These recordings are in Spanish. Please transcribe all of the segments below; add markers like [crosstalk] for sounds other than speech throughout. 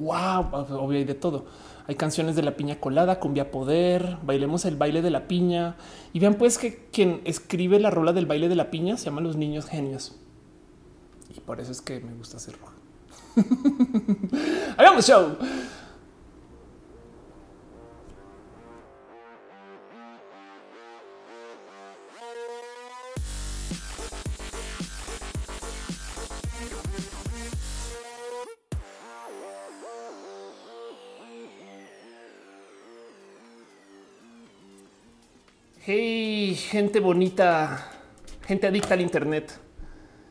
Wow, obvio hay de todo. Hay canciones de la piña colada, cumbia poder, bailemos el baile de la piña. Y vean pues que quien escribe la rola del baile de la piña se llama Los Niños Genios. Y por eso es que me gusta hacer roja. [laughs] Hagamos show. Hey, gente bonita, gente adicta al Internet,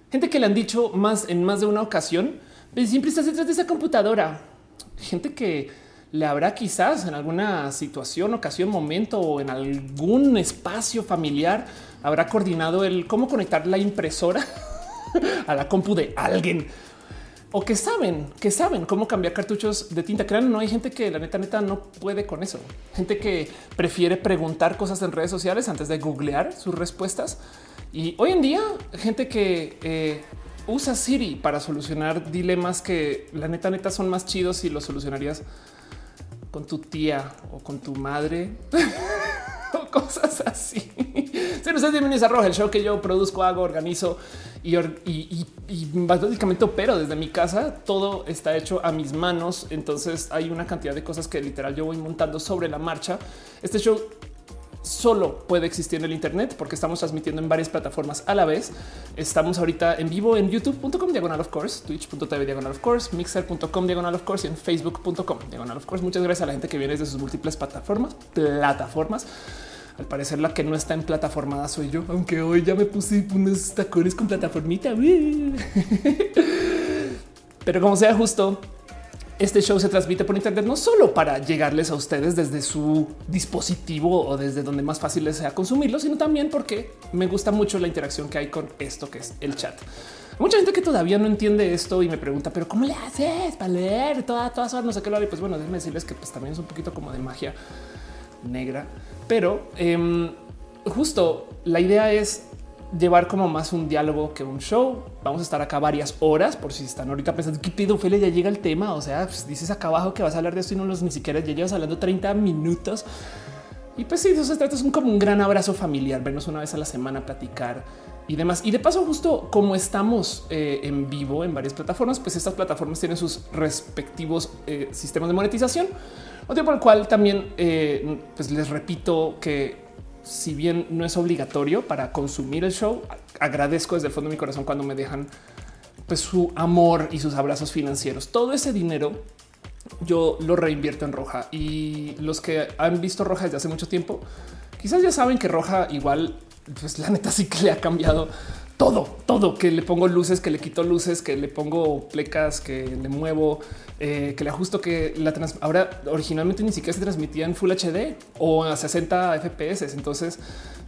gente que le han dicho más en más de una ocasión, pues siempre estás detrás de esa computadora. Gente que le habrá quizás en alguna situación, ocasión, momento o en algún espacio familiar habrá coordinado el cómo conectar la impresora [laughs] a la compu de alguien o que saben, que saben cómo cambiar cartuchos de tinta. Crean, no hay gente que la neta, neta no puede con eso. Gente que prefiere preguntar cosas en redes sociales antes de googlear sus respuestas. Y hoy en día, gente que eh, usa Siri para solucionar dilemas que la neta, neta son más chidos si los solucionarías con tu tía o con tu madre. [laughs] [laughs] cosas así. [laughs] Se nos bienvenidos a Roja, el show que yo produzco, hago, organizo y, básicamente opero desde mi casa. Todo está hecho a mis manos. Entonces hay una cantidad de cosas que literal yo voy montando sobre la marcha. Este show solo puede existir en el Internet porque estamos transmitiendo en varias plataformas a la vez. Estamos ahorita en vivo en youtube.com diagonal of course, twitch.tv diagonal of course, mixer.com diagonal of course y en facebook.com diagonal of course. Muchas gracias a la gente que viene desde sus múltiples plataformas, plataformas. Al parecer la que no está en plataformada soy yo, aunque hoy ya me puse unos tacones con plataformita. [laughs] Pero como sea justo, este show se transmite por internet no solo para llegarles a ustedes desde su dispositivo o desde donde más fácil les sea consumirlo, sino también porque me gusta mucho la interacción que hay con esto que es el chat. mucha gente que todavía no entiende esto y me pregunta, pero ¿cómo le haces para leer todas, todas horas? No sé qué lo haré. Pues bueno, déjenme decirles que pues también es un poquito como de magia negra, pero em, justo la idea es llevar como más un diálogo que un show. Vamos a estar acá varias horas por si están ahorita pensando que pido Fele ya llega el tema. O sea, pues, dices acá abajo que vas a hablar de esto y no los ni siquiera ya llevas hablando 30 minutos. Y pues sí, eso se trata es un, como un gran abrazo familiar, vernos una vez a la semana, platicar y demás. Y de paso, justo como estamos eh, en vivo en varias plataformas, pues estas plataformas tienen sus respectivos eh, sistemas de monetización. Motivo por el cual también eh, pues les repito que si bien no es obligatorio para consumir el show, agradezco desde el fondo de mi corazón cuando me dejan pues su amor y sus abrazos financieros. Todo ese dinero yo lo reinvierto en Roja y los que han visto Roja desde hace mucho tiempo, quizás ya saben que Roja igual, pues la neta sí que le ha cambiado todo, todo, que le pongo luces, que le quito luces, que le pongo plecas, que le muevo, eh, que le ajusto, que la trans ahora originalmente ni siquiera se transmitía en Full HD o a 60 FPS. Entonces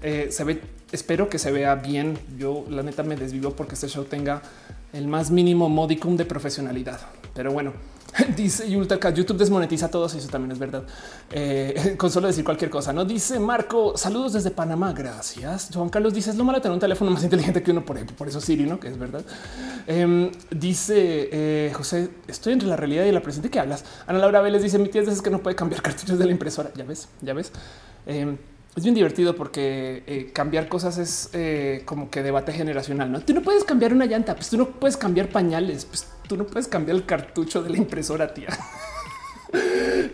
eh, se ve, espero que se vea bien. Yo la neta me desvivo porque este show tenga el más mínimo modicum de profesionalidad. Pero bueno, [laughs] Dice Yulta YouTube desmonetiza a todos. Eso también es verdad. Eh, [laughs] con solo decir cualquier cosa. No dice Marco. Saludos desde Panamá. Gracias. Juan Carlos dice es lo malo tener un teléfono más inteligente que uno. Por, por eso Siri, no que es verdad. Em, dice eh, José, estoy entre la realidad y la presente que hablas. Ana Laura Vélez dice mi tía es que no puede cambiar [laughs] cartuchos de la impresora. Ya ves, ya ves. Em, es bien divertido porque eh, cambiar cosas es como que debate generacional. No, tú no puedes cambiar una llanta, pues tú no puedes cambiar pañales, pues tú no puedes cambiar el cartucho de la impresora, tía.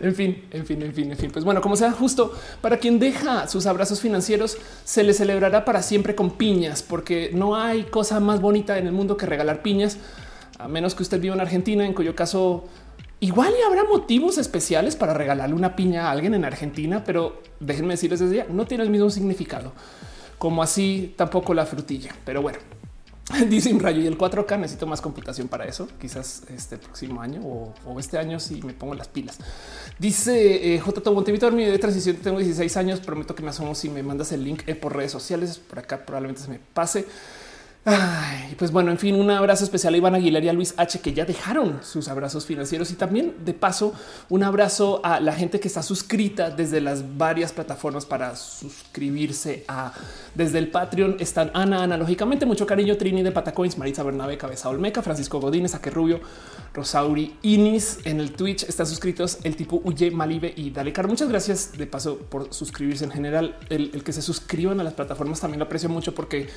en fin, en fin, en fin, en fin. Pues bueno, como sea justo para quien deja sus abrazos financieros, se le celebrará para siempre con piñas, porque no hay cosa más bonita en el mundo que regalar piñas, a menos que usted viva en Argentina, en cuyo caso igual y habrá motivos especiales para regalarle una piña a alguien en Argentina, pero déjenme decirles desde ya, no tiene el mismo significado como así tampoco la frutilla. Pero bueno, [laughs] Dice Rayo y el 4K necesito más computación para eso. Quizás este próximo año o, este año si me pongo las pilas. Dice eh, J. Montevideo, mi de transición tengo 16 años. Prometo que me asomo si me mandas el link eh, por redes sociales. Por acá probablemente se me pase. Ay, pues bueno, en fin, un abrazo especial a Iván Aguilar y a Luis H, que ya dejaron sus abrazos financieros y también de paso un abrazo a la gente que está suscrita desde las varias plataformas para suscribirse a desde el Patreon. Están Ana, analógicamente mucho cariño, Trini de Patacoins, Maritza Bernabe, Cabeza Olmeca, Francisco Godínez, Aque Rubio, Rosauri Inis en el Twitch. Están suscritos el tipo Uye Malibe y Dale Caro. Muchas gracias de paso por suscribirse en general. El, que se suscriban a las plataformas también lo aprecio mucho porque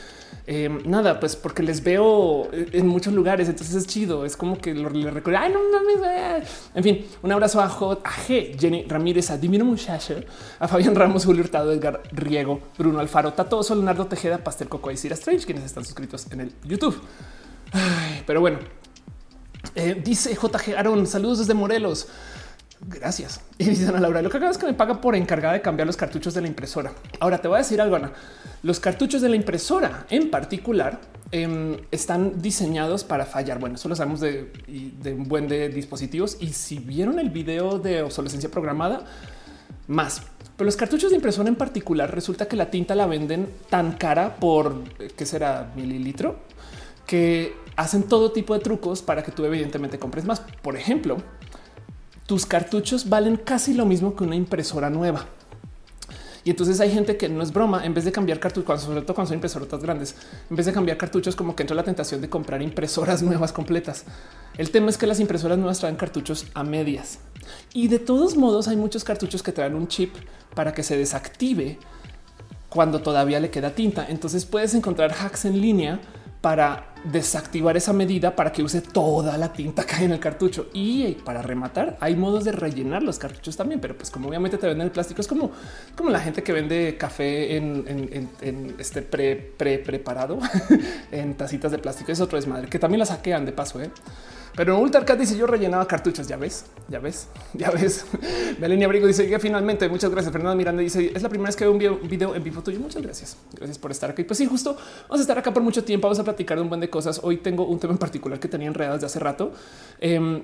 em, nada, pues porque les veo en muchos lugares. Entonces es chido. Es como que le mames. En fin, un abrazo a, J, a Jenny Ramírez, a Divino Muchacho, a Fabián Ramos, Julio Hurtado, Edgar Riego, Bruno Alfaro, Tato, Leonardo Tejeda, Pastel Coco y Cira Strange, quienes están suscritos en el YouTube. pero bueno, eh, dice JG Aaron, saludos desde Morelos. Gracias. [laughs] Y dicen a Laura, lo que acabas es que me paga por encargada de cambiar los cartuchos de la impresora. Ahora te voy a decir algo, Ana. Los cartuchos de la impresora en particular em, están diseñados para fallar. Bueno, eso lo sabemos de, de un buen de dispositivos. Y si vieron el video de obsolescencia programada, más. Pero los cartuchos de impresora en particular resulta que la tinta la venden tan cara por, eh, ¿qué será? Mililitro, que hacen todo tipo de trucos para que tú evidentemente compres más. Por ejemplo, tus cartuchos valen casi lo mismo que una impresora nueva. Y entonces hay gente que no es broma, en vez de cambiar cartuchos, sobre todo cuando son impresoras grandes, en vez de cambiar cartuchos, como que entra la tentación de comprar impresoras [laughs] nuevas completas. El tema es que las impresoras nuevas traen cartuchos a medias. Y de todos modos hay muchos cartuchos que traen un chip para que se desactive cuando todavía le queda tinta. Entonces puedes encontrar hacks en línea para desactivar esa medida para que use toda la tinta que hay en el cartucho. Y para rematar, hay modos de rellenar los cartuchos también, pero pues como obviamente te venden el plástico, es como, como la gente que vende café en, este pre, pre preparado [laughs] en tacitas de plástico. Es otro desmadre que también la saquean de paso. ¿eh? Pero Ultracat dice yo rellenaba cartuchos. Ya ves, ya ves, [laughs] ya ves. Melania Abrigo dice que finalmente muchas gracias. Fernanda Miranda dice es la primera vez que veo un video en vivo tuyo. Muchas gracias. Gracias por estar aquí. Pues sí, justo vamos a estar acá por mucho tiempo. Vamos a platicar de un buen de cosas. Hoy tengo un tema en particular que tenía enredadas de hace rato. Em,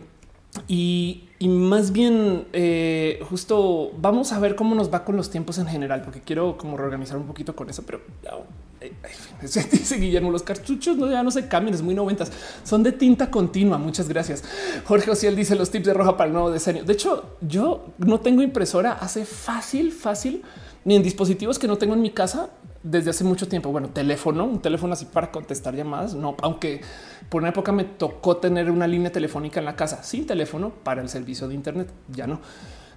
y, más bien eh, justo vamos a ver cómo nos va con los tiempos en general, porque quiero como reorganizar un poquito con eso, pero eh, [laughs] dice Guillermo, los cartuchos no, ya no se cambian, es muy noventas, son de tinta continua. Muchas gracias. Jorge Ociel dice los tips de roja para el nuevo diseño. De hecho, yo no tengo impresora hace fácil, fácil, ni en dispositivos que no tengo en mi casa desde hace mucho tiempo. Bueno, teléfono, un teléfono así para contestar llamadas, no, aunque por una época me tocó tener una línea telefónica en la casa sin teléfono para el servicio de Internet. Ya no.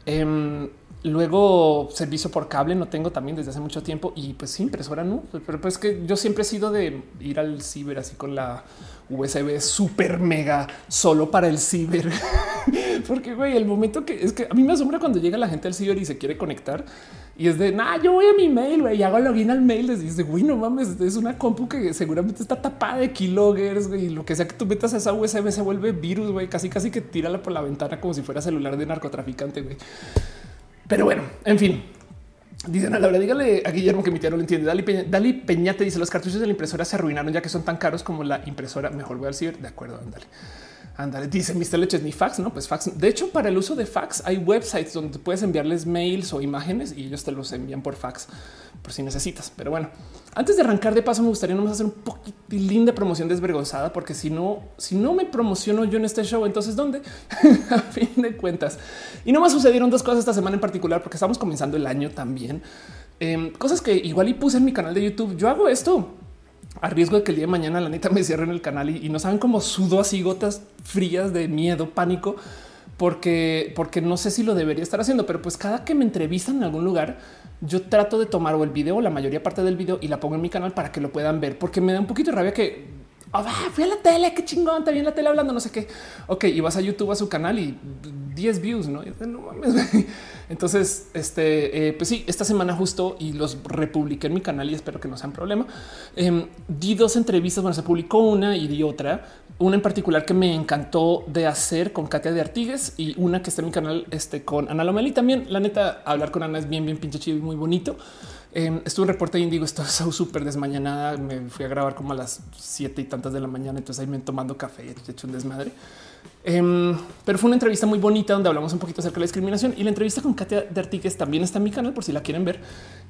Em, luego servicio por cable no tengo también desde hace mucho tiempo y pues sí, impresora no, pero pues que yo siempre he sido de ir al ciber así con la USB súper mega solo para el ciber. [laughs] Porque güey, el momento que es que a mí me asombra cuando llega la gente al ciber y se quiere conectar y es de nada, yo voy a mi mail güey, y hago login al mail. Les dice, güey, no mames, es una compu que seguramente está tapada de keyloggers y lo que sea que tú metas a esa USB se vuelve virus, güey, casi casi que tírala por la ventana como si fuera celular de narcotraficante. Pero bueno, en fin, Dicen a la verdad, dígale a Guillermo que mi tía no lo entiende. Dali, Peña, Dali Peñate dice los cartuchos de la impresora se arruinaron ya que son tan caros como la impresora. Mejor voy al ciber. De acuerdo, ándale. Ándale, dice Mr. Leches ni fax, no? Pues fax. De hecho, para el uso de fax hay websites donde puedes enviarles mails o imágenes y ellos te los envían por fax por si necesitas. Pero bueno, antes de arrancar de paso, me gustaría nomás hacer un poquitín de promoción desvergonzada, porque si no, si no me promociono yo en este show, entonces dónde? [laughs] a fin de cuentas. Y no más sucedieron dos cosas esta semana en particular, porque estamos comenzando el año también. Em, cosas que igual y puse en mi canal de YouTube. Yo hago esto a riesgo de que el día de mañana la neta me cierren el canal y, no saben cómo sudo así gotas frías de miedo, pánico, porque, porque no sé si lo debería estar haciendo, pero pues cada que me entrevistan en algún lugar, yo trato de tomar o el video, la mayoría parte del video y la pongo en mi canal para que lo puedan ver, porque me da un poquito de rabia que Oh, fui a la tele, qué chingón, te vi en la tele hablando, no sé qué. Ok, y vas a YouTube a su canal y 10 views, no? [laughs] Entonces, este, eh, pues sí, esta semana justo y los republiqué en mi canal y espero que no sean problema. Em, di dos entrevistas, bueno, se publicó una y di otra, una en particular que me encantó de hacer con Katia de Artigues y una que está en mi canal este, con Ana Lomeli también. La neta, hablar con Ana es bien, bien pinche chido y muy bonito. Eh, estuve en reporte de Indigo, estaba [laughs] súper desmañanada. Me fui a grabar como a las siete y tantas de la mañana. Entonces ahí me tomando café y he hecho un desmadre. Em, pero fue una entrevista muy bonita donde hablamos un poquito acerca de la discriminación y la entrevista con Katia de Artigues también está en mi canal por si la quieren ver.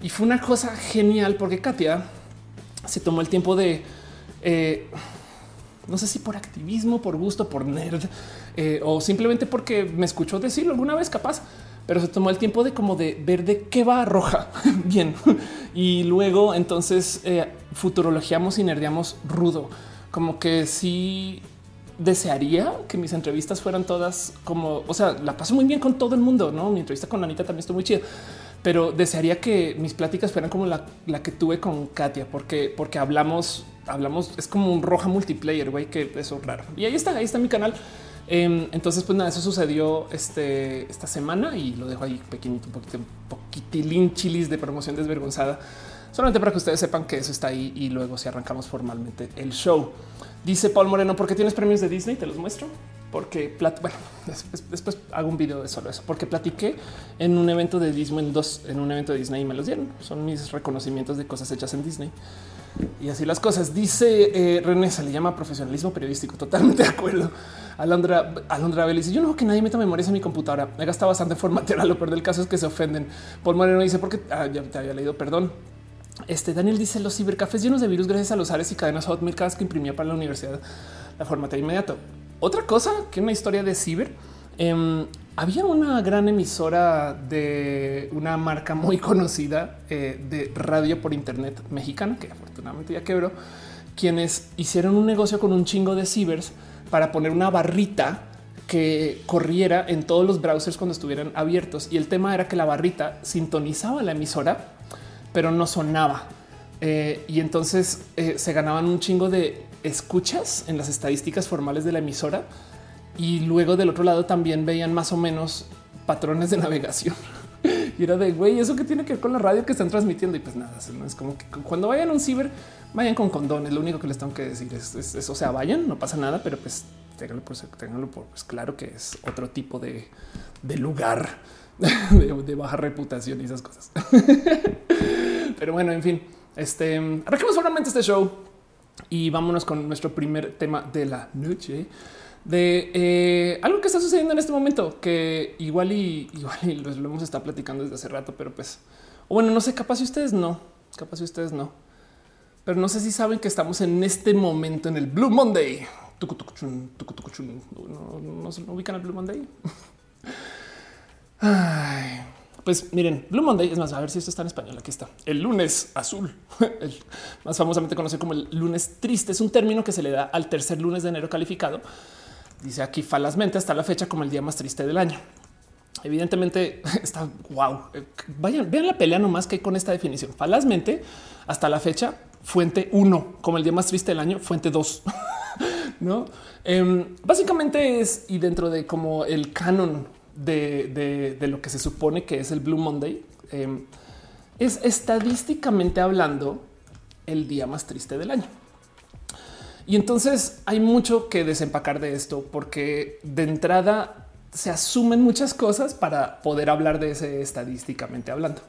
Y fue una cosa genial porque Katia se tomó el tiempo de eh, no sé si por activismo, por gusto, por nerd eh, o simplemente porque me escuchó decirlo alguna vez capaz pero se tomó el tiempo de como de ver de qué va roja. [laughs] Bien. Y luego entonces eh, futurologiamos y nerdeamos rudo. Como que sí desearía que mis entrevistas fueran todas como, o sea, la paso muy bien con todo el mundo, ¿no? Mi entrevista con Anita también estuvo muy chida, pero desearía que mis pláticas fueran como la, que tuve con Katia, porque, porque hablamos, hablamos, es como un roja multiplayer, güey, que eso raro. Y ahí está, ahí está mi canal. Em, entonces, pues nada, eso sucedió este, esta semana y lo dejo ahí pequeñito, un poquito, poquitilín chilis de promoción desvergonzada, solamente para que ustedes sepan que eso está ahí y luego si arrancamos formalmente el show. Dice Paul Moreno, ¿por qué tienes premios de Disney? Te los muestro. Porque, bueno, después, hago un video de solo eso, porque platiqué en un evento de Disney, en, dos, en un evento de Disney y me los dieron. Son mis reconocimientos de cosas hechas en Disney. Y así las cosas. Dice eh, René, se le llama profesionalismo periodístico. Totalmente [laughs] de acuerdo. Alondra, Alondra Abel dice: Yo no hago que nadie meta memorias en mi computadora. Me gasta bastante formatear. [laughs] Lo peor del caso es que se ofenden. Paul Moreno dice: Porque ah, ya te había leído, perdón. Este Daniel dice: Los cibercafés llenos de virus gracias a los ares y cadenas Hotmail que imprimía para la universidad. La formatea inmediato. Otra cosa que una historia de ciber. Em, había una gran emisora de una marca muy conocida eh, de radio por Internet mexicana que afortunadamente ya quebró, quienes hicieron un negocio con un chingo de cibers para poner una barrita que corriera en todos los browsers cuando estuvieran abiertos. Y el tema era que la barrita sintonizaba la emisora, pero no sonaba. Eh, y entonces eh, se ganaban un chingo de escuchas en las estadísticas formales de la emisora. Y luego del otro lado también veían más o menos patrones de [laughs] navegación. y era de güey, eso que tiene que ver con la radio que están transmitiendo. Y pues nada, es como que cuando vayan a un ciber, vayan con condones. Lo único que les tengo que decir es, eso. O sea, vayan, no pasa nada, pero pues ténganlo por, pues claro que es otro tipo de, lugar [laughs] de, baja reputación y esas cosas. [laughs] pero bueno, en fin, este arranquemos solamente este show y vámonos con nuestro primer tema de la noche de eh, algo que está sucediendo en este momento que igual y igual y lo, hemos estado platicando desde hace rato, pero pues, o bueno, no sé, capaz si ustedes no, capaz si ustedes no, pero no sé si saben que estamos en este momento en el Blue Monday. No, se ubican el Blue Monday. pues miren, Blue Monday es más, a ver si esto está en español. Aquí está el lunes azul, [laughs] el más famosamente conocido como el lunes triste. Es un término que se le da al tercer lunes de enero calificado. Dice aquí falazmente hasta la fecha como el día más triste del año. Evidentemente [laughs] está wow. Vayan, vean la pelea nomás que hay con esta definición. Falazmente hasta la fecha fuente 1 como el día más triste del año, fuente 2. [laughs] no, em, básicamente es y dentro de como el canon de, lo que se supone que es el Blue Monday, em, es estadísticamente hablando el día más triste del año. Y entonces hay mucho que desempacar de esto porque de entrada se asumen muchas cosas para poder hablar de ese estadísticamente hablando.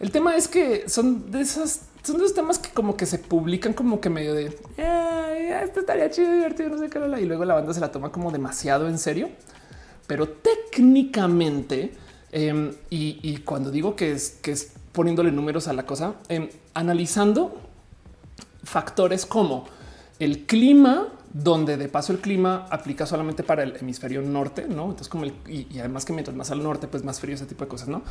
El tema es que son de esas son dos temas que como que se publican como que medio de esto estaría chido, divertido, no sé qué. Y luego la banda se la toma como demasiado en serio. Pero técnicamente, em, y, cuando digo que es que poniéndole números a la cosa, em, analizando factores como el clima, donde de paso el clima aplica solamente para el hemisferio norte, no? Entonces, como el y, además que mientras más al norte, pues más frío, ese tipo de cosas, no?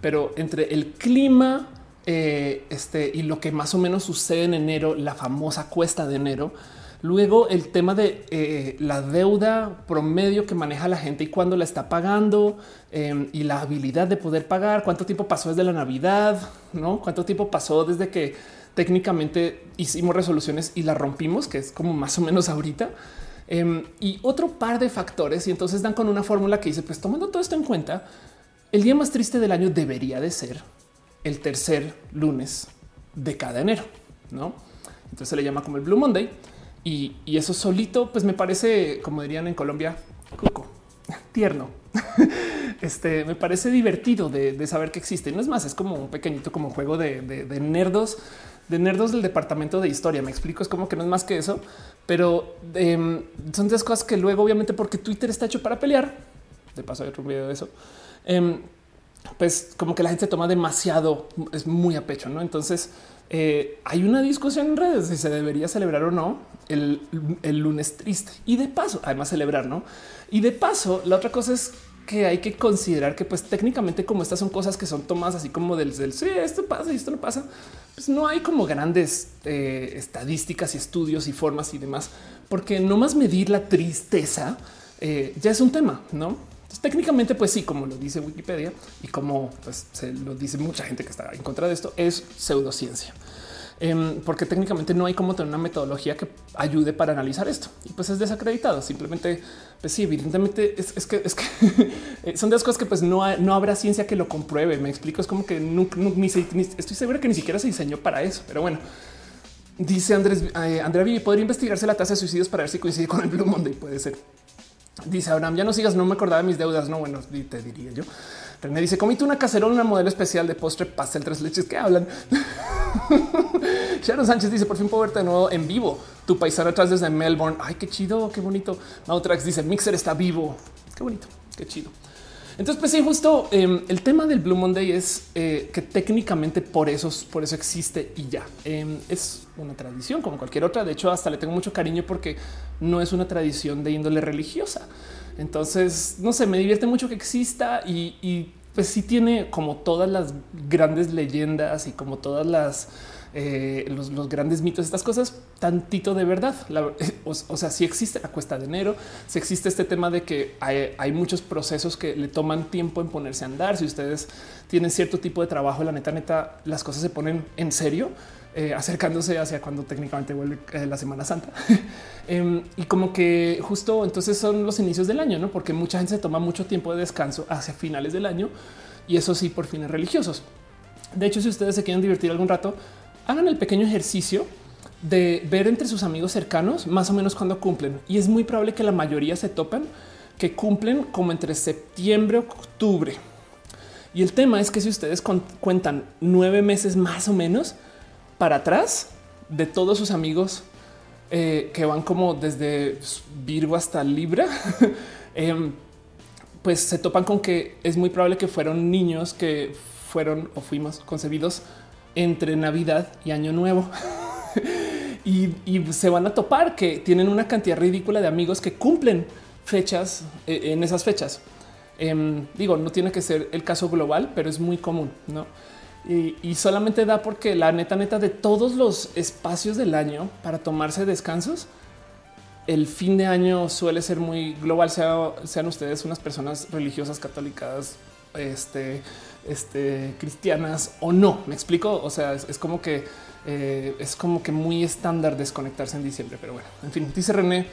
Pero entre el clima, eh, este y lo que más o menos sucede en enero, la famosa cuesta de enero. Luego el tema de eh, la deuda promedio que maneja la gente y cuándo la está pagando em, y la habilidad de poder pagar. Cuánto tiempo pasó desde la Navidad, no? Cuánto tiempo pasó desde que técnicamente hicimos resoluciones y la rompimos, que es como más o menos ahorita. Em, y otro par de factores. Y entonces dan con una fórmula que dice: Pues tomando todo esto en cuenta, el día más triste del año debería de ser el tercer lunes de cada enero, ¿no? Entonces se le llama como el Blue Monday y, eso solito, pues me parece, como dirían en Colombia, cuco, [laughs] tierno. [laughs] este me parece divertido de, saber que existe. No es más, es como un pequeñito como juego de, nerdos, de nerdos del departamento de historia. Me explico, es como que no es más que eso, pero em, son tres cosas que luego, obviamente, porque Twitter está hecho para pelear. De paso, hay otro video de eso. Em, pues como que la gente toma demasiado, es muy a pecho, ¿no? Entonces eh, hay una discusión en redes si se debería celebrar o no el, lunes triste y de paso, además celebrar, ¿no? Y de paso, la otra cosa es que hay que considerar que pues técnicamente como estas son cosas que son tomadas así como del, del sí, esto pasa y esto no pasa, pues no hay como grandes eh, estadísticas y estudios y formas y demás, porque no más medir la tristeza eh, ya es un tema, ¿no? técnicamente, pues sí, como lo dice Wikipedia y como pues, se lo dice mucha gente que está en contra de esto, es pseudociencia. Em, porque técnicamente no hay como tener una metodología que ayude para analizar esto y pues es desacreditado. Simplemente, pues sí, evidentemente es, que, es que [laughs] son de las cosas que pues no, no habrá ciencia que lo compruebe. Me explico. Es como que nunca, ni, estoy seguro que ni siquiera se diseñó para eso, pero bueno. Dice Andrés, eh, Andrea Vivi, podría investigarse la tasa de suicidios para ver si coincide con el Blue Monday. Puede ser. Dice Abraham, ya no sigas, no me acordaba de mis deudas. No, bueno, te diría yo. René dice, comí una cacerola, una modelo especial de postre pastel tres leches. que hablan? [laughs] Sharon Sánchez dice, por fin puedo verte de nuevo en vivo. Tu paisano atrás desde Melbourne. Ay, qué chido, qué bonito. Mautrax dice, Mixer está vivo. Qué bonito, qué chido. Entonces, pues sí, justo em, el tema del Blue Monday es eh, que técnicamente por eso, por eso existe y ya em, es una tradición como cualquier otra. De hecho, hasta le tengo mucho cariño porque no es una tradición de índole religiosa. Entonces, no sé, me divierte mucho que exista y, pues sí tiene como todas las grandes leyendas y como todas las eh, los, grandes mitos, estas cosas, tantito de verdad. [laughs] o, sea, si existe la cuesta de enero, si existe este tema de que hay, muchos procesos que le toman tiempo en ponerse a andar. Si ustedes tienen cierto tipo de trabajo, la neta, neta, las cosas se ponen en serio. Eh, acercándose hacia cuando técnicamente vuelve eh, la Semana Santa. [laughs] Em, y como que justo entonces son los inicios del año, ¿no? Porque mucha gente se toma mucho tiempo de descanso hacia finales del año y eso sí por fines religiosos. De hecho, si ustedes se quieren divertir algún rato, hagan el pequeño ejercicio de ver entre sus amigos cercanos más o menos cuando cumplen. Y es muy probable que la mayoría se topan que cumplen como entre septiembre octubre. Y el tema es que si ustedes cuentan nueve meses más o menos, para atrás de todos sus amigos eh, que van como desde Virgo hasta Libra, [laughs] em, pues se topan con que es muy probable que fueron niños que fueron o fuimos concebidos entre Navidad y Año Nuevo. [laughs] y, se van a topar que tienen una cantidad ridícula de amigos que cumplen fechas eh, en esas fechas. Em, digo, no tiene que ser el caso global, pero es muy común, ¿no? Y, solamente da porque la neta, neta de todos los espacios del año para tomarse descansos, el fin de año suele ser muy global, sean ustedes unas personas religiosas, católicas, este, este, cristianas o no. Me explico. O sea, es, como que eh, es como que muy estándar desconectarse en diciembre, pero bueno, en fin, dice René.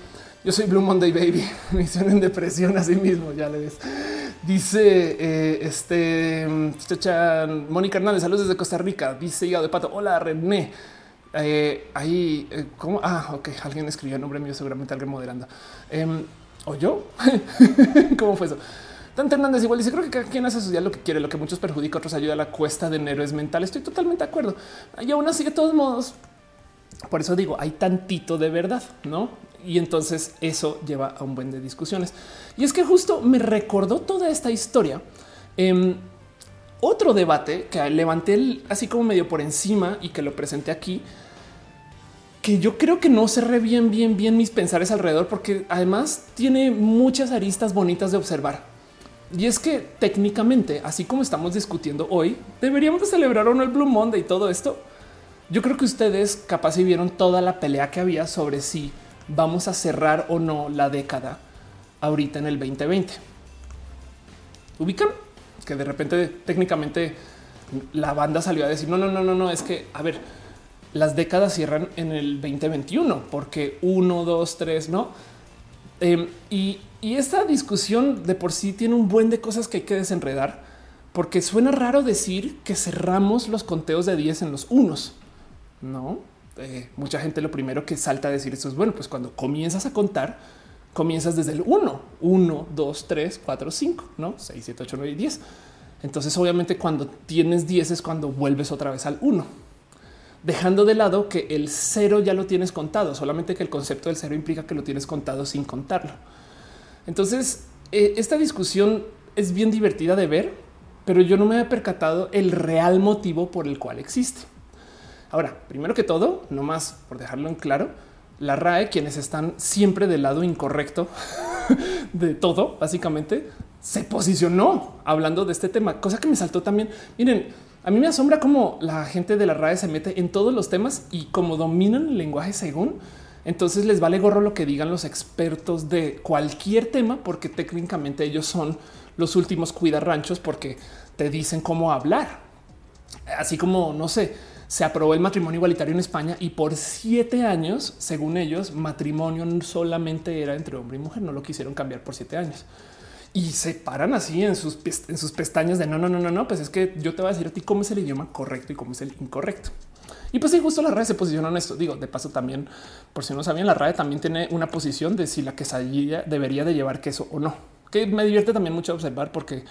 Yo soy Blue Monday Baby, [laughs] misión en depresión, así mismo, ya le ves. Dice eh, este Mónica Hernández, saludos desde Costa Rica. Dice Hígado de Pato. Hola, René. Eh, ahí, eh. Ah, ok. Alguien escribió nombre mío, seguramente alguien moderando. Em, ¿O yo? [laughs] ¿Cómo fue eso? Dante Hernández igual dice, creo que cada quien hace su día lo que quiere, lo que muchos perjudica, otros ayuda a la cuesta de enero es mental. Estoy totalmente de acuerdo. Y aún así, de todos modos, por eso digo, hay tantito de verdad, ¿no? Y entonces eso lleva a un buen de discusiones. Y es que justo me recordó toda esta historia. Em, otro debate que levanté así como medio por encima y que lo presenté aquí, que yo creo que no cerré bien, bien, bien mis pensares alrededor, porque además tiene muchas aristas bonitas de observar. Y es que técnicamente, así como estamos discutiendo hoy, deberíamos de celebrar o no el Blue Monday y todo esto. Yo creo que ustedes capaz si vieron toda la pelea que había sobre si vamos a cerrar o no la década ahorita en el 2020. Ubican que de repente técnicamente la banda salió a decir no, no, no, no, no, es que a ver, las décadas cierran en el 2021 porque uno, dos, tres, no. Em, y, y esta discusión de por sí tiene un buen de cosas que hay que desenredar porque suena raro decir que cerramos los conteos de 10 en los unos. No, eh, mucha gente lo primero que salta a decir esto es bueno, pues cuando comienzas a contar, comienzas desde el 1, 1, 2, 3, 4, 5, no 6, 7, 8, 9 y 10. Entonces, obviamente, cuando tienes 10 es cuando vuelves otra vez al 1, dejando de lado que el cero ya lo tienes contado, solamente que el concepto del cero implica que lo tienes contado sin contarlo. Entonces, eh, esta discusión es bien divertida de ver, pero yo no me he percatado el real motivo por el cual existe. Ahora, primero que todo, no más por dejarlo en claro, la RAE, quienes están siempre del lado incorrecto [laughs] de todo, básicamente, se posicionó hablando de este tema, cosa que me saltó también. Miren, a mí me asombra cómo la gente de la RAE se mete en todos los temas y como dominan el lenguaje según, entonces les vale gorro lo que digan los expertos de cualquier tema, porque técnicamente ellos son los últimos cuidarranchos porque te dicen cómo hablar. Así como, no sé, se aprobó el matrimonio igualitario en España y por siete años, según ellos, matrimonio solamente era entre hombre y mujer. No lo quisieron cambiar por siete años y se paran así en sus, en sus pestañas de no, no, no, no, no, pues es que yo te voy a decir a ti cómo es el idioma correcto y cómo es el incorrecto. Y pues sí, justo la RAE se posiciona en esto. Digo, de paso también, por si no sabían, la RAE también tiene una posición de si la quesadilla debería de llevar queso o no, que me divierte también mucho observar porque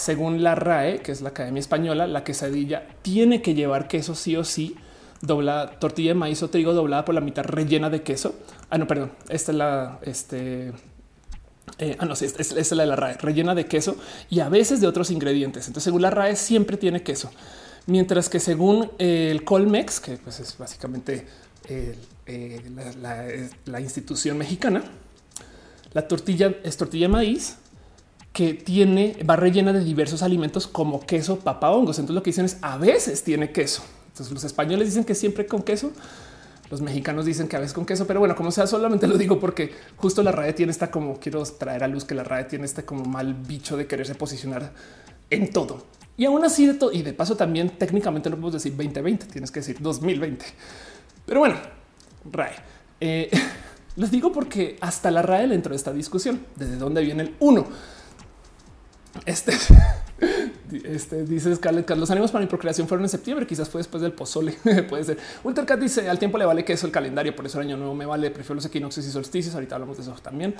según la RAE, que es la Academia Española, la quesadilla tiene que llevar queso sí o sí, dobla tortilla de maíz o trigo doblada por la mitad rellena de queso. Ah, no, perdón, esta es la, este, eh, ah, no, es, la de la RAE, rellena de queso y a veces de otros ingredientes. Entonces, según la RAE, siempre tiene queso. Mientras que según el Colmex, que pues es básicamente eh, la, institución mexicana, la tortilla es tortilla de maíz que tiene, va rellena de diversos alimentos como queso, papa, hongos. Entonces lo que dicen es a veces tiene queso. Entonces los españoles dicen que siempre con queso, los mexicanos dicen que a veces con queso, pero bueno, como sea, solamente lo digo porque justo la RAE tiene esta como quiero traer a luz que la RAE tiene este como mal bicho de quererse posicionar en todo. Y aún así de todo, y de paso también técnicamente no podemos decir 2020, tienes que decir 2020. Pero bueno, RAE. Eh, [laughs] les digo porque hasta la RAE le entró esta discusión. ¿Desde dónde viene el uno? Este [laughs] este dice Scarlett, los ánimos para mi procreación fueron en septiembre, quizás fue después del pozole. [laughs] Puede ser. Ultracat dice al tiempo le vale que eso el calendario, por eso el año nuevo me vale. Prefiero los equinoccios y solsticios. Ahorita hablamos de eso también.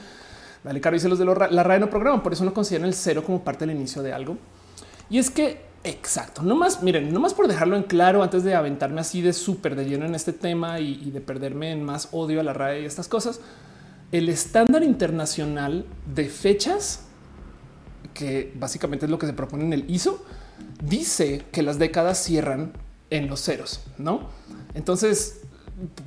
Dale, Caro dice los de la RAE no programan, por eso no consideran el cero como parte del inicio de algo. Y es que exacto, no más, miren, no más por dejarlo en claro antes de aventarme así de súper de lleno en este tema y, y de perderme en más odio a la RAE y estas cosas. El estándar internacional de fechas que básicamente es lo que se propone en el ISO, dice que las décadas cierran en los ceros, ¿no? Entonces,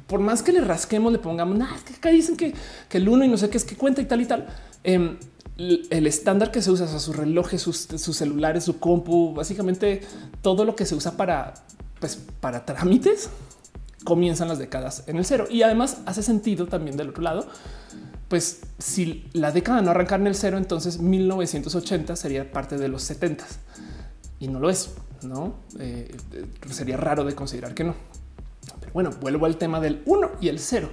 por más que le rasquemos, le pongamos, nada, que dicen que, el uno y no sé qué es que cuenta y tal y tal. Em, el estándar que se usa, o sus relojes, sus, celulares, su compu, básicamente todo lo que se usa para, pues, para trámites, comienzan las décadas en el cero. Y además hace sentido también del otro lado, pues si la década no arrancar en el cero, entonces 1980 sería parte de los 70 y no lo es. No eh, eh, sería raro de considerar que no. Pero bueno, vuelvo al tema del 1 y el 0,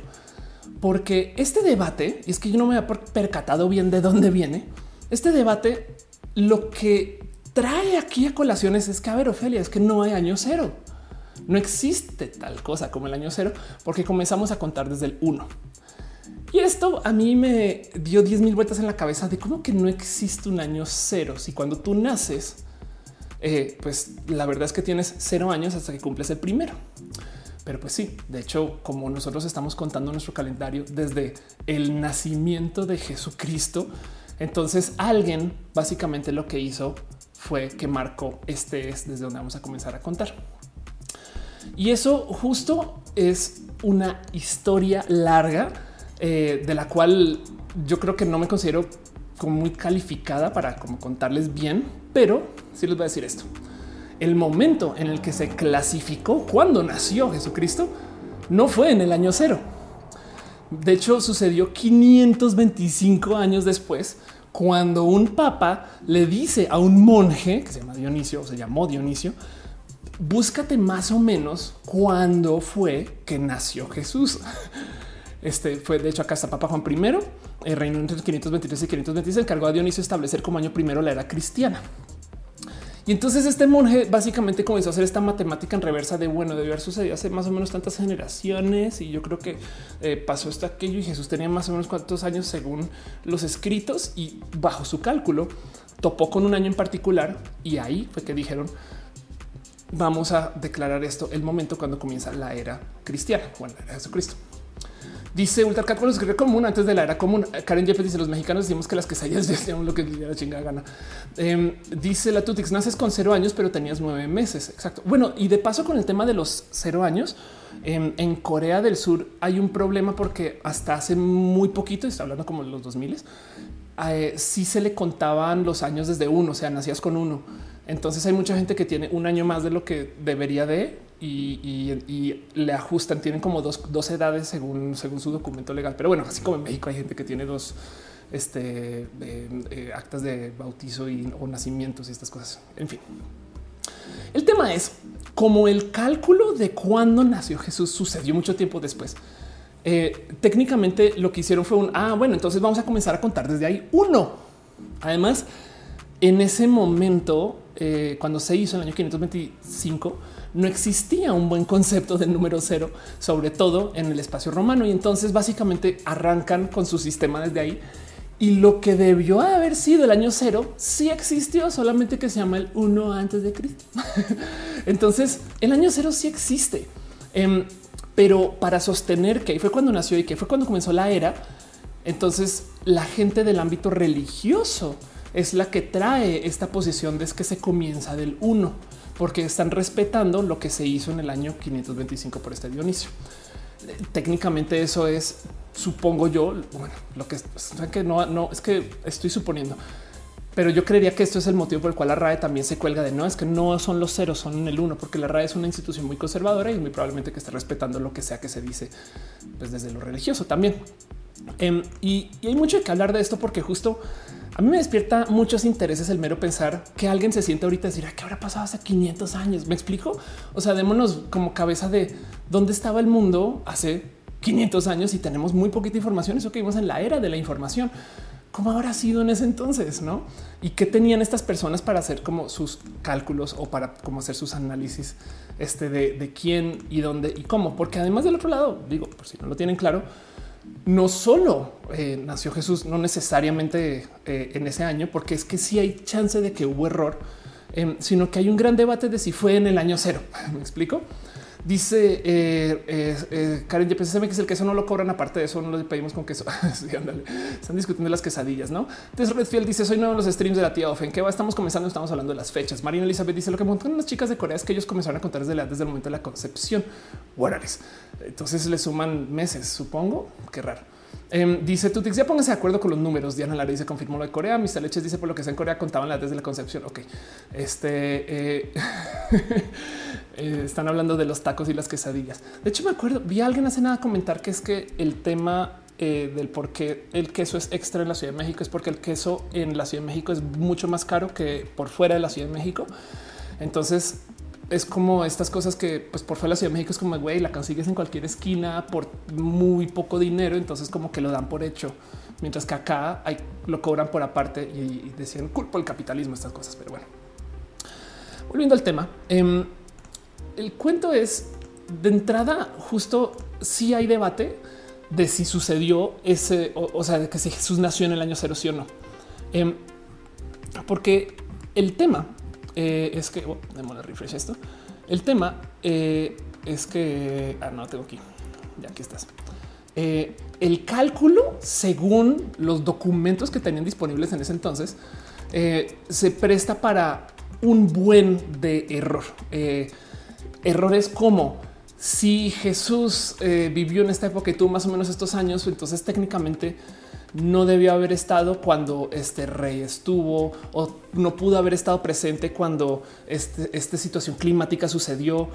porque este debate, y es que yo no me había percatado bien de dónde viene, este debate lo que trae aquí a colaciones es que, a ver, Ofelia, es que no hay año cero. No existe tal cosa como el año cero, porque comenzamos a contar desde el 1. Y esto a mí me dio 10 mil vueltas en la cabeza de cómo que no existe un año cero. Si cuando tú naces, eh, pues la verdad es que tienes cero años hasta que cumples el primero. Pero pues sí, de hecho, como nosotros estamos contando nuestro calendario desde el nacimiento de Jesucristo, entonces alguien básicamente lo que hizo fue que marcó este es desde donde vamos a comenzar a contar. Y eso justo es una historia larga eh, de la cual yo creo que no me considero como muy calificada para contarles bien, pero sí les voy a decir esto. El momento en el que se clasificó cuando nació Jesucristo no fue en el año cero. De hecho, sucedió 525 años después, cuando un papa le dice a un monje que se llama Dionisio o se llamó Dionisio, búscate más o menos cuándo fue que nació Jesús. Este fue de hecho acá está Papa Juan I, el reino entre 523 y 526, encargó a Dionisio establecer como año primero la era cristiana. Y entonces este monje básicamente comenzó a hacer esta matemática en reversa de bueno, debió haber sucedido hace más o menos tantas generaciones. Y yo creo que eh, pasó esto aquello y Jesús tenía más o menos cuántos años según los escritos y bajo su cálculo topó con un año en particular. Y ahí fue que dijeron vamos a declarar esto el momento cuando comienza la era cristiana, bueno, de Jesucristo. Dice Ultracat, bueno, es común antes de la era común. Karen Jeffers dice los mexicanos decimos que las quesadillas decían lo que la chingada gana. Em, dice la Tutix, naces con cero años, pero tenías nueve meses. Exacto. Bueno, y de paso con el tema de los cero años, em, en Corea del Sur hay un problema porque hasta hace muy poquito, está hablando como los 2000, eh, sí se le contaban los años desde uno, o sea, nacías con uno. Entonces hay mucha gente que tiene un año más de lo que debería de y, le ajustan. Tienen como dos, edades según, según su documento legal. Pero bueno, así como en México hay gente que tiene dos este, eh, actas de bautizo y, o nacimientos y estas cosas. En fin, el tema es como el cálculo de cuándo nació Jesús sucedió mucho tiempo después. Eh, técnicamente lo que hicieron fue un ah, bueno, entonces vamos a comenzar a contar desde ahí uno. Además, en ese momento, eh, cuando se hizo en el año 525, no existía un buen concepto del número cero, sobre todo en el espacio romano. Y entonces básicamente arrancan con su sistema desde ahí. Y lo que debió haber sido el año cero sí existió, solamente que se llama el uno antes de Cristo. [laughs] entonces el año cero sí existe. Em, pero para sostener que fue cuando nació y que fue cuando comenzó la era, entonces la gente del ámbito religioso es la que trae esta posición de que se comienza del uno porque están respetando lo que se hizo en el año 525 por este Dionisio. Técnicamente eso es, supongo yo, bueno, lo que, que no, no es que estoy suponiendo, pero yo creería que esto es el motivo por el cual la RAE también se cuelga de no es que no son los ceros, son el uno, porque la RAE es una institución muy conservadora y muy probablemente que esté respetando lo que sea que se dice pues desde lo religioso también. Em, y hay mucho que hablar de esto porque justo a mí me despierta muchos intereses el mero pensar que alguien se siente ahorita decir que habrá pasado hace 500 años. Me explico. O sea, démonos como cabeza de dónde estaba el mundo hace 500 años y tenemos muy poquita información. Eso que vimos en la era de la información. ¿Cómo habrá sido en ese entonces? No? Y qué tenían estas personas para hacer como sus cálculos o para hacer sus análisis este de, de quién y dónde y cómo, porque además del otro lado, digo, por si no lo tienen claro, no solo eh, nació Jesús, no necesariamente eh, en ese año, porque es que sí hay chance de que hubo error, em, sino que hay un gran debate de si fue en el año cero. [laughs] Me explico. Dice eh, eh, Karen, ya pensé que es el queso no lo cobran aparte de eso, no lo pedimos con queso. [laughs] Están discutiendo las quesadillas, ¿no? Entonces Redfield dice, soy nuevo en los streams de la tía Ofen, que va, estamos comenzando, estamos hablando de las fechas. Marina Elizabeth dice, lo que montan las chicas de Corea es que ellos comenzaron a contar desde, desde el momento de la concepción. Entonces le suman meses, supongo. Qué raro. Em, dice Tutix, ya póngase de acuerdo con los números. Diana Lara dice confirmó lo de Corea. Mis leches dice por lo que sea en Corea contaban las desde la concepción. Ok, este eh, [laughs] eh, están hablando de los tacos y las quesadillas. De hecho, me acuerdo, vi a alguien hace nada comentar que es que el tema eh, del por qué el queso es extra en la Ciudad de México es porque el queso en la Ciudad de México es mucho más caro que por fuera de la Ciudad de México. Entonces, es como estas cosas que pues por fuera de la Ciudad de México es como güey, la consigues en cualquier esquina por muy poco dinero. Entonces como que lo dan por hecho, mientras que acá hay, lo cobran por aparte y, decían culpa el capitalismo, estas cosas. Pero bueno, volviendo al tema, em, el cuento es de entrada justo si hay debate de si sucedió ese, o, sea, de que si Jesús nació en el año cero, sí o no. Em, porque el tema eh, es que, oh, démosle refresh esto. El tema eh, es que, ah, no, tengo aquí, ya aquí estás. Eh, el cálculo, según los documentos que tenían disponibles en ese entonces, se presta para un buen de error. errores como si Jesús vivió en esta época y tuvo más o menos estos años, entonces técnicamente no debió haber estado cuando este rey estuvo o no pudo haber estado presente cuando este, esta situación climática sucedió.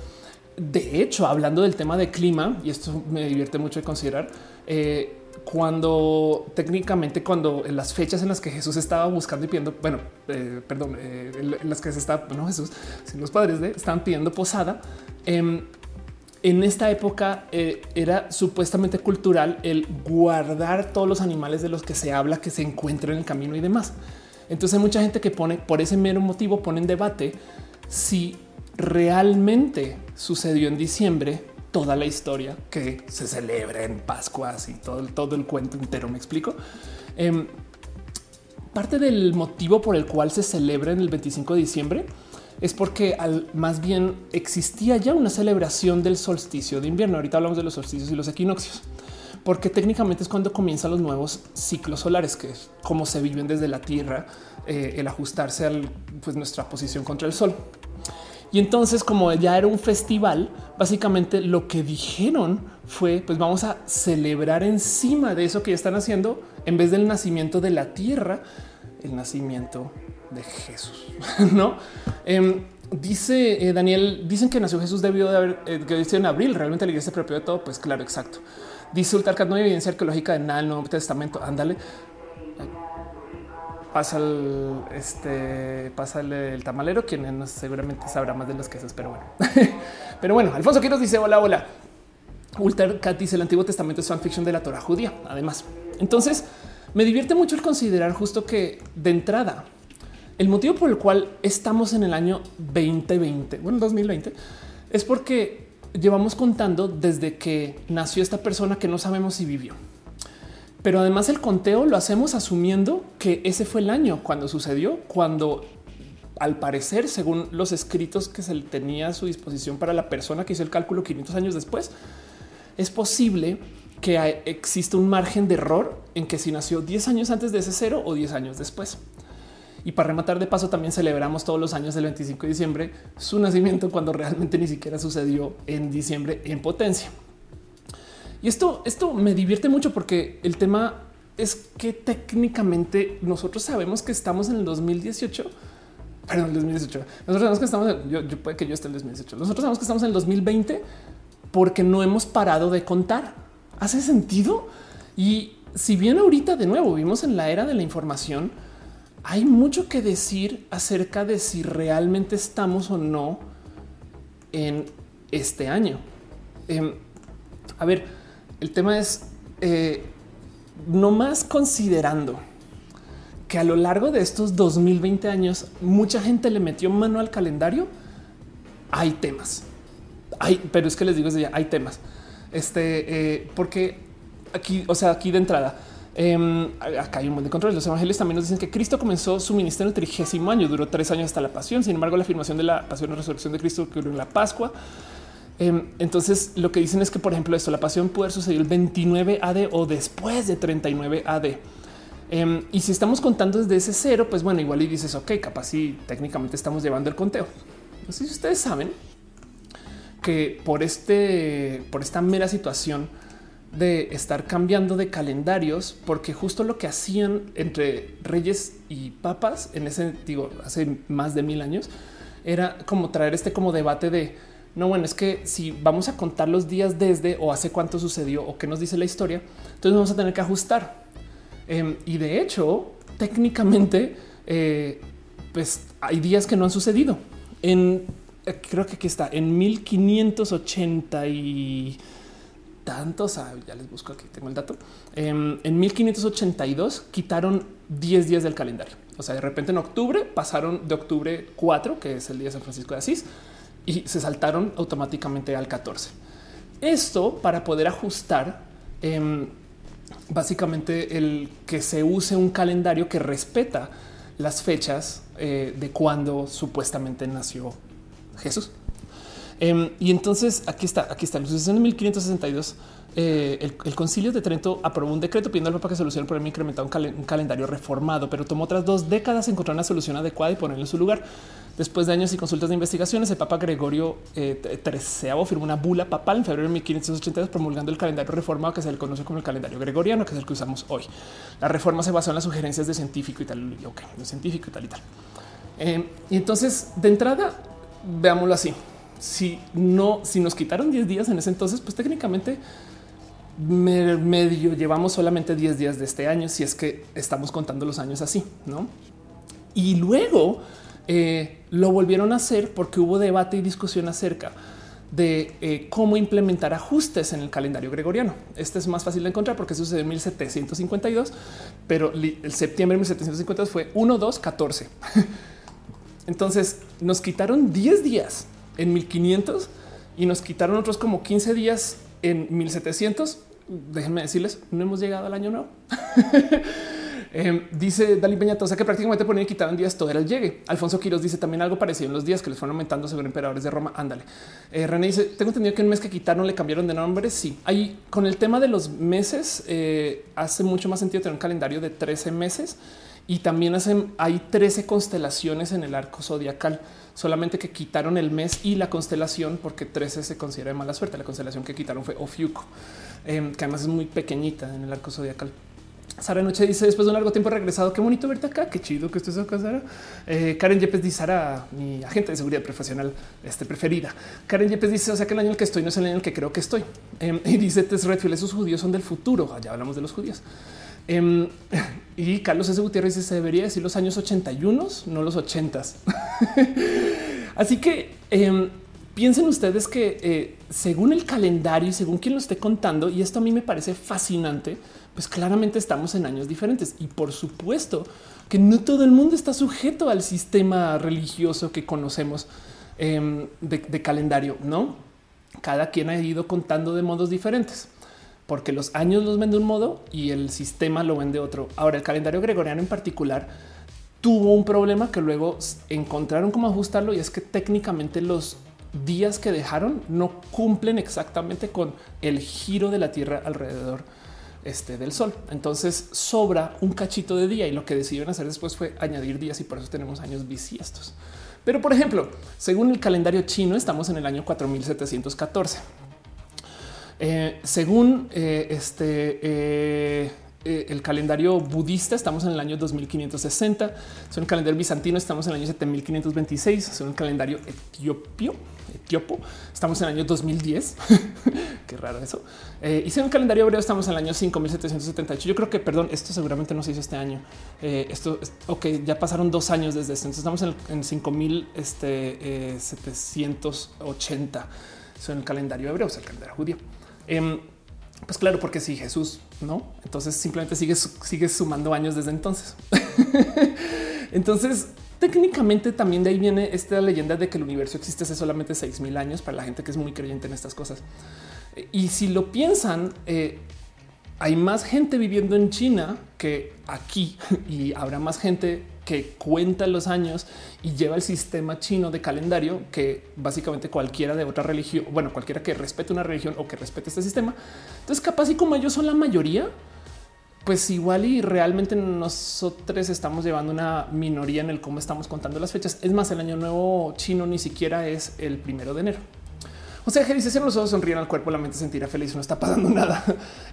De hecho, hablando del tema de clima, y esto me divierte mucho de considerar, eh, cuando técnicamente cuando en las fechas en las que Jesús estaba buscando y pidiendo, bueno, eh, perdón, eh, en las que se está, no Jesús, sino los padres de estaban pidiendo posada, em, en esta época eh, era supuestamente cultural el guardar todos los animales de los que se habla que se encuentran en el camino y demás. Entonces hay mucha gente que pone por ese mero motivo pone en debate si realmente sucedió en diciembre toda la historia que se celebra en Pascua y todo, todo el cuento entero. Me explico. Em, parte del motivo por el cual se celebra en el 25 de diciembre es porque al más bien existía ya una celebración del solsticio de invierno. Ahorita hablamos de los solsticios y los equinoccios, porque técnicamente es cuando comienzan los nuevos ciclos solares, que es como se viven desde la Tierra, eh, el ajustarse a pues, nuestra posición contra el sol. Y entonces, como ya era un festival, básicamente lo que dijeron fue, pues vamos a celebrar encima de eso que ya están haciendo, en vez del nacimiento de la tierra, el nacimiento de Jesús, [laughs] ¿no? Em, dice eh, Daniel, dicen que nació Jesús debió de haber, eh, que en abril, realmente la iglesia se de todo, pues claro, exacto. Dice Ultarcat, no hay evidencia arqueológica de nada el Nuevo Testamento, ándale pasa el, este, pasa el, tamalero, quien seguramente sabrá más de los quesos, pero bueno. [laughs] pero bueno, Alfonso Quiroz dice hola, hola. Ulter Cat dice el Antiguo Testamento es fanfiction de la Torah judía. Además, entonces me divierte mucho el considerar justo que de entrada el motivo por el cual estamos en el año 2020, bueno, 2020, es porque llevamos contando desde que nació esta persona que no sabemos si vivió. Pero además el conteo lo hacemos asumiendo que ese fue el año cuando sucedió, cuando al parecer, según los escritos que se tenía a su disposición para la persona que hizo el cálculo 500 años después, es posible que exista un margen de error en que si nació 10 años antes de ese cero o 10 años después. Y para rematar de paso, también celebramos todos los años del 25 de diciembre su nacimiento cuando realmente ni siquiera sucedió en diciembre en potencia. Y esto, esto me divierte mucho porque el tema es que técnicamente nosotros sabemos que estamos en el 2018. Perdón, el 2018. Nosotros sabemos que estamos, en, yo, puede que yo esté en el 2018. Nosotros sabemos que estamos en el 2020 porque no hemos parado de contar. ¿Hace sentido? Y si bien ahorita de nuevo vivimos en la era de la información, hay mucho que decir acerca de si realmente estamos o no en este año. Em, a ver, el tema es eh, no más considerando que a lo largo de estos 2020 años mucha gente le metió mano al calendario. Hay temas, hay, pero es que les digo hay temas. Este, eh, porque aquí, o sea, aquí de entrada, em, acá hay un buen de control. Los evangelios también nos dicen que Cristo comenzó su ministerio en el trigésimo año, duró tres años hasta la pasión. Sin embargo, la afirmación de la pasión y resurrección de Cristo ocurrió en la Pascua. Em, entonces lo que dicen es que, por ejemplo, esto, la pasión puede suceder el 29 AD o después de 39 AD. Em, y si estamos contando desde ese cero, pues bueno, igual y dices, ok, capaz si técnicamente estamos llevando el conteo. No sé si ustedes saben que por este, por esta mera situación de estar cambiando de calendarios, porque justo lo que hacían entre reyes y papas en ese, digo, hace más de mil años, era como traer este como debate de no, bueno, es que si vamos a contar los días desde o hace cuánto sucedió o qué nos dice la historia, entonces vamos a tener que ajustar. Em, y de hecho, técnicamente, eh, pues hay días que no han sucedido. En eh, creo que aquí está en 1580 y tantos. Ah, ya les busco aquí, tengo el dato. Em, en 1582 quitaron 10 días del calendario. O sea, de repente en octubre pasaron de octubre 4, que es el día de San Francisco de Asís, y se saltaron automáticamente al 14. Esto para poder ajustar em, básicamente el que se use un calendario que respeta las fechas eh, de cuando supuestamente nació Jesús. Em, y entonces aquí está, aquí está, la sucesión de 1562 eh, el, Concilio de Trento aprobó un decreto pidiendo al Papa que solucione el problema incrementado un, calendario reformado, pero tomó otras dos décadas encontrar una solución adecuada y ponerlo en su lugar. Después de años y consultas de investigaciones, el Papa Gregorio XIII eh, firmó una bula papal en febrero de 1582 promulgando el calendario reformado que se le conoce como el calendario gregoriano, que es el que usamos hoy. La reforma se basó en las sugerencias de científico y tal, de científico y tal y tal. Eh, y entonces, de entrada, veámoslo así. Si no, si nos quitaron 10 días en ese entonces, pues técnicamente medio llevamos solamente 10 días de este año, si es que estamos contando los años así, ¿no? Y luego eh, lo volvieron a hacer porque hubo debate y discusión acerca de eh, cómo implementar ajustes en el calendario gregoriano. Este es más fácil de encontrar porque sucedió en 1752, pero el septiembre de 1752 fue 1, 2, 14. Entonces nos quitaron 10 días en 1500 y nos quitaron otros como 15 días en 1700 déjenme decirles, no hemos llegado al año nuevo. [laughs] Em, dice Dalí Peñato, o sea que prácticamente ponían y quitaban días, todo era el llegue. Alfonso Quiroz dice también algo parecido en los días que les fueron aumentando según emperadores de Roma. Ándale. Eh, René dice, tengo entendido que un mes que quitaron le cambiaron de nombre. Sí, ahí con el tema de los meses, eh, hace mucho más sentido tener un calendario de 13 meses y también hacen, hay 13 constelaciones en el arco zodiacal, solamente que quitaron el mes y la constelación porque 13 se considera de mala suerte. La constelación que quitaron fue Ofiuco, em, que además es muy pequeñita en el arco zodiacal. Sara Noche dice después de un largo tiempo regresado. Qué bonito verte acá. Qué chido que estés acá, Sara. Eh, Karen Yepes dice Sara, mi agente de seguridad profesional este, preferida. Karen Yepes dice: O sea, que el año en el que estoy no es el año en el que creo que estoy. Em, y dice Tess Redfield: Esos judíos son del futuro. Ya hablamos de los judíos. Em, [laughs] y Carlos S. Gutiérrez dice: Se debería decir los años 81, no los 80. [laughs] Así que em, piensen ustedes que eh, según el calendario y según quien lo esté contando, y esto a mí me parece fascinante pues claramente estamos en años diferentes y por supuesto que no todo el mundo está sujeto al sistema religioso que conocemos em, de, calendario, no? Cada quien ha ido contando de modos diferentes porque los años los ven de un modo y el sistema lo ven de otro. Ahora, el calendario gregoriano en particular tuvo un problema que luego encontraron cómo ajustarlo y es que técnicamente los días que dejaron no cumplen exactamente con el giro de la Tierra alrededor este, del sol. Entonces sobra un cachito de día y lo que decidieron hacer después fue añadir días y por eso tenemos años bisiestos. Pero por ejemplo, según el calendario chino, estamos en el año 4714. Eh, según eh, este eh, eh, el calendario budista estamos en el año 2560, son el calendario bizantino estamos en el año 7526, son el calendario etiopio, etiopo estamos en el año 2010, [laughs] qué raro eso, eh, y según el calendario hebreo estamos en el año 5778. Yo creo que, perdón, esto seguramente no se hizo este año. Eh, esto, ok, ya pasaron dos años desde esto, entonces estamos en, en 5780, eh, son el calendario hebreo, o sea, el calendario judío. Em, pues claro, porque si Jesús no, entonces simplemente sigues, sigues sumando años desde entonces. [laughs] entonces, técnicamente también de ahí viene esta leyenda de que el universo existe hace solamente seis mil años para la gente que es muy creyente en estas cosas. Y si lo piensan, eh, hay más gente viviendo en China que aquí [laughs] y habrá más gente que cuenta los años y lleva el sistema chino de calendario que básicamente cualquiera de otra religión, bueno, cualquiera que respete una religión o que respete este sistema. Entonces, capaz y como ellos son la mayoría, pues igual y realmente nosotros estamos llevando una minoría en el cómo estamos contando las fechas. Es más, el año nuevo chino ni siquiera es el primero de enero. O sea, que dice cierran los ojos, sonríen al cuerpo, la mente sentirá feliz, no está pasando [laughs] nada.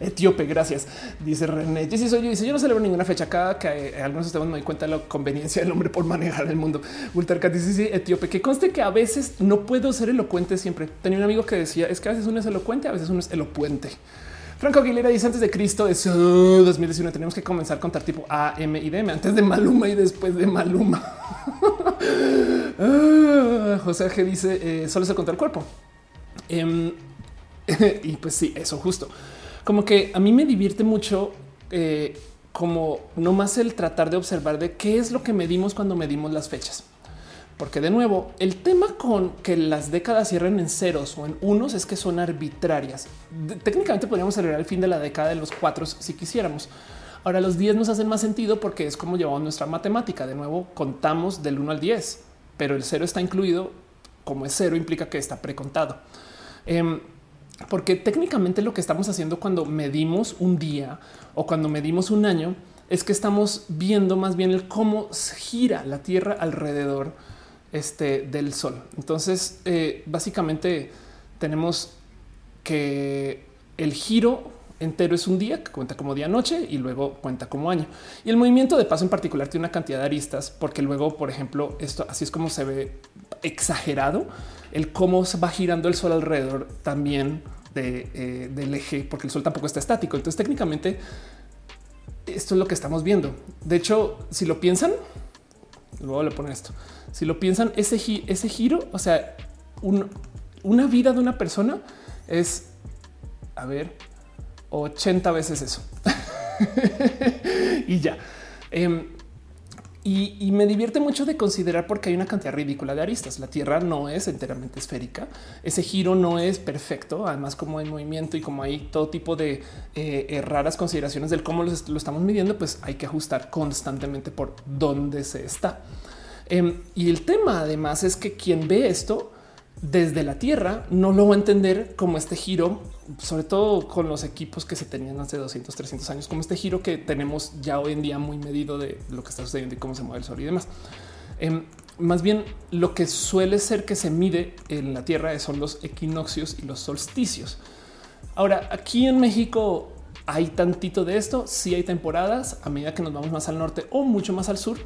Etíope, gracias. Dice René. Dice soy yo, dice yo no celebro ninguna fecha acá que eh, algunos ustedes me doy cuenta de la conveniencia del hombre por manejar el mundo. Ultercat dice sí, etíope, que conste que a veces no puedo ser elocuente siempre. Tenía un amigo que decía es que a veces uno es elocuente, a veces uno es elocuente. Franco Aguilera dice antes de Cristo es 2019. Tenemos que comenzar a contar tipo A, M y D antes de Maluma y después de Maluma. [laughs] Ah, José G dice eh, solo se conta el cuerpo. Em, [laughs] y pues sí, eso justo. Como que a mí me divierte mucho eh, como no más el tratar de observar de qué es lo que medimos cuando medimos las fechas. Porque de nuevo, el tema con que las décadas cierren en ceros o en unos es que son arbitrarias. técnicamente podríamos celebrar el fin de la década de los cuatro si quisiéramos. Ahora los 10 nos hacen más sentido porque es como llevamos nuestra matemática. De nuevo, contamos del 1 al 10, pero el cero está incluido. Como es cero, implica que está precontado. Em, porque técnicamente lo que estamos haciendo cuando medimos un día o cuando medimos un año es que estamos viendo más bien el cómo gira la Tierra alrededor este, del Sol. Entonces, eh, básicamente tenemos que el giro entero es un día que cuenta como día noche y luego cuenta como año. Y el movimiento de paso en particular tiene una cantidad de aristas porque luego, por ejemplo, esto así es como se ve exagerado el cómo se va girando el sol alrededor también de, eh, del eje, porque el sol tampoco está estático. Entonces, técnicamente, esto es lo que estamos viendo. De hecho, si lo piensan, luego le poner esto. Si lo piensan, ese, ese giro, o sea, una vida de una persona es, a ver, 80 veces eso. [laughs] y ya. Em, y, me divierte mucho de considerar porque hay una cantidad ridícula de aristas. La Tierra no es enteramente esférica. Ese giro no es perfecto. Además, como hay movimiento y como hay todo tipo de eh, eh, raras consideraciones del cómo lo, estamos midiendo, pues hay que ajustar constantemente por dónde se está. Em, y el tema además es que quien ve esto desde la Tierra no lo va a entender como este giro, sobre todo con los equipos que se tenían hace 200, 300 años, como este giro que tenemos ya hoy en día muy medido de lo que está sucediendo y cómo se mueve el sol y demás. Em, más bien lo que suele ser que se mide en la Tierra son los equinoccios y los solsticios. Ahora, aquí en México hay tantito de esto. Si hay temporadas a medida que nos vamos más al norte o mucho más al sur,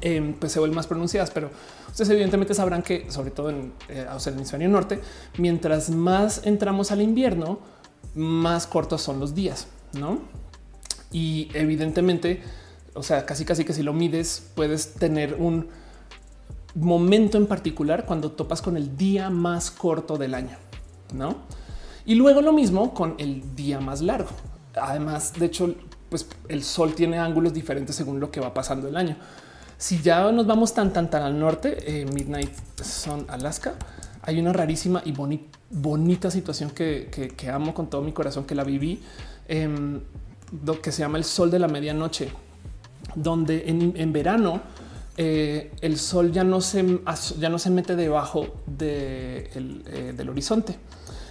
em, pues se vuelven más pronunciadas. Pero ustedes evidentemente sabrán que, sobre todo en eh, el hemisferio norte, mientras más entramos al invierno, más cortos son los días, no? Y evidentemente, o sea, casi casi que si lo mides, puedes tener un momento en particular cuando topas con el día más corto del año, no? Y luego lo mismo con el día más largo. Además, de hecho, pues el sol tiene ángulos diferentes según lo que va pasando el año. Si ya nos vamos tan tan tan al norte, eh, Midnight Sun Alaska, hay una rarísima y bonita situación que, amo con todo mi corazón, que la viví, lo que se llama el sol de la medianoche, donde en, verano eh, el sol ya no se ya no se mete debajo eh, del horizonte.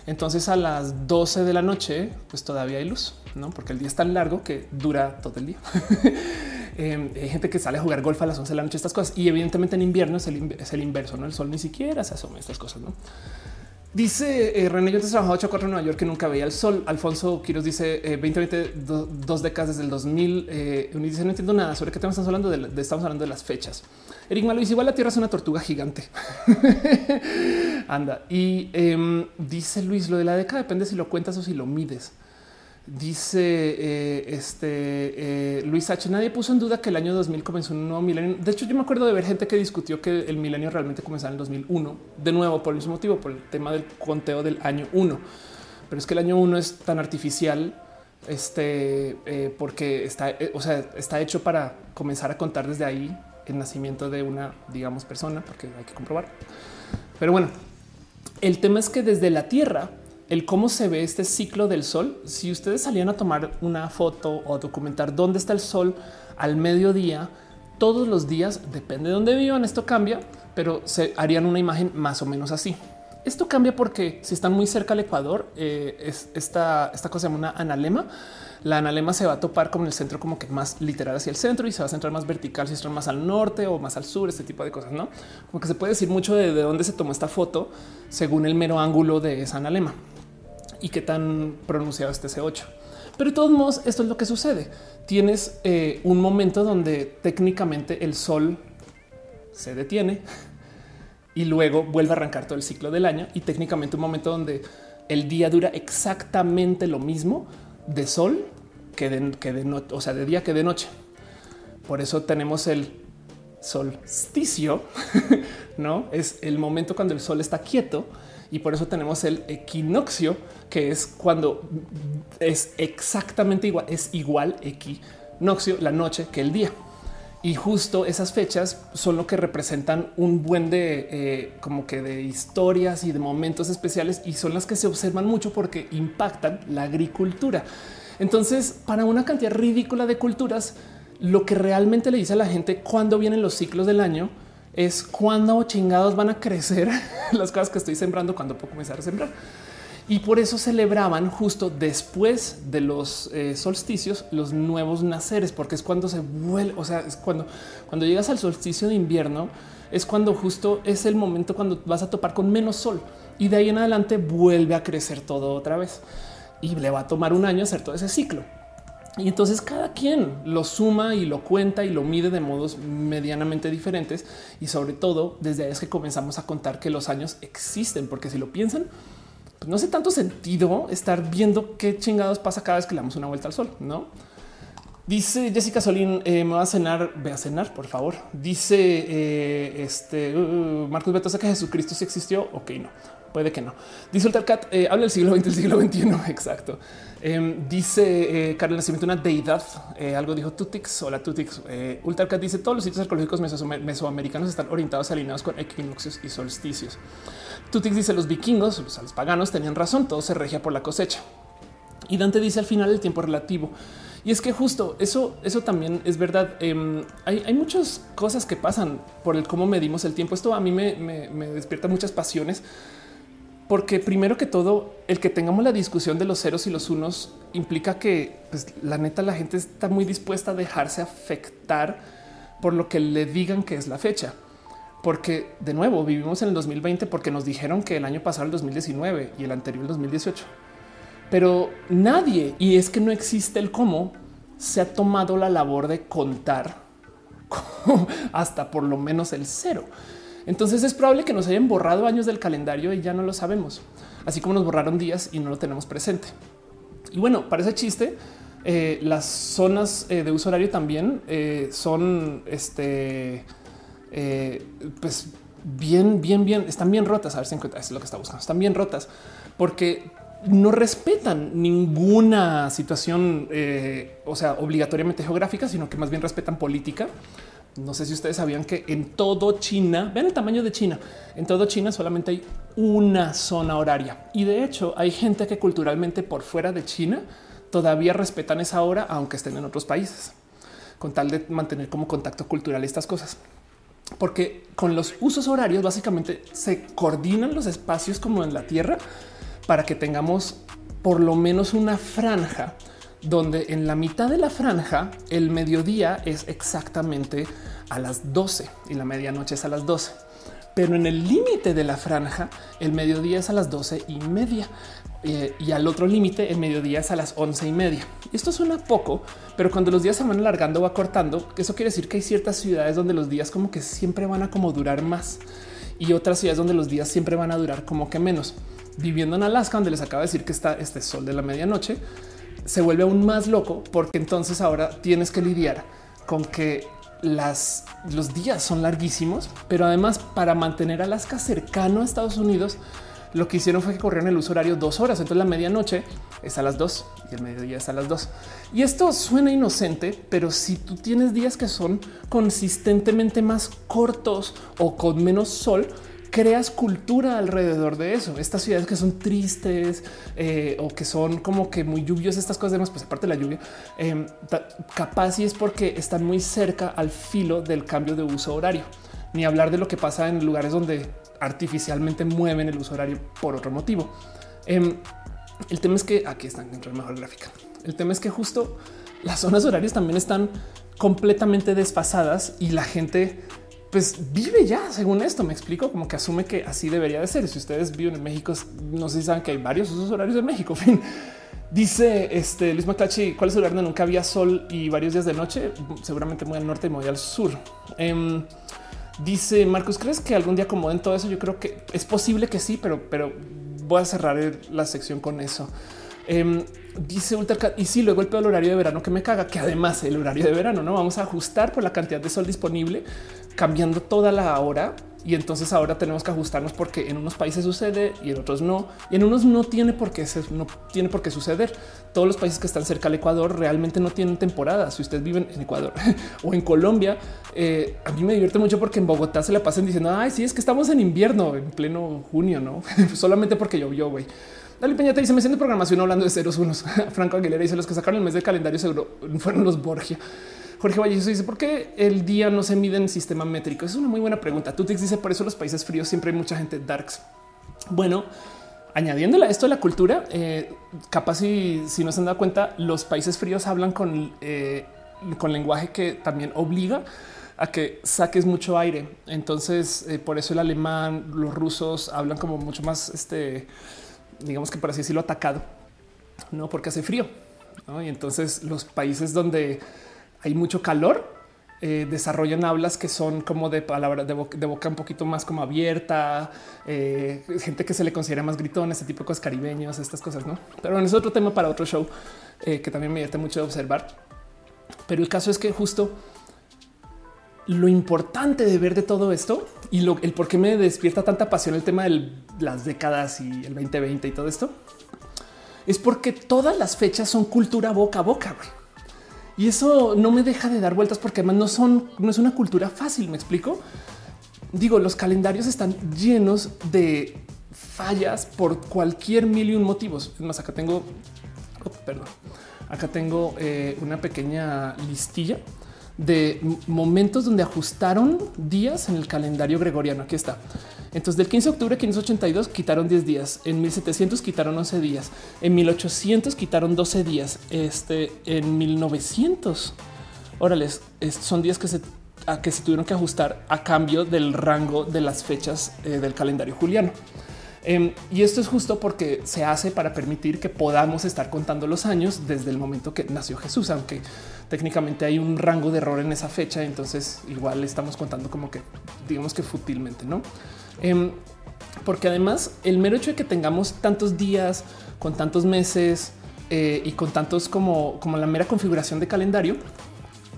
Entonces a las 12 de la noche, pues todavía hay luz, no? Porque el día es tan largo que dura todo el día. [laughs] Em, hay gente que sale a jugar golf a las 11 de la noche, estas cosas. Y evidentemente en invierno es el, es inverso, no? El sol ni siquiera se asoma estas cosas, no? Dice eh, René, yo te he trabajado 8 4 en Nueva York que nunca veía el sol. Alfonso Quiros dice eh, 2020, dos décadas desde el 2000. Eh, dice no entiendo nada sobre qué tema estamos hablando. De, estamos hablando de las fechas. Eric Malo dice igual la Tierra es una tortuga gigante. [laughs] Anda. Y em, dice Luis, lo de la década depende si lo cuentas o si lo mides. Dice eh, este eh, Luis H. Nadie puso en duda que el año 2000 comenzó un nuevo milenio. De hecho, yo me acuerdo de ver gente que discutió que el milenio realmente comenzó en el 2001. De nuevo, por el mismo motivo, por el tema del conteo del año 1. Pero es que el año 1 es tan artificial este, eh, porque está, o sea, está hecho para comenzar a contar desde ahí el nacimiento de una, digamos, persona, porque hay que comprobar. Pero bueno, el tema es que desde la Tierra el cómo se ve este ciclo del sol. Si ustedes salían a tomar una foto o documentar dónde está el sol al mediodía, todos los días, depende de dónde vivan, esto cambia, pero se harían una imagen más o menos así. Esto cambia porque si están muy cerca al Ecuador, eh, es esta, esta cosa llama una analema. La analema se va a topar con el centro como que más literal hacia el centro y se va a centrar más vertical si están más al norte o más al sur, este tipo de cosas, ¿no? Como que se puede decir mucho de, de dónde se tomó esta foto según el mero ángulo de esa analema y qué tan pronunciado este C8. Pero de todos modos, esto es lo que sucede. Tienes eh, un momento donde técnicamente el sol se detiene y luego vuelve a arrancar todo el ciclo del año y técnicamente un momento donde el día dura exactamente lo mismo de sol que de, que o sea, de día que de noche. Por eso tenemos el solsticio, [laughs] no es el momento cuando el sol está quieto y por eso tenemos el equinoccio, que es cuando es exactamente igual, es igual equinoccio la noche que el día. Y justo esas fechas son lo que representan un buen de eh, como que de historias y de momentos especiales y son las que se observan mucho porque impactan la agricultura. Entonces, para una cantidad ridícula de culturas, lo que realmente le dice a la gente cuando vienen los ciclos del año es cuando chingados van a crecer [laughs] las cosas que estoy sembrando cuando puedo comenzar a sembrar. Y por eso celebraban justo después de los eh, solsticios los nuevos naceres, porque es cuando se vuelve, o sea, es cuando, cuando llegas al solsticio de invierno, es cuando justo es el momento cuando vas a topar con menos sol y de ahí en adelante vuelve a crecer todo otra vez y le va a tomar un año hacer todo ese ciclo. Y entonces cada quien lo suma y lo cuenta y lo mide de modos medianamente diferentes. Y sobre todo desde ahí es que comenzamos a contar que los años existen, porque si lo piensan, no hace tanto sentido estar viendo qué chingados pasa cada vez que le damos una vuelta al sol, no? Dice Jessica Solín, eh, me va a cenar, ve a cenar, por favor. Dice eh, este uh, Marcos Beto, sé que Jesucristo sí existió. Ok, no puede que no. Dice Ultracat, eh, habla del siglo XX, el siglo XXI. [laughs] Exacto. Em, dice eh, Carlos Nacimiento, una deidad. Algo dijo Tutix. Hola Tutix. Ultracat dice todos los sitios arqueológicos mesoamericanos están orientados alineados con equinoccios y solsticios. Tutix dice los vikingos, los, paganos tenían razón. Todo se regia por la cosecha. Y Dante dice al final el tiempo relativo. Y es que justo eso, eso también es verdad. Em, hay, muchas cosas que pasan por el cómo medimos el tiempo. Esto a mí me, despierta muchas pasiones. Porque primero que todo, el que tengamos la discusión de los ceros y los unos implica que pues, la neta la gente está muy dispuesta a dejarse afectar por lo que le digan que es la fecha. Porque de nuevo vivimos en el 2020 porque nos dijeron que el año pasado el 2019 y el anterior el 2018 pero nadie, y es que no existe el cómo, se ha tomado la labor de contar [laughs] hasta por lo menos el cero. Entonces es probable que nos hayan borrado años del calendario y ya no lo sabemos, así como nos borraron días y no lo tenemos presente. Y bueno, para ese chiste, eh, las zonas eh, de uso horario también eh, son este, pues bien, bien, bien, están bien rotas. A ver si encuentra es lo que está buscando. Están bien rotas porque no respetan ninguna situación, eh, o sea, obligatoriamente geográfica, sino que más bien respetan política. No sé si ustedes sabían que en todo China, vean el tamaño de China, en todo China solamente hay una zona horaria. Y de hecho hay gente que culturalmente por fuera de China todavía respetan esa hora, aunque estén en otros países, con tal de mantener como contacto cultural estas cosas. Porque con los usos horarios básicamente se coordinan los espacios como en la Tierra para que tengamos por lo menos una franja donde en la mitad de la franja el mediodía es exactamente a las 12 y la medianoche es a las 12. Pero en el límite de la franja el mediodía es a las 12 y media eh, y al otro límite el mediodía es a las 11 y media. Esto suena poco, pero cuando los días se van alargando o acortando, eso quiere decir que hay ciertas ciudades donde los días como que siempre van a como durar más y otras ciudades donde los días siempre van a durar como que menos viviendo en Alaska, donde les acaba de decir que está este sol de la medianoche, se vuelve aún más loco porque entonces ahora tienes que lidiar con que las, los días son larguísimos, pero además para mantener Alaska cercano a Estados Unidos, lo que hicieron fue que corrieron el uso horario dos horas. Entonces la medianoche es a las dos y el mediodía es a las dos. Y esto suena inocente, pero si tú tienes días que son consistentemente más cortos o con menos sol, creas cultura alrededor de eso. Estas ciudades que son tristes eh, o que son como que muy lluviosas, estas cosas demás, pues aparte de la lluvia, eh, capaz y es porque están muy cerca al filo del cambio de uso horario. Ni hablar de lo que pasa en lugares donde artificialmente mueven el uso horario por otro motivo. Em, el tema es que aquí están dentro de mejor gráfica. El tema es que justo las zonas horarias también están completamente desfasadas y la gente pues vive ya según esto. Me explico como que asume que así debería de ser. Si ustedes viven en México, no sé si saben que hay varios usos horarios de México. [laughs] Dice este Luis Maclachi, ¿cuál es el lugar donde nunca había sol y varios días de noche? Seguramente muy al norte y muy al sur. Em, dice Marcos, ¿crees que algún día acomoden todo eso? Yo creo que es posible que sí, pero, pero voy a cerrar la sección con eso. Em, dice Ultra y sí, luego el peor horario de verano que me caga, que además el horario de verano no vamos a ajustar por la cantidad de sol disponible, cambiando toda la hora. Y entonces ahora tenemos que ajustarnos porque en unos países sucede y en otros no. Y en unos no tiene por qué ser, no tiene por qué suceder. Todos los países que están cerca al Ecuador realmente no tienen temporada. Si ustedes viven en Ecuador [laughs] o en Colombia, eh, a mí me divierte mucho porque en Bogotá se la pasan diciendo, ay, sí, es que estamos en invierno, en pleno junio, no [laughs] solamente porque llovió, güey. Dale Peña te dice: Me siento programación hablando de ceros unos. [laughs] Franco Aguilera dice: Los que sacaron el mes de calendario seguro fueron los Borgia. Jorge Valles dice: ¿Por qué el día no se mide en sistema métrico? Es una muy buena pregunta. Te dice: Por eso los países fríos siempre hay mucha gente darks. Bueno, añadiéndole a esto de la cultura, eh, capaz si, si no se han dado cuenta, los países fríos hablan con, eh, con lenguaje que también obliga a que saques mucho aire. Entonces, eh, por eso el alemán, los rusos hablan como mucho más este digamos que por así decirlo, atacado, no porque hace frío. Y entonces los países donde hay mucho calor eh, desarrollan hablas que son como de palabras de, boca un poquito más como abierta, eh, gente que se le considera más gritón, ese tipo de cosas caribeños, estas cosas, no? Pero bueno, es otro tema para otro show eh, que también me divierte mucho de observar. Pero el caso es que justo lo importante de ver de todo esto y el por qué me despierta tanta pasión el tema de las décadas y el 2020 y todo esto es porque todas las fechas son cultura boca a boca. Y eso no me deja de dar vueltas porque además no son, no es una cultura fácil. Me explico. Digo, los calendarios están llenos de fallas por cualquier mil y un motivos. Es más, acá tengo, oh, perdón, acá tengo eh, una pequeña listilla de momentos donde ajustaron días en el calendario gregoriano. Aquí está. Entonces, del 15 de octubre de 582 quitaron 10 días, en 1700 quitaron 11 días, en 1800 quitaron 12 días, este en 1900. Órales, son días que se a que se tuvieron que ajustar a cambio del rango de las fechas eh, del calendario juliano. Em, y esto es justo porque se hace para permitir que podamos estar contando los años desde el momento que nació Jesús, aunque técnicamente hay un rango de error en esa fecha. Entonces igual estamos contando como que digamos que fútilmente, no? Em, porque además el mero hecho de que tengamos tantos días con tantos meses eh, y con tantos como, como la mera configuración de calendario,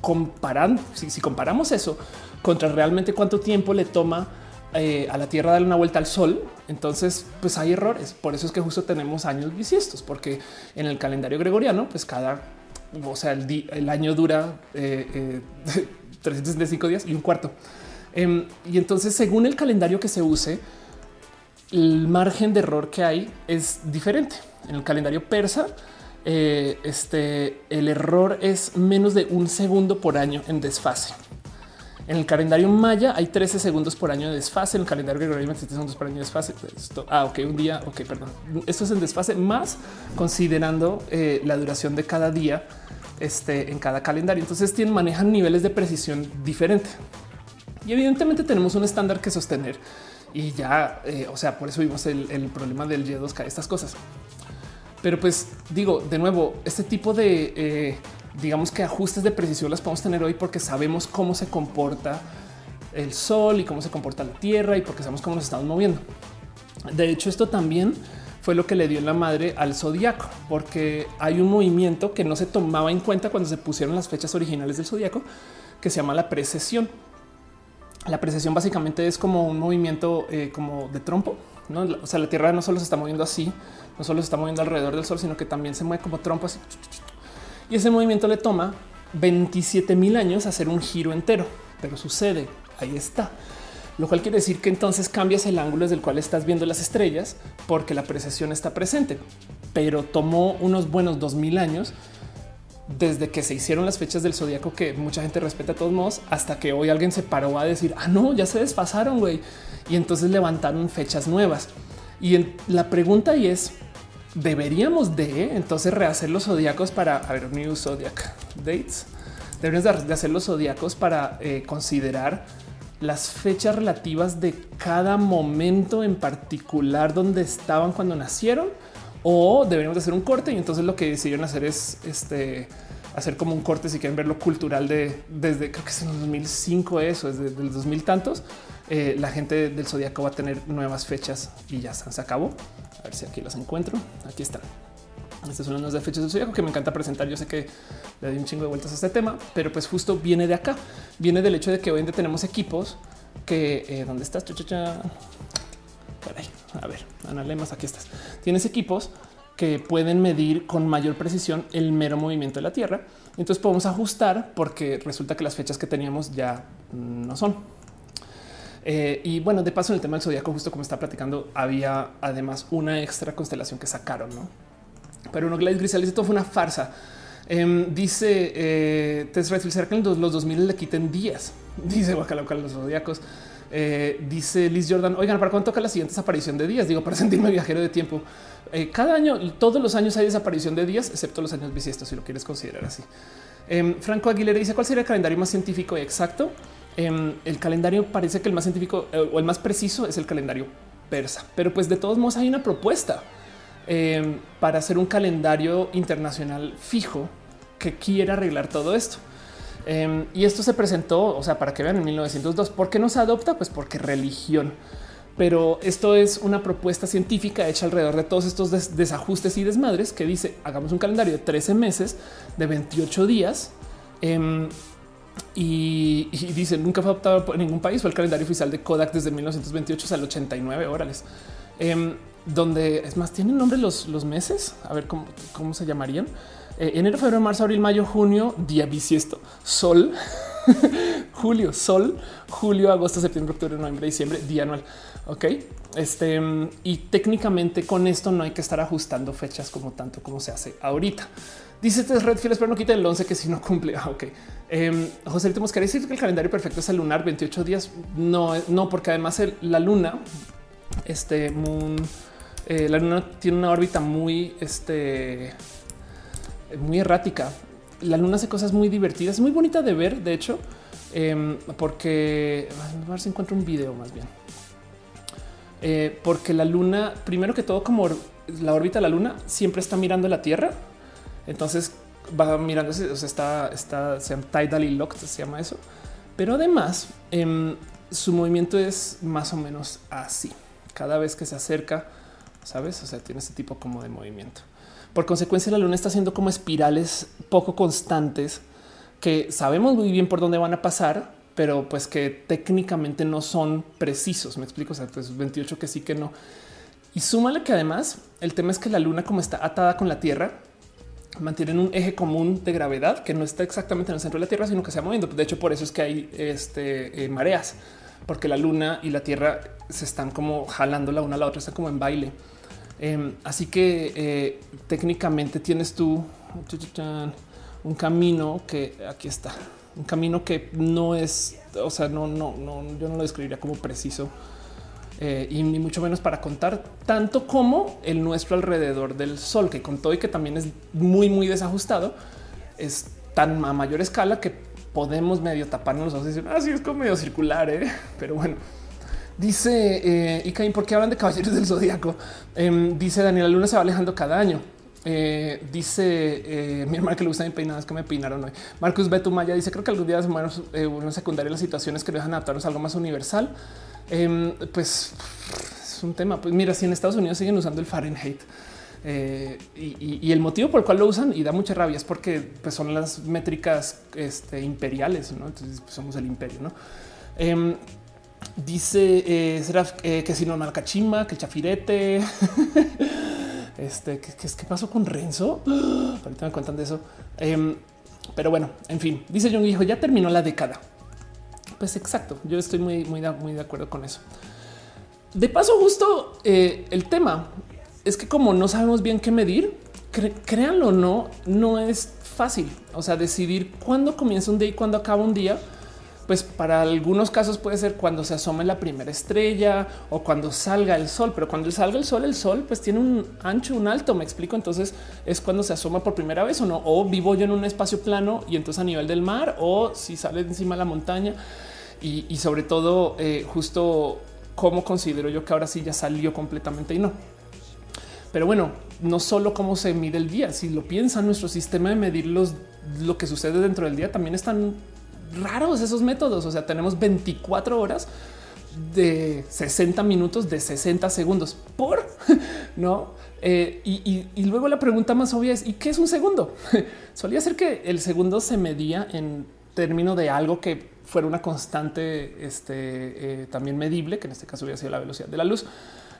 comparando, si, comparamos eso contra realmente cuánto tiempo le toma eh, a la Tierra darle una vuelta al Sol, entonces pues hay errores. Por eso es que justo tenemos años bisiestos, porque en el calendario gregoriano, pues cada, o sea, el, año dura eh, 365 eh, [laughs] días y un cuarto. Em, y entonces, según el calendario que se use, el margen de error que hay es diferente. En el calendario persa, eh, este, el error es menos de un segundo por año en desfase. En el calendario maya hay 13 segundos por año de desfase. En el calendario gregoriano 27 segundos por año de desfase. Esto, ah, ok, un día. Ok, perdón. Esto es en desfase más considerando eh, la duración de cada día este, en cada calendario. Entonces tienen, manejan niveles de precisión diferente. Y evidentemente tenemos un estándar que sostener. Y ya, eh, o sea, por eso vimos el, problema del Y2K, estas cosas. Pero pues digo, de nuevo, este tipo de eh, digamos que ajustes de precisión las podemos tener hoy porque sabemos cómo se comporta el sol y cómo se comporta la tierra y porque sabemos cómo nos estamos moviendo. De hecho, esto también fue lo que le dio la madre al zodiaco, porque hay un movimiento que no se tomaba en cuenta cuando se pusieron las fechas originales del zodiaco, que se llama la precesión. La precesión básicamente es como un movimiento eh, como de trompo. ¿no? O sea, la Tierra no solo se está moviendo así, no solo se está moviendo alrededor del Sol, sino que también se mueve como trompo así y ese movimiento le toma 27 mil años hacer un giro entero, pero sucede. Ahí está. Lo cual quiere decir que entonces cambias el ángulo desde el cual estás viendo las estrellas porque la precesión está presente, pero tomó unos buenos 2000 años desde que se hicieron las fechas del zodiaco que mucha gente respeta a todos modos, hasta que hoy alguien se paró a decir, ah, no, ya se desfasaron, güey. Y entonces levantaron fechas nuevas. Y la pregunta es, deberíamos de entonces rehacer los zodiacos para a ver, new zodiac dates. Deberíamos de hacer los zodiacos para eh, considerar las fechas relativas de cada momento en particular donde estaban cuando nacieron o deberíamos de hacer un corte y entonces lo que decidieron hacer es este hacer como un corte si quieren ver lo cultural de desde creo que es en el 2005 eso es desde el 2000 tantos eh, la gente del zodiaco va a tener nuevas fechas y ya se acabó a ver si aquí las encuentro. Aquí están. Estas son las de fechas del zodiaco que me encanta presentar. Yo sé que le doy un chingo de vueltas a este tema, pero pues justo viene de acá. Viene del hecho de que hoy en día tenemos equipos que eh, dónde estás? Cha, A ver, Ana Lemas, aquí estás. Tienes equipos que pueden medir con mayor precisión el mero movimiento de la Tierra. Entonces podemos ajustar porque resulta que las fechas que teníamos ya no son. Eh, y bueno, de paso en el tema del zodiaco, justo como está platicando, había además una extra constelación que sacaron, ¿no? Pero uno Gladys Grisel dice todo fue una farsa. Em, dice eh, Tess Redfield, que los, los 2000 le quiten días. [laughs] Dice Guacaloca los zodiacos. Eh, dice Liz Jordan, oigan, ¿para cuándo toca la siguiente desaparición de días? Digo, para [laughs] sentirme viajero de tiempo. Eh, cada año, todos los años hay desaparición de días, excepto los años bisiestos, si lo quieres considerar así. Em, Franco Aguilera dice, ¿cuál sería el calendario más científico y exacto? Em, el calendario parece que el más científico eh, o el más preciso es el calendario persa, pero pues de todos modos hay una propuesta em, para hacer un calendario internacional fijo que quiera arreglar todo esto. Em, y esto se presentó, o sea, para que vean en 1902. ¿Por qué no se adopta? Pues porque religión. Pero esto es una propuesta científica hecha alrededor de todos estos desajustes y desmadres que dice hagamos un calendario de 13 meses de 28 días y, dice nunca fue adoptado por ningún país. Fue el calendario oficial de Kodak desde 1928 hasta el 89 órales. Em, donde es más, tienen nombre los, los meses. A ver cómo, cómo se llamarían. Eh, enero, febrero, marzo, abril, mayo, junio, día bisiesto, sol, [laughs] julio, sol, julio, agosto, septiembre, octubre, noviembre, diciembre, día anual. Ok. Este y técnicamente con esto no hay que estar ajustando fechas como tanto como se hace ahorita. Dice este Red Files, pero no quita el 11 que si no cumple. Ah, ok. Eh, José Lito Mosquera dice que el calendario perfecto es el lunar 28 días. No, no, porque además la luna, este moon, eh, la luna tiene una órbita muy, este, muy errática. La luna hace cosas muy divertidas, muy bonita de ver, de hecho, em, porque a ver si encuentro un video más bien. Eh, porque la luna, primero que todo, como la órbita de la luna siempre está mirando la Tierra. Entonces va mirando, o sea, está, está, se llama tidally locked, se llama eso. Pero además, em, su movimiento es más o menos así. Cada vez que se acerca, sabes, o sea, tiene ese tipo como de movimiento. Por consecuencia, la luna está haciendo como espirales poco constantes que sabemos muy bien por dónde van a pasar, pero pues que técnicamente no son precisos. Me explico. O sea, pues 28 que sí que no. Y súmale que además el tema es que la luna, como está atada con la Tierra, mantienen un eje común de gravedad que no está exactamente en el centro de la Tierra, sino que se va moviendo. De hecho, por eso es que hay este, eh, mareas, porque la luna y la Tierra se están como jalando la una a la otra, está como en baile. Em, así que eh, técnicamente tienes tú un camino que aquí está, un camino que no es, o sea, no, no, no, yo no lo describiría como preciso eh, y ni mucho menos para contar tanto como el nuestro alrededor del sol, que con todo y que también es muy, muy desajustado, es tan a mayor escala que podemos medio taparnos los ojos y decir así ah, es como medio circular, ¿eh? [laughs] pero bueno. Dice eh, Icaín, ¿por qué hablan de caballeros del zodiaco? Em, dice Daniela Luna se va alejando cada año. Eh, dice eh, mi hermana que le gustan peinadas que me peinaron hoy. Marcus Betumaya dice: Creo que algún día a eh, una secundaria las situaciones que dejan adaptarnos a algo más universal. Em, pues es un tema. Pues mira, si en Estados Unidos siguen usando el Fahrenheit y, el motivo por el cual lo usan y da mucha rabia es porque pues, son las métricas este, imperiales. ¿no? Entonces pues, somos el imperio. ¿no? Em, dice eh, eh, que si no Malcachima, que el chafirete. [laughs] este ¿qué, qué, pasó con Renzo? [gasps] Ahorita me cuentan de eso. Em, pero bueno, en fin, dice John hijo, ya terminó la década. Pues exacto, yo estoy muy, muy, muy de acuerdo con eso. De paso, justo eh, el tema es que como no sabemos bien qué medir, créanlo o no, no es fácil. O sea, decidir cuándo comienza un día y cuándo acaba un día pues para algunos casos puede ser cuando se asome la primera estrella o cuando salga el sol, pero cuando salga el sol, el sol pues tiene un ancho, un alto, me explico, entonces es cuando se asoma por primera vez o no, o vivo yo en un espacio plano y entonces a nivel del mar o si sale encima de la montaña y, sobre todo eh, justo cómo considero yo que ahora sí ya salió completamente y no. Pero bueno, no solo cómo se mide el día, si lo piensan, nuestro sistema de medir los, lo que sucede dentro del día también están raros esos métodos. O sea, tenemos 24 horas de 60 minutos de 60 segundos por [laughs] no. Eh, y, luego la pregunta más obvia es: ¿y qué es un segundo? [laughs] Solía ser que el segundo se medía en términos de algo que fuera una constante este, eh, también medible, que en este caso hubiera sido la velocidad de la luz.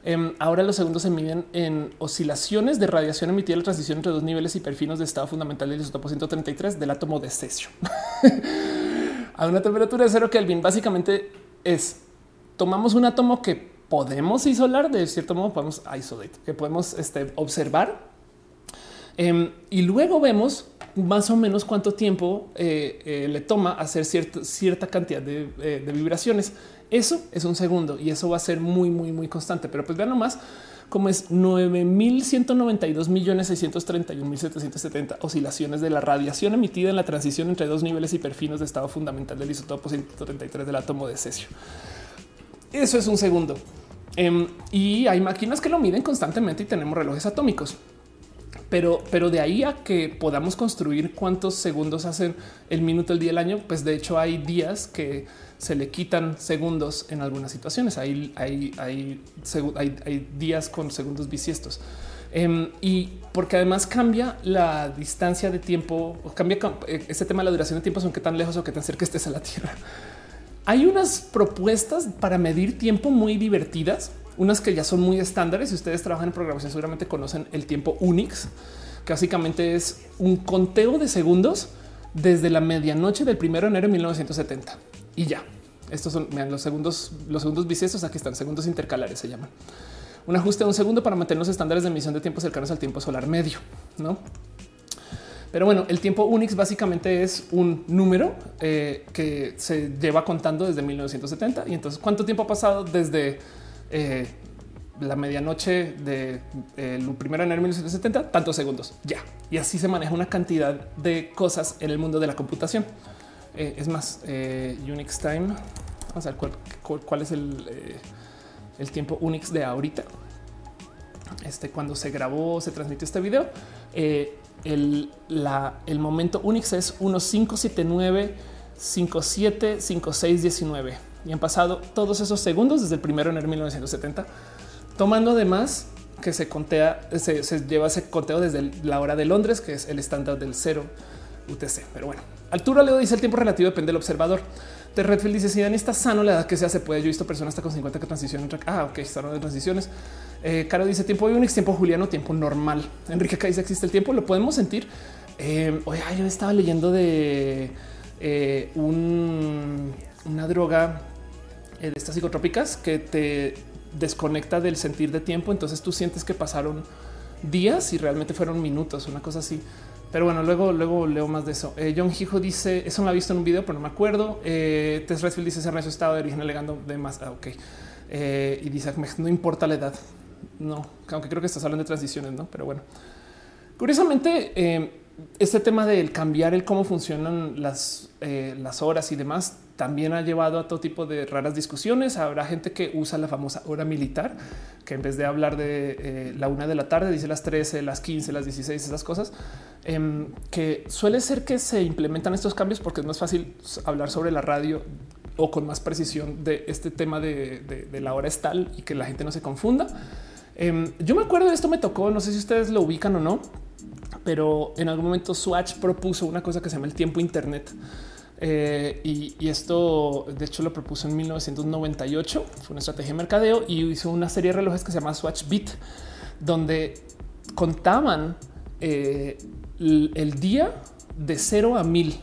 Em, ahora los segundos se miden en oscilaciones de radiación emitida en la transición entre dos niveles hiperfinos de estado fundamental del isótopo 133 del átomo de cesio. [laughs] a una temperatura de cero Kelvin. Básicamente es tomamos un átomo que podemos isolar de cierto modo, podemos isolate, que podemos este, observar em, y luego vemos más o menos cuánto tiempo eh, eh, le toma hacer cierta, cierta cantidad de, eh, de, vibraciones. Eso es un segundo y eso va a ser muy, muy, muy constante. Pero pues vean nomás como es 9192 millones 631 mil 770 oscilaciones de la radiación emitida en la transición entre dos niveles hiperfinos de estado fundamental del isótopo 133 del átomo de cesio. Eso es un segundo. Em, y hay máquinas que lo miden constantemente y tenemos relojes atómicos. Pero, pero de ahí a que podamos construir cuántos segundos hacen el minuto, el día, el año, pues de hecho hay días que se le quitan segundos en algunas situaciones. Hay, hay, hay, días con segundos bisiestos. Em, y porque además cambia la distancia de tiempo, cambia eh, ese tema de la duración de tiempo, son que tan lejos o que tan cerca estés a la Tierra. Hay unas propuestas para medir tiempo muy divertidas, unas que ya son muy estándares. Si ustedes trabajan en programación, seguramente conocen el tiempo Unix, que básicamente es un conteo de segundos desde la medianoche del primero de enero de 1970 y ya. Estos son los segundos, los segundos bisiestos. Aquí están segundos intercalares, se llaman un ajuste de un segundo para mantener los estándares de emisión de tiempo cercanos al tiempo solar medio. No Pero bueno, el tiempo Unix básicamente es un número eh, que se lleva contando desde 1970. Y entonces, ¿cuánto tiempo ha pasado desde eh, la medianoche de eh, el primero de enero de 1970? Tantos segundos ya. Y así se maneja una cantidad de cosas en el mundo de la computación. Es más, Unix time. Vamos a ver cuál, es el, el tiempo Unix de ahorita este, cuando se grabó, se transmitió este video, eh, el, el, momento Unix es 1579 57 56 19 y han pasado todos esos segundos desde el primero de enero de 1970, tomando además que se contea, se, lleva ese conteo desde la hora de Londres, que es el estándar del cero UTC. Pero bueno, altura Leo dice el tiempo relativo depende del observador. De Redfield dice si Dani está sano, la edad que sea se puede. Yo he visto personas hasta con 50 que transicionan. Ah, ok, están de transiciones. Eh, Caro dice tiempo Unix, tiempo Juliano, tiempo normal. Enrique acá dice existe el tiempo, lo podemos sentir. Eh, oye, yo estaba leyendo de eh, una droga de estas psicotrópicas que te desconecta del sentir de tiempo. Entonces tú sientes que pasaron días y realmente fueron minutos, una cosa así. Pero bueno, luego, luego leo más de eso. Eh, John Hijo dice eso lo ha visto en un video, pero no me acuerdo. Eh, Tess Redfield dice ese su estado de origen alegando de más. Ah, ok. Eh, y dice no importa la edad. No, aunque creo que estás hablando de transiciones, no? Pero bueno, curiosamente, eh, este tema del cambiar el cómo funcionan las, las horas y demás también ha llevado a todo tipo de raras discusiones. Habrá gente que usa la famosa hora militar, que en vez de hablar de eh, la una de la tarde, dice las 13, las 15, las 16, esas cosas, em, que suele ser que se implementan estos cambios porque es más fácil hablar sobre la radio o con más precisión de este tema de, la hora es tal y que la gente no se confunda. Em, yo me acuerdo de esto, me tocó, no sé si ustedes lo ubican o no, pero en algún momento Swatch propuso una cosa que se llama el tiempo Internet eh, y, esto, de hecho, lo propuso en 1998. Fue una estrategia de mercadeo y hizo una serie de relojes que se llama Swatch Beat, donde contaban eh, el, día de cero a mil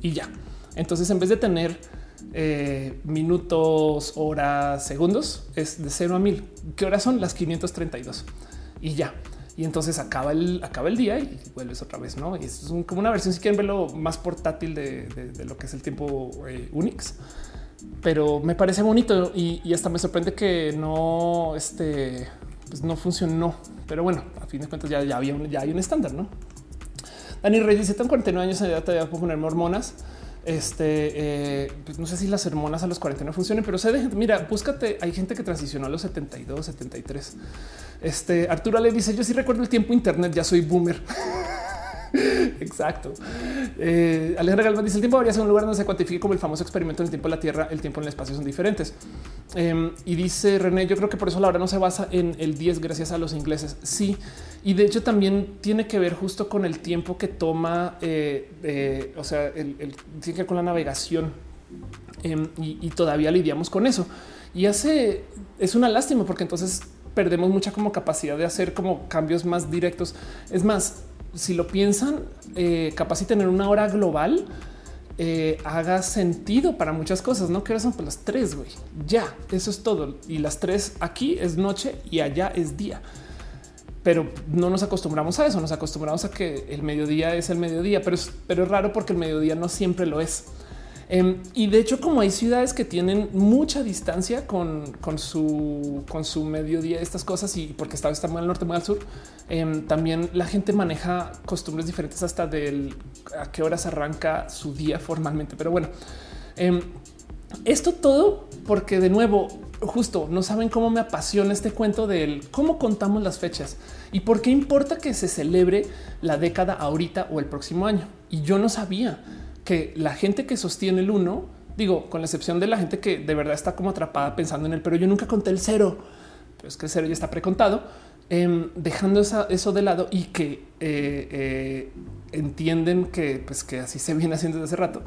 y ya. Entonces, en vez de tener eh, minutos, horas, segundos, es de cero a mil. ¿Qué horas son? Las 532 y ya y entonces acaba el, acaba el día y vuelves otra vez, ¿no? Y es como una versión, si quieren verlo más portátil de, lo que es el tiempo eh, Unix. Pero me parece bonito y, hasta me sorprende que no, este, pues no funcionó. Pero bueno, a fin de cuentas ya, ya había un, ya hay un estándar, ¿no? Dani Reyes dice, tengo 49 años, ya te voy a poner hormonas. Este, eh, pues no sé si las hormonas a los 40 no funcionen, pero se dejen. Mira, búscate. Hay gente que transicionó a los 72, 73. Este Arturo le dice: Yo sí recuerdo el tiempo Internet, ya soy boomer. [laughs] Exacto. Eh, Alejandra Galván dice el tiempo debería ser un lugar donde se cuantifique como el famoso experimento en el tiempo de la Tierra, el tiempo en el espacio son diferentes. Em, y dice René, yo creo que por eso la hora no se basa en el 10 gracias a los ingleses. Sí, y de hecho también tiene que ver justo con el tiempo que toma, eh, eh, o sea, el, tiene que ver con la navegación em, y, y todavía lidiamos con eso. Y hace, es una lástima porque entonces perdemos mucha como capacidad de hacer como cambios más directos. Es más, si lo piensan, eh, capaz de tener una hora global haga sentido para muchas cosas. No quiero son pues las tres, güey. Ya, eso es todo. Y las tres aquí es noche y allá es día. Pero no nos acostumbramos a eso. Nos acostumbramos a que el mediodía es el mediodía, pero es, raro porque el mediodía no siempre lo es. Em, y de hecho, como hay ciudades que tienen mucha distancia con, su, con su estas cosas, y porque está, está muy al norte, muy al sur, em, también la gente maneja costumbres diferentes hasta del a qué horas arranca su día formalmente. Pero bueno, em, esto todo porque de nuevo, justo no saben cómo me apasiona este cuento del cómo contamos las fechas y por qué importa que se celebre la década ahorita o el próximo año. Y yo no sabía que la gente que sostiene el uno, digo, con la excepción de la gente que de verdad está como atrapada pensando en él, pero yo nunca conté el cero, pero es que el cero ya está precontado, em, dejando eso de lado y que eh, eh, entienden que, pues, que así se viene haciendo desde hace rato.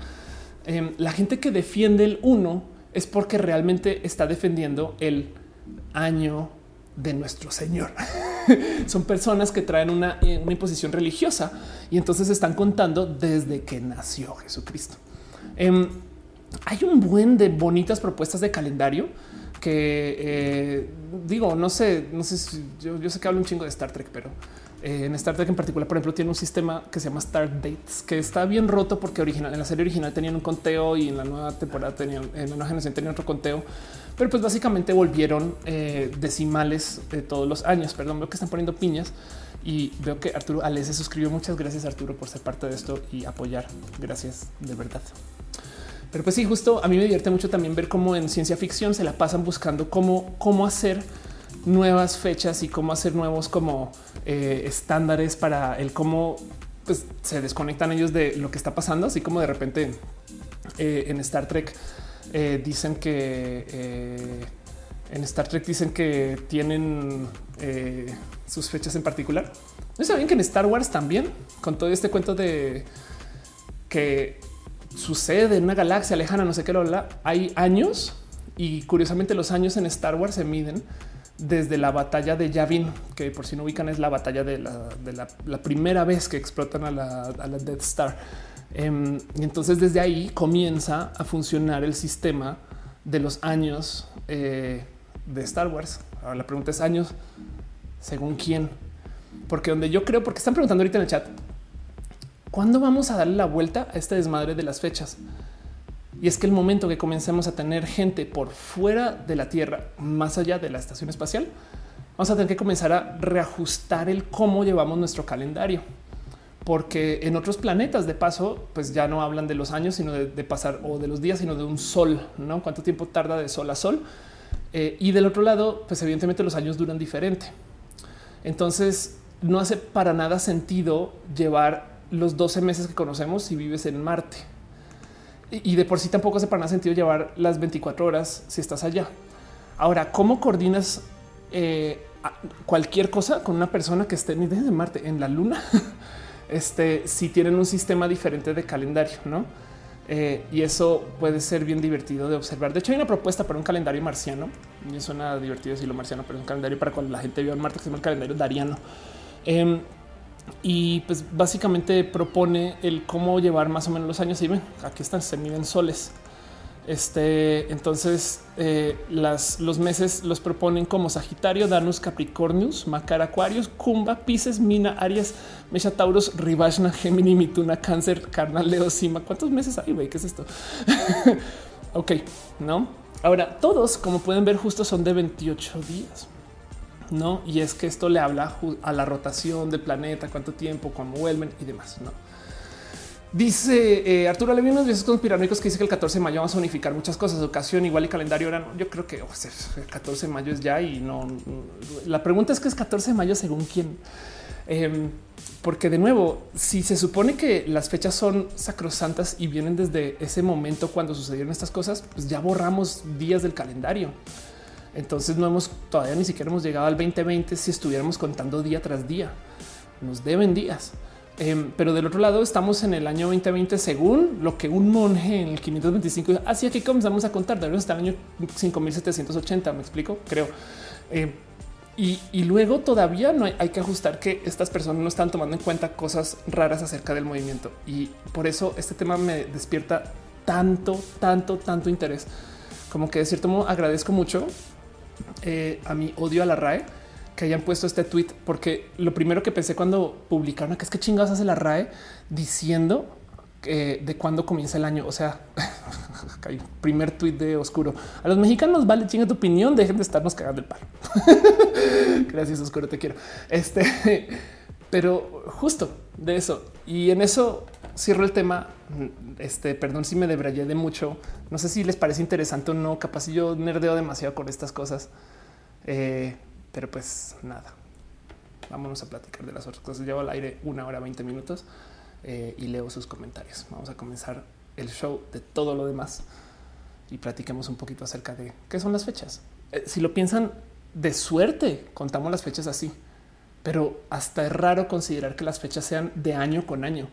Em, la gente que defiende el uno es porque realmente está defendiendo el año de nuestro Señor. [laughs] Son personas que traen una, eh, una, imposición religiosa y entonces están contando desde que nació Jesucristo. Em, hay un buen de bonitas propuestas de calendario que eh, digo, no sé, no sé si yo, sé que hablo un chingo de Star Trek, pero Eh, en Star Trek en particular, por ejemplo, tiene un sistema que se llama Star Dates, que está bien roto porque original en la serie original tenían un conteo y en la nueva temporada tenían, en la nueva generación tenían otro conteo, pero pues básicamente volvieron eh, decimales de todos los años. Perdón, veo que están poniendo piñas y veo que Arturo Ale se suscribió. Muchas gracias Arturo por ser parte de esto y apoyar. Gracias de verdad. Pero pues sí, justo a mí me divierte mucho también ver cómo en ciencia ficción se la pasan buscando cómo, cómo hacer nuevas fechas y cómo hacer nuevos como eh, estándares para el cómo pues, se desconectan ellos de lo que está pasando, así como de repente eh, en Star Trek eh, dicen que en Star Trek dicen que tienen sus fechas en particular. ¿No saben que en Star Wars también, con todo este cuento de que sucede en una galaxia lejana, no sé qué, lo hay años y curiosamente los años en Star Wars se miden desde la batalla de Yavin, que por si no ubican es la batalla de la, primera vez que explotan a la, Death Star. Em, y entonces desde ahí comienza a funcionar el sistema de los años eh, de Star Wars. Ahora la pregunta es años según quién, porque donde yo creo, porque están preguntando ahorita en el chat, ¿cuándo vamos a darle la vuelta a este desmadre de las fechas? Y es que el momento que comencemos a tener gente por fuera de la Tierra, más allá de la estación espacial, vamos a tener que comenzar a reajustar el cómo llevamos nuestro calendario. Porque en otros planetas, de paso, pues ya no hablan de los años, sino de, pasar o de los días, sino de un sol, ¿no? ¿Cuánto tiempo tarda de sol a sol? Eh, y del otro lado, pues evidentemente los años duran diferente. Entonces, no hace para nada sentido llevar los 12 meses que conocemos si vives en Marte y de por sí tampoco hace para nada sentido llevar las 24 horas si estás allá. Ahora, ¿cómo coordinas eh, cualquier cosa con una persona que esté en Marte, en la Luna? [laughs] este, si tienen un sistema diferente de calendario, no? Eh, y eso puede ser bien divertido de observar. De hecho, hay una propuesta para un calendario marciano. Y suena divertido decirlo marciano, pero es un calendario para cuando la gente vive en Marte, que se llama el calendario dariano. Em, y pues básicamente propone el cómo llevar más o menos los años y ven aquí están, se miden soles. Este entonces eh, las, los meses los proponen como Sagitario, Danus, Capricornius, Macar, Aquarius, Cumba, Pisces, Mina, Aries, Mesha, Taurus, Rivashna, Gemini, Mituna, Cáncer, Carnal, Leo, Sima. ¿Cuántos meses hay? ¿Qué es esto? [laughs] ok, no. Ahora todos, como pueden ver, justo son de 28 días. No, y es que esto le habla a la rotación del planeta, cuánto tiempo, cómo vuelven y demás. No dice eh, Arturo Levin, unos viejos conspiranoicos que dice que el 14 de mayo vamos a unificar muchas cosas, educación igual y calendario. Era, yo creo que el 14 de mayo es ya y no. La pregunta es que es 14 de mayo según quién. Em, porque de nuevo, si se supone que las fechas son sacrosantas y vienen desde ese momento cuando sucedieron estas cosas, pues ya borramos días del calendario. Entonces no hemos todavía ni siquiera hemos llegado al 2020 si estuviéramos contando día tras día. Nos deben días. Em, pero del otro lado estamos en el año 2020 según lo que un monje en el 525 así aquí comenzamos a contar. Debemos estar en el año 5780. Me explico, creo. Em, y, luego todavía no hay, hay, que ajustar que estas personas no están tomando en cuenta cosas raras acerca del movimiento. Y por eso este tema me despierta tanto, tanto, tanto interés. Como que de cierto modo agradezco mucho eh, a mi odio a la RAE que hayan puesto este tweet, porque lo primero que pensé cuando publicaron que es que chingados hace la RAE diciendo que de cuándo comienza el año. O sea, [laughs] primer tweet de oscuro. A los mexicanos vale chinga tu opinión. Dejen de estarnos cagando el palo. [laughs] Gracias, oscuro. Te quiero. Este, [laughs] pero justo de eso y en eso cierro el tema. Este, perdón si me debrayé de mucho. No sé si les parece interesante o no. Capaz yo nerdeo demasiado con estas cosas. Eh, pero pues nada. Vámonos a platicar de las otras cosas. Llevo al aire una hora 20 minutos eh, y leo sus comentarios. Vamos a comenzar el show de todo lo demás y platiquemos un poquito acerca de qué son las fechas. Eh, si lo piensan de suerte, contamos las fechas así, pero hasta es raro considerar que las fechas sean de año con año.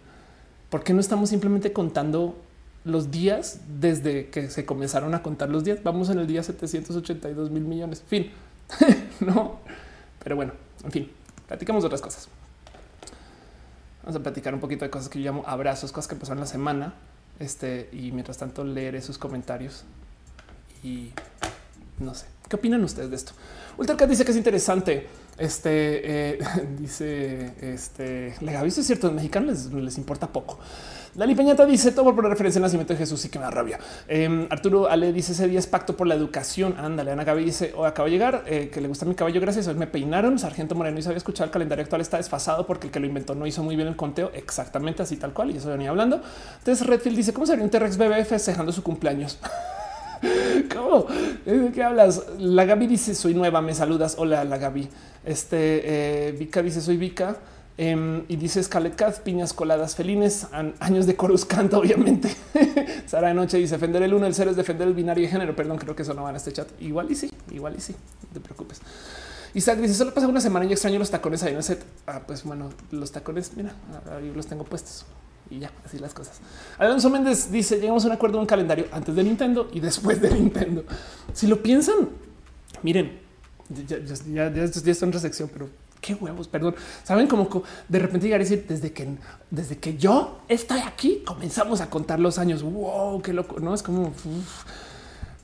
¿Por qué no estamos simplemente contando los días desde que se comenzaron a contar los días? Vamos en el día 782 mil millones. Fin, [laughs] no, pero bueno, en fin, platicamos otras cosas. Vamos a platicar un poquito de cosas que yo llamo abrazos, cosas que pasaron la semana. Este y mientras tanto leeré sus comentarios y no sé qué opinan ustedes de esto. Ultracat dice que es interesante Este eh, [laughs] dice este le es cierto, en mexicano les importa poco. Dani Peñata dice todo por referencia al nacimiento de Jesús y que me da rabia. Arturo Ale dice ese día es pacto por la educación. Ándale, Ana Gaby dice oh, acabo de llegar eh, que le gusta mi caballo. Gracias. Hoy me peinaron. Sargento Moreno y sabía escuchar el calendario actual está desfasado porque el que lo inventó no hizo muy bien el conteo exactamente así tal cual. Y eso venía hablando. Entonces Redfield dice cómo sería un T-Rex bebé festejando su cumpleaños. [laughs] [laughs] ¿Cómo? ¿De qué hablas? La Gaby dice soy nueva, me saludas. Hola, la Gaby. Este eh, Vika dice soy Vika. Em, y dice Scarlett Cat, piñas coladas felines, años de Corus Canta, obviamente. [laughs] Sara de Noche dice defender el uno, el cero es defender el binario de género. Perdón, creo que eso no va en este chat. Igual y sí, igual y sí, no te preocupes. Isaac dice solo pasa una semana y extraño los tacones ahí en el set. Ah, pues bueno, los tacones, mira, ahí los tengo puestos y ya, así las cosas. Alonso Méndez dice llegamos a un acuerdo un calendario antes de Nintendo y después de Nintendo. Si lo piensan, miren, ya, ya, ya, ya está en otra sección, pero qué huevos, perdón. Saben cómo de repente llegar a decir desde que desde que yo estoy aquí comenzamos a contar los años. Wow, qué loco. No es como,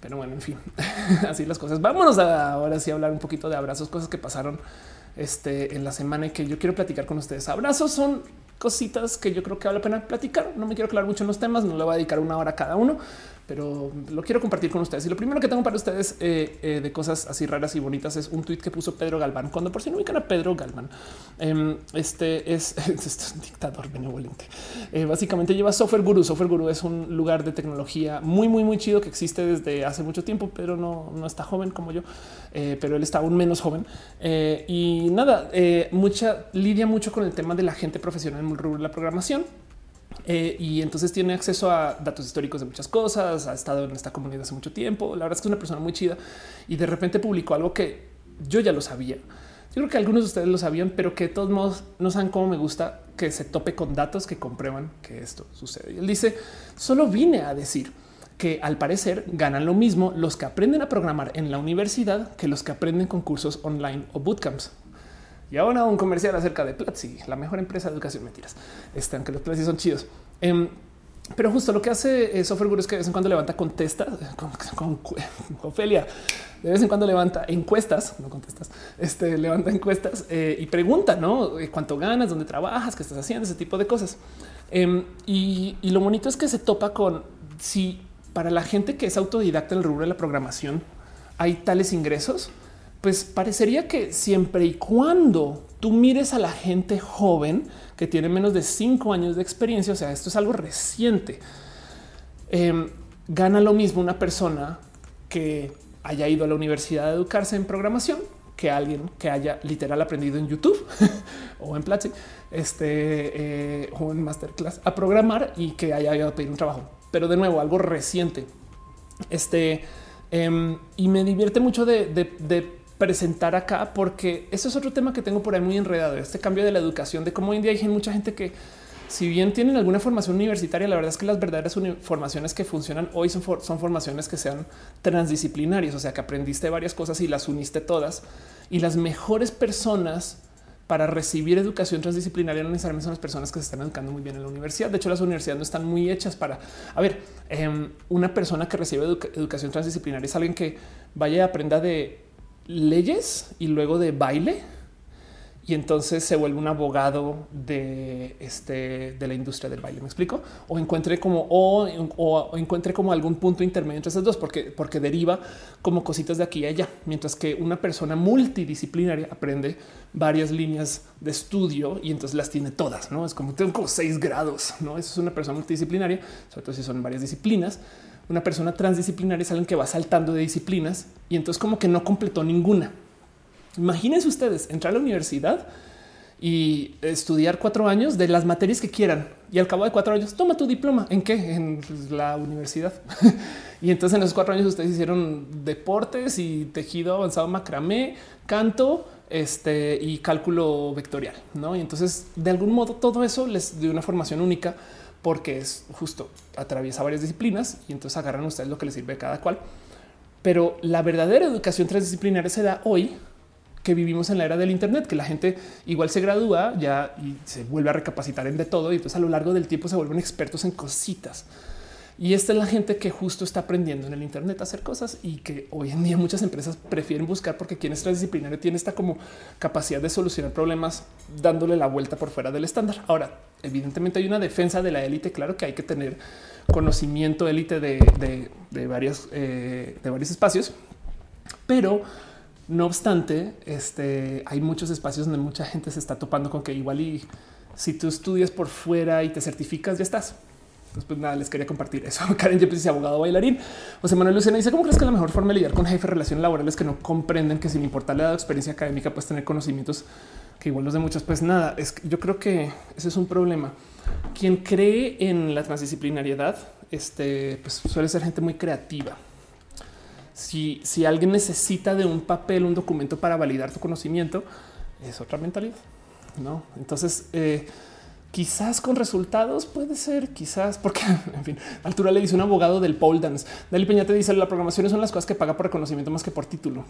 pero bueno, en fin, [laughs] así las cosas. Vámonos a ahora sí a hablar un poquito de abrazos, cosas que pasaron este en la semana y que yo quiero platicar con ustedes. Abrazos son cositas que yo creo que vale la pena platicar. No me quiero aclarar mucho en los temas, no le voy a dedicar una hora a cada uno, pero lo quiero compartir con ustedes. Y lo primero que tengo para ustedes eh, eh, de cosas así raras y bonitas es un tweet que puso Pedro Galván. Cuando por si no ubican a Pedro Galván, em, este es, [laughs] un dictador benevolente. Eh, básicamente lleva Software Guru. Software Guru es un lugar de tecnología muy, muy, muy chido que existe desde hace mucho tiempo, pero no, no está joven como yo, pero él está aún menos joven. y nada, mucha lidia mucho con el tema de la gente profesional en la programación eh, y entonces tiene acceso a datos históricos de muchas cosas, ha estado en esta comunidad hace mucho tiempo, la verdad es que es una persona muy chida y de repente publicó algo que yo ya lo sabía. Yo creo que algunos de ustedes lo sabían, pero que de todos modos no saben cómo me gusta que se tope con datos que comprueban que esto sucede. Y él dice, solo vine a decir que al parecer ganan lo mismo los que aprenden a programar en la universidad que los que aprenden con cursos online o bootcamps. Y ahora un comercial acerca de Platzi, la mejor empresa de educación. Mentiras. Están que los Platzi son chidos. Em, pero justo lo que hace eh, Software Guru es que de vez en cuando levanta contestas con, Ofelia. De vez en cuando levanta encuestas, no contestas, este levanta encuestas eh, y pregunta, ¿no? Eh, ¿Cuánto ganas? ¿Dónde trabajas? ¿Qué estás haciendo? Ese tipo de cosas. Em, y, y, lo bonito es que se topa con si para la gente que es autodidacta en el rubro de la programación hay tales ingresos, pues parecería que siempre y cuando tú mires a la gente joven que tiene menos de cinco años de experiencia, o sea, esto es algo reciente, em, gana lo mismo una persona que haya ido a la universidad a educarse en programación que alguien que haya literal aprendido en YouTube [laughs] o en Platzi este, eh, o en masterclass a programar y que haya ido a pedir un trabajo. Pero de nuevo, algo reciente. Este em, y me divierte mucho de presentar acá, porque eso es otro tema que tengo por ahí muy enredado. Este cambio de la educación, de cómo hoy en día hay mucha gente que, si bien tienen alguna formación universitaria, la verdad es que las verdaderas formaciones que funcionan hoy son, son formaciones que sean transdisciplinarias, o sea, que aprendiste varias cosas y las uniste todas. Y las mejores personas para recibir educación transdisciplinaria no necesariamente son las personas que se están educando muy bien en la universidad. De hecho, las universidades no están muy hechas para, a ver, em, una persona que recibe educación transdisciplinaria es alguien que vaya y aprenda de leyes y luego de baile y entonces se vuelve un abogado de este de la industria del baile. Me explico o encuentre como o, encuentre como algún punto intermedio entre esas dos, porque porque deriva como cositas de aquí y allá, mientras que una persona multidisciplinaria aprende varias líneas de estudio y entonces las tiene todas. No es como tengo como seis grados. No, eso es una persona multidisciplinaria, sobre todo si son varias disciplinas una persona transdisciplinaria es alguien que va saltando de disciplinas y entonces como que no completó ninguna. Imagínense ustedes entrar a la universidad y estudiar cuatro años de las materias que quieran y al cabo de cuatro años toma tu diploma en qué en la universidad. [laughs] Y entonces en esos cuatro años ustedes hicieron deportes y tejido avanzado macramé canto este y cálculo vectorial no y entonces de algún modo todo eso les dio una formación única porque es justo atraviesa varias disciplinas y entonces agarran ustedes lo que les sirve cada cual. Pero la verdadera educación transdisciplinaria se da hoy que vivimos en la era del Internet, que la gente igual se gradúa ya y se vuelve a recapacitar en de todo y entonces a lo largo del tiempo se vuelven expertos en cositas. Y esta es la gente que justo está aprendiendo en el Internet a hacer cosas y que hoy en día muchas empresas prefieren buscar porque quien es transdisciplinario tiene esta como capacidad de solucionar problemas dándole la vuelta por fuera del estándar. Ahora, evidentemente hay una defensa de la élite. Claro que hay que tener conocimiento élite de, de, varios, eh, de varios espacios, pero no obstante, este, hay muchos espacios donde mucha gente se está topando con que igual y si tú estudias por fuera y te certificas, ya estás. Entonces, pues nada, les quería compartir eso. [laughs] Karen Yepes dice abogado bailarín. José Manuel Lucena dice: ¿Cómo crees que la mejor forma de lidiar con jefes de relaciones laborales que no comprenden que sin importar la experiencia académica, puedes tener conocimientos que igual los de muchos? Pues nada, es yo creo que ese es un problema. Quien cree en la transdisciplinariedad, este pues suele ser gente muy creativa. Si, si alguien necesita de un papel, un documento para validar tu conocimiento, es otra mentalidad. No, entonces eh, quizás con resultados puede ser, quizás porque [laughs] en fin, altura le dice un abogado del pole dance. Dali Peña te dice la programación son las cosas que paga por reconocimiento más que por título.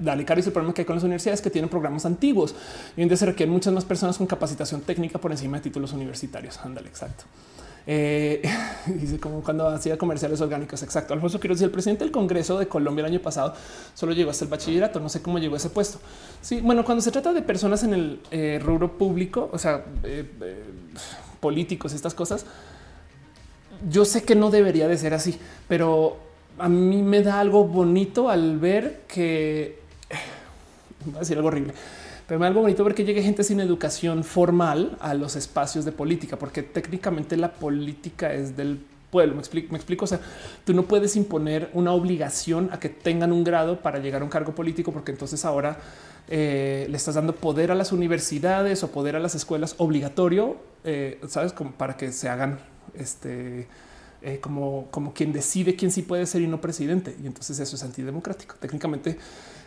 Dale, Caro, el problema que hay con las universidades que tienen programas antiguos y donde se requieren muchas más personas con capacitación técnica por encima de títulos universitarios. Ándale, exacto. Eh, [laughs] dice como cuando hacía comerciales orgánicos. Exacto. Alfonso Quiroz el presidente del Congreso de Colombia el año pasado solo llegó hasta el bachillerato. No sé cómo llegó ese puesto. Sí, bueno, cuando se trata de personas en el eh, rubro público, o sea, eh, políticos, estas cosas, yo sé que no debería de ser así, pero a mí me da algo bonito al ver que [sighs] voy a decir algo horrible pero me algo bonito ver que llegue gente sin educación formal a los espacios de política, porque técnicamente la política es del pueblo. Me explico, me explico. O sea, tú no puedes imponer una obligación a que tengan un grado para llegar a un cargo político, porque entonces ahora eh, le estás dando poder a las universidades o poder a las escuelas obligatorio, eh, sabes, como para que se hagan este. Eh, como, como quien decide quién sí puede ser y no presidente. Y entonces eso es antidemocrático. Técnicamente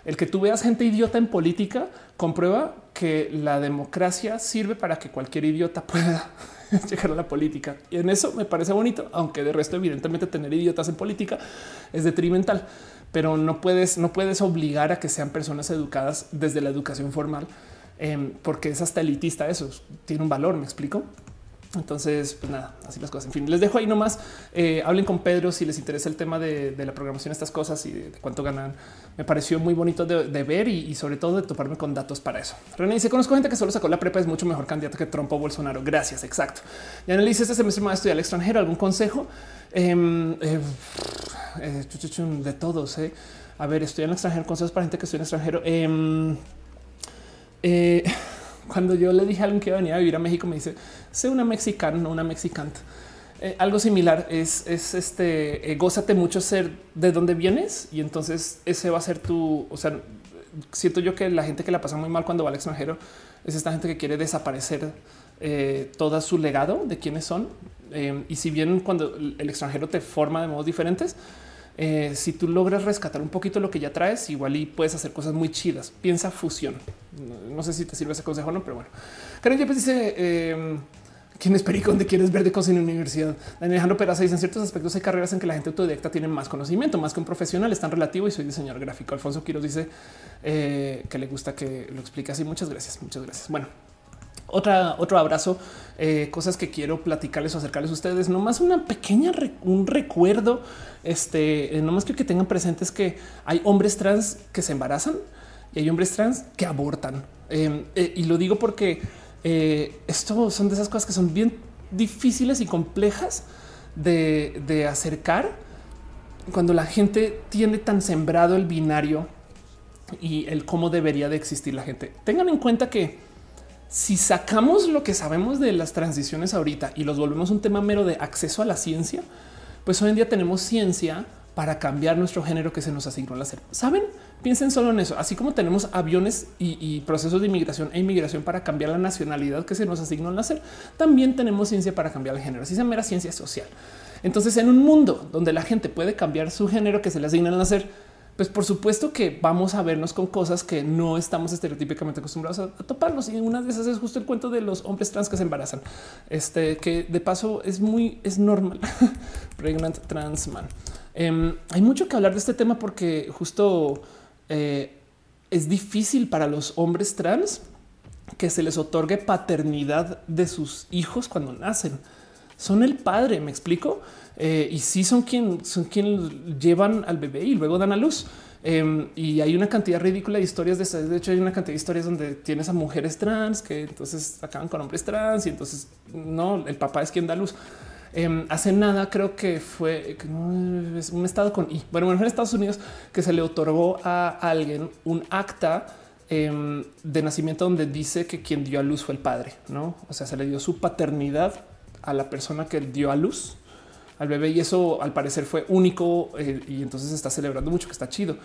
el que tú veas gente idiota en política comprueba que la democracia sirve para que cualquier idiota pueda [laughs] llegar a la política. Y en eso me parece bonito, aunque de resto, evidentemente, tener idiotas en política es detrimental, pero no puedes, no puedes obligar a que sean personas educadas desde la educación formal, em, porque es hasta elitista. Eso tiene un valor. Me explico. Entonces, pues nada, así las cosas. En fin, les dejo ahí nomás. Eh, hablen con Pedro si les interesa el tema de, la programación, estas cosas y de, cuánto ganan. Me pareció muy bonito de, ver y, sobre todo de toparme con datos para eso. René dice: Conozco gente que solo sacó la prepa, es mucho mejor candidato que Trump o Bolsonaro. Gracias. Exacto. Ya le dice: Este semestre a estudiar al extranjero. ¿Algún consejo? Em, eh, eh, de todos. A ver, estoy en extranjero. Consejos para gente que estoy en extranjero. [laughs] Cuando yo le dije a alguien que venía a vivir a México, me dice: Sé una mexicana, no una mexicanta. Eh, algo similar es, este eh, gózate mucho ser de dónde vienes y entonces ese va a ser tu. O sea, siento yo que la gente que la pasa muy mal cuando va al extranjero es esta gente que quiere desaparecer eh, todo su legado de quiénes son. y si bien cuando el extranjero te forma de modos diferentes, si tú logras rescatar un poquito lo que ya traes, igual y puedes hacer cosas muy chidas. Piensa fusión. No, sé si te sirve ese consejo o no, pero bueno. Karen pues dice ¿Quién es Perico? ¿Dónde quieres ver de cosas en la universidad? Daniel Alejandro Peraza dice en ciertos aspectos hay carreras en que la gente autodidacta tiene más conocimiento, más que un profesional, es tan relativo y soy diseñador gráfico. Alfonso Quiroz dice eh, que le gusta que lo explique así. Muchas gracias, muchas gracias. Bueno, otra, otro abrazo, eh, cosas que quiero platicarles o acercarles a ustedes. No más una pequeña, un recuerdo. Este, eh, no más que, que tengan presentes que hay hombres trans que se embarazan y hay hombres trans que abortan. y lo digo porque eh, esto son de esas cosas que son bien difíciles y complejas de, acercar cuando la gente tiene tan sembrado el binario y el cómo debería de existir la gente. Tengan en cuenta que si sacamos lo que sabemos de las transiciones ahorita y los volvemos un tema mero de acceso a la ciencia, pues hoy en día tenemos ciencia para cambiar nuestro género que se nos asignó al hacer. Saben, piensen solo en eso. Así como tenemos aviones y, procesos de inmigración e inmigración para cambiar la nacionalidad que se nos asignó al nacer, también tenemos ciencia para cambiar el género. Así se mera ciencia social. Entonces, en un mundo donde la gente puede cambiar su género que se le asigna al nacer, pues por supuesto que vamos a vernos con cosas que no estamos estereotípicamente acostumbrados a, toparnos. Y una de esas es justo el cuento de los hombres trans que se embarazan. Este que de paso es muy, es normal. [laughs] Pregnant trans man. Em, hay mucho que hablar de este tema porque justo eh, es difícil para los hombres trans que se les otorgue paternidad de sus hijos cuando nacen. son el padre, me explico. Eh, y sí son quien son quien llevan al bebé y luego dan a luz. Em, y hay una cantidad ridícula de historias de estas. De hecho, hay una cantidad de historias donde tienes a mujeres trans que entonces acaban con hombres trans y entonces no, el papá es quien da luz. Em, hace nada creo que fue un estado con y bueno, en Estados Unidos que se le otorgó a alguien un acta em, de nacimiento donde dice que quien dio a luz fue el padre, no? O sea, se le dio su paternidad a la persona que dio a luz al bebé y eso al parecer fue único eh, y entonces está celebrando mucho que está chido.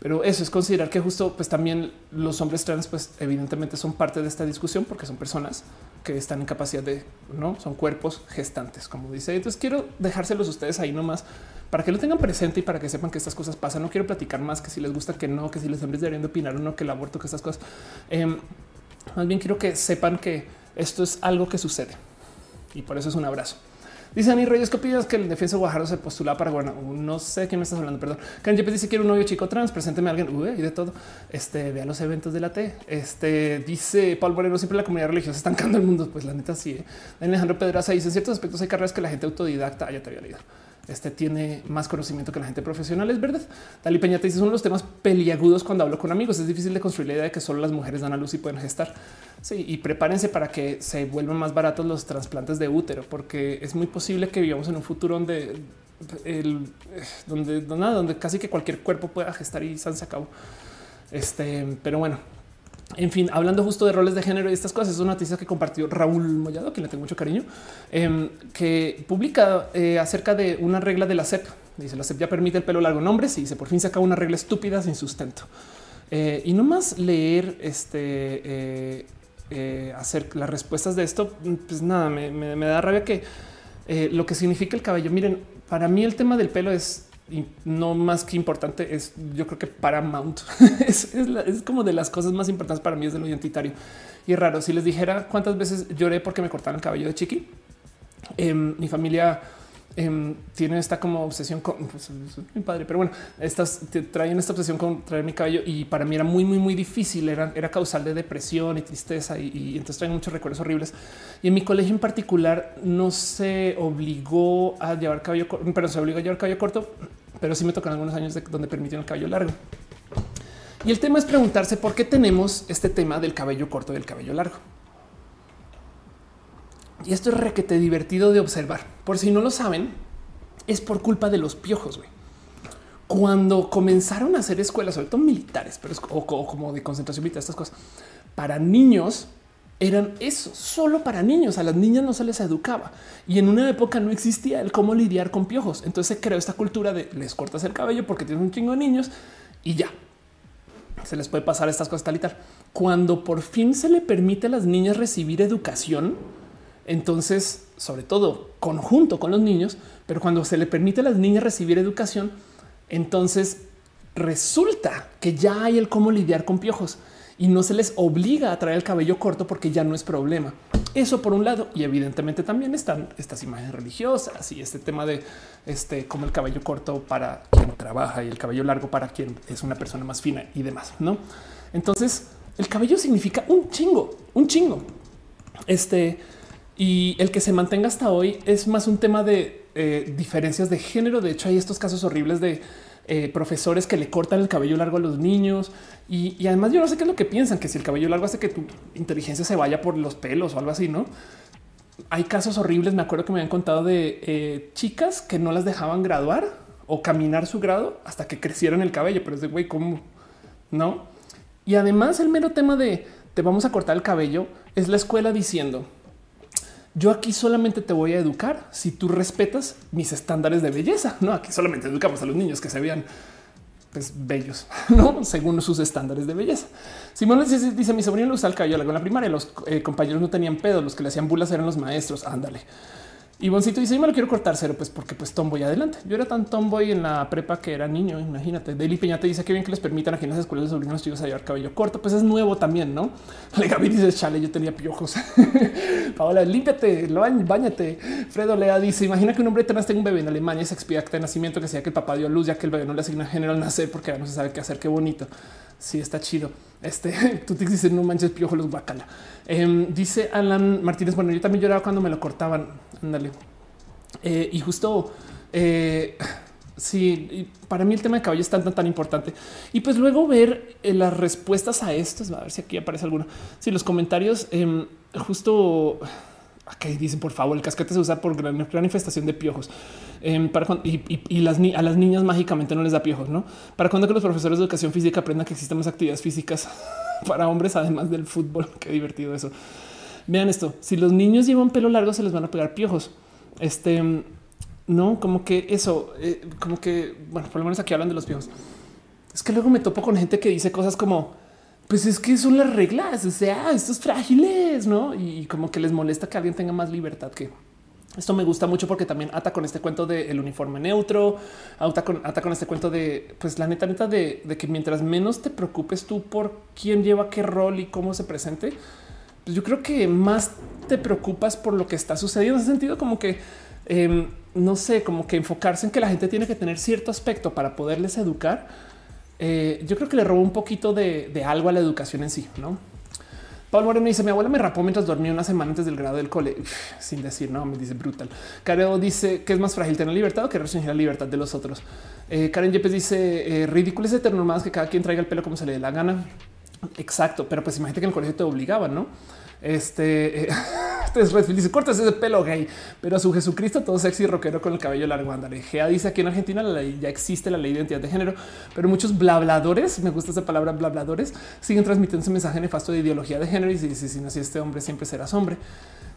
Pero eso es considerar que justo pues también los hombres trans pues evidentemente son parte de esta discusión porque son personas que están en capacidad de no son cuerpos gestantes como dice. Entonces quiero dejárselos ustedes ahí nomás para que lo tengan presente y para que sepan que estas cosas pasan. No quiero platicar más que si les gusta que no, que si los hombres deberían de opinar o no, que el aborto, que estas cosas. Em, más bien quiero que sepan que esto es algo que sucede y por eso es un abrazo. Dice Ani Reyes Copillas que el defensa Guajardo se postula para bueno, no sé quién me estás hablando, perdón. Yepes dice quiero un novio chico trans, presénteme a alguien y de todo. Este vea los eventos de la T. Este dice Paul Moreno, siempre la comunidad religiosa estancando el mundo. Pues la neta sí. ¿eh? Alejandro Pedraza dice en ciertos aspectos hay carreras que la gente autodidacta haya te había leído este tiene más conocimiento que la gente profesional, es verdad. Dali Peña te dice son los temas peliagudos cuando hablo con amigos. Es difícil de construir la idea de que solo las mujeres dan a luz y pueden gestar. Sí, y prepárense para que se vuelvan más baratos los trasplantes de útero, porque es muy posible que vivamos en un futuro donde el donde, donde, donde casi que cualquier cuerpo pueda gestar y se acabó. Este, pero bueno, en fin, hablando justo de roles de género y estas cosas, es una noticia que compartió Raúl Mollado, que le tengo mucho cariño, em, que publica eh, acerca de una regla de la CEP. Dice la CEP ya permite el pelo largo en hombres y dice por fin saca una regla estúpida sin sustento. Eh, y no más leer este eh, hacer las respuestas de esto, pues nada, me da rabia que lo que significa el cabello. Miren, para mí el tema del pelo es y no más que importante es yo creo que Paramount. [laughs] Es, es, como de las cosas más importantes para mí es de lo identitario. Y es raro si les dijera cuántas veces lloré porque me cortaron el cabello de chiqui em, mi familia Em, tienen esta como obsesión con pues, mi padre, pero bueno, estas traen esta obsesión con traer mi cabello y para mí era muy, muy, muy difícil. Era, era causal de depresión y tristeza y, entonces traen muchos recuerdos horribles. Y en mi colegio en particular no se obligó a llevar cabello, pero se obligó a llevar cabello corto, pero sí me tocan algunos años de donde permitieron el cabello largo. Y el tema es preguntarse por qué tenemos este tema del cabello corto y del cabello largo. Y esto es requete divertido de observar. Por si no lo saben, es por culpa de los piojos. Cuando comenzaron a hacer escuelas, sobre todo militares, pero o, como de concentración militar, estas cosas para niños eran eso, solo para niños. A las niñas no se les educaba y en una época no existía el cómo lidiar con piojos. Entonces se creó esta cultura de les cortas el cabello porque tienes un chingo de niños y ya se les puede pasar estas cosas tal y tal. Cuando por fin se le permite a las niñas recibir educación, entonces, sobre todo conjunto con los niños, pero cuando se le permite a las niñas recibir educación, entonces resulta que ya hay el cómo lidiar con piojos y no se les obliga a traer el cabello corto porque ya no es problema. Eso por un lado, y evidentemente también están estas imágenes religiosas y este tema de este como el cabello corto para quien trabaja y el cabello largo para quien es una persona más fina y demás, ¿no? Entonces, el cabello significa un chingo, un chingo. Este y el que se mantenga hasta hoy es más un tema de eh, diferencias de género. De hecho, hay estos casos horribles de eh, profesores que le cortan el cabello largo a los niños. Y, además yo no sé qué es lo que piensan, que si el cabello largo hace que tu inteligencia se vaya por los pelos o algo así, ¿no? Hay casos horribles, me acuerdo que me habían contado de eh, chicas que no las dejaban graduar o caminar su grado hasta que crecieran el cabello, pero es de güey, ¿cómo? ¿No? Y además el mero tema de te vamos a cortar el cabello es la escuela diciendo yo aquí solamente te voy a educar si tú respetas mis estándares de belleza. No, aquí solamente educamos a los niños que se vean pues, bellos, [laughs] no según sus estándares de belleza. Simón dice, dice mi sobrino le usa el cabello en la primaria. Los eh, compañeros no tenían pedo, los que le hacían bulas eran los maestros. Ándale. Y Boncito dice: Yo me lo quiero cortar cero, pues porque pues tomboy adelante. Yo era tan tomboy en la prepa que era niño. Imagínate. Deli Peñate dice que bien que les permitan aquí en las escuelas de sobrinos chicos a llevar cabello corto. Pues es nuevo también, no? [laughs] Le Gaby dice: Chale, yo tenía piojos. [laughs] Paola, límpiate, bañate. Fredo Lea dice: Imagina que un hombre trans tenga un bebé en Alemania y se expide acta de nacimiento que sea que el papá dio luz, ya que el bebé no le asigna género al nacer porque no se sabe qué hacer. Qué bonito. Sí, está chido. Este [laughs] Tutix dice no manches piojo los guacala. Em, dice Alan Martínez. Bueno, yo también lloraba cuando me lo cortaban. Ándale. Eh, y justo eh, sí, para mí el tema de cabello es tan, tan, tan importante. Y pues luego ver eh, las respuestas a esto, a ver si aquí aparece alguno. Si los comentarios em, justo aquí dicen, por favor, el casquete se usa por gran, gran infestación de piojos. Em, y, las, a las niñas mágicamente no les da piojos, ¿no? Para cuando que los profesores de educación física aprendan que existen más actividades físicas [laughs] para hombres, además del fútbol. [laughs] Qué divertido eso. Vean esto, si los niños llevan pelo largo se les van a pegar piojos. Este, no, como que eso, eh, como que, bueno, por lo menos aquí hablan de los piojos. Es que luego me topo con gente que dice cosas como, pues es que son las reglas, o sea, estos frágiles, ¿no? Y como que les molesta que alguien tenga más libertad que esto me gusta mucho porque también ata con este cuento del uniforme neutro, ata con, ata con este cuento de, pues la neta, neta de, que mientras menos te preocupes tú por quién lleva qué rol y cómo se presente, pues yo creo que más te preocupas por lo que está sucediendo. En ese sentido, como que em, no sé, como que enfocarse en que la gente tiene que tener cierto aspecto para poderles educar eh, yo creo que le robó un poquito de, algo a la educación en sí, ¿no? Paul Moreno dice: Mi abuela me rapó mientras dormía una semana antes del grado del cole, sin decir no, me dice brutal. Careo dice que es más frágil tener libertad o que restringir la libertad de los otros. Eh, Karen Yepes dice: eh, Ridículo es eterno más que cada quien traiga el pelo como se le dé la gana. Exacto, pero pues imagínate que en el colegio te obligaban, no? Este eh, [laughs] es dice cortas ese pelo gay, pero a su Jesucristo todo sexy rockero con el cabello largo. Ándale. Gea dice aquí en Argentina la ley, ya existe la ley de identidad de género, pero muchos blabladores, me gusta esa palabra blabladores, siguen transmitiendo ese mensaje nefasto de ideología de género y si, si, si no, si este hombre siempre serás hombre.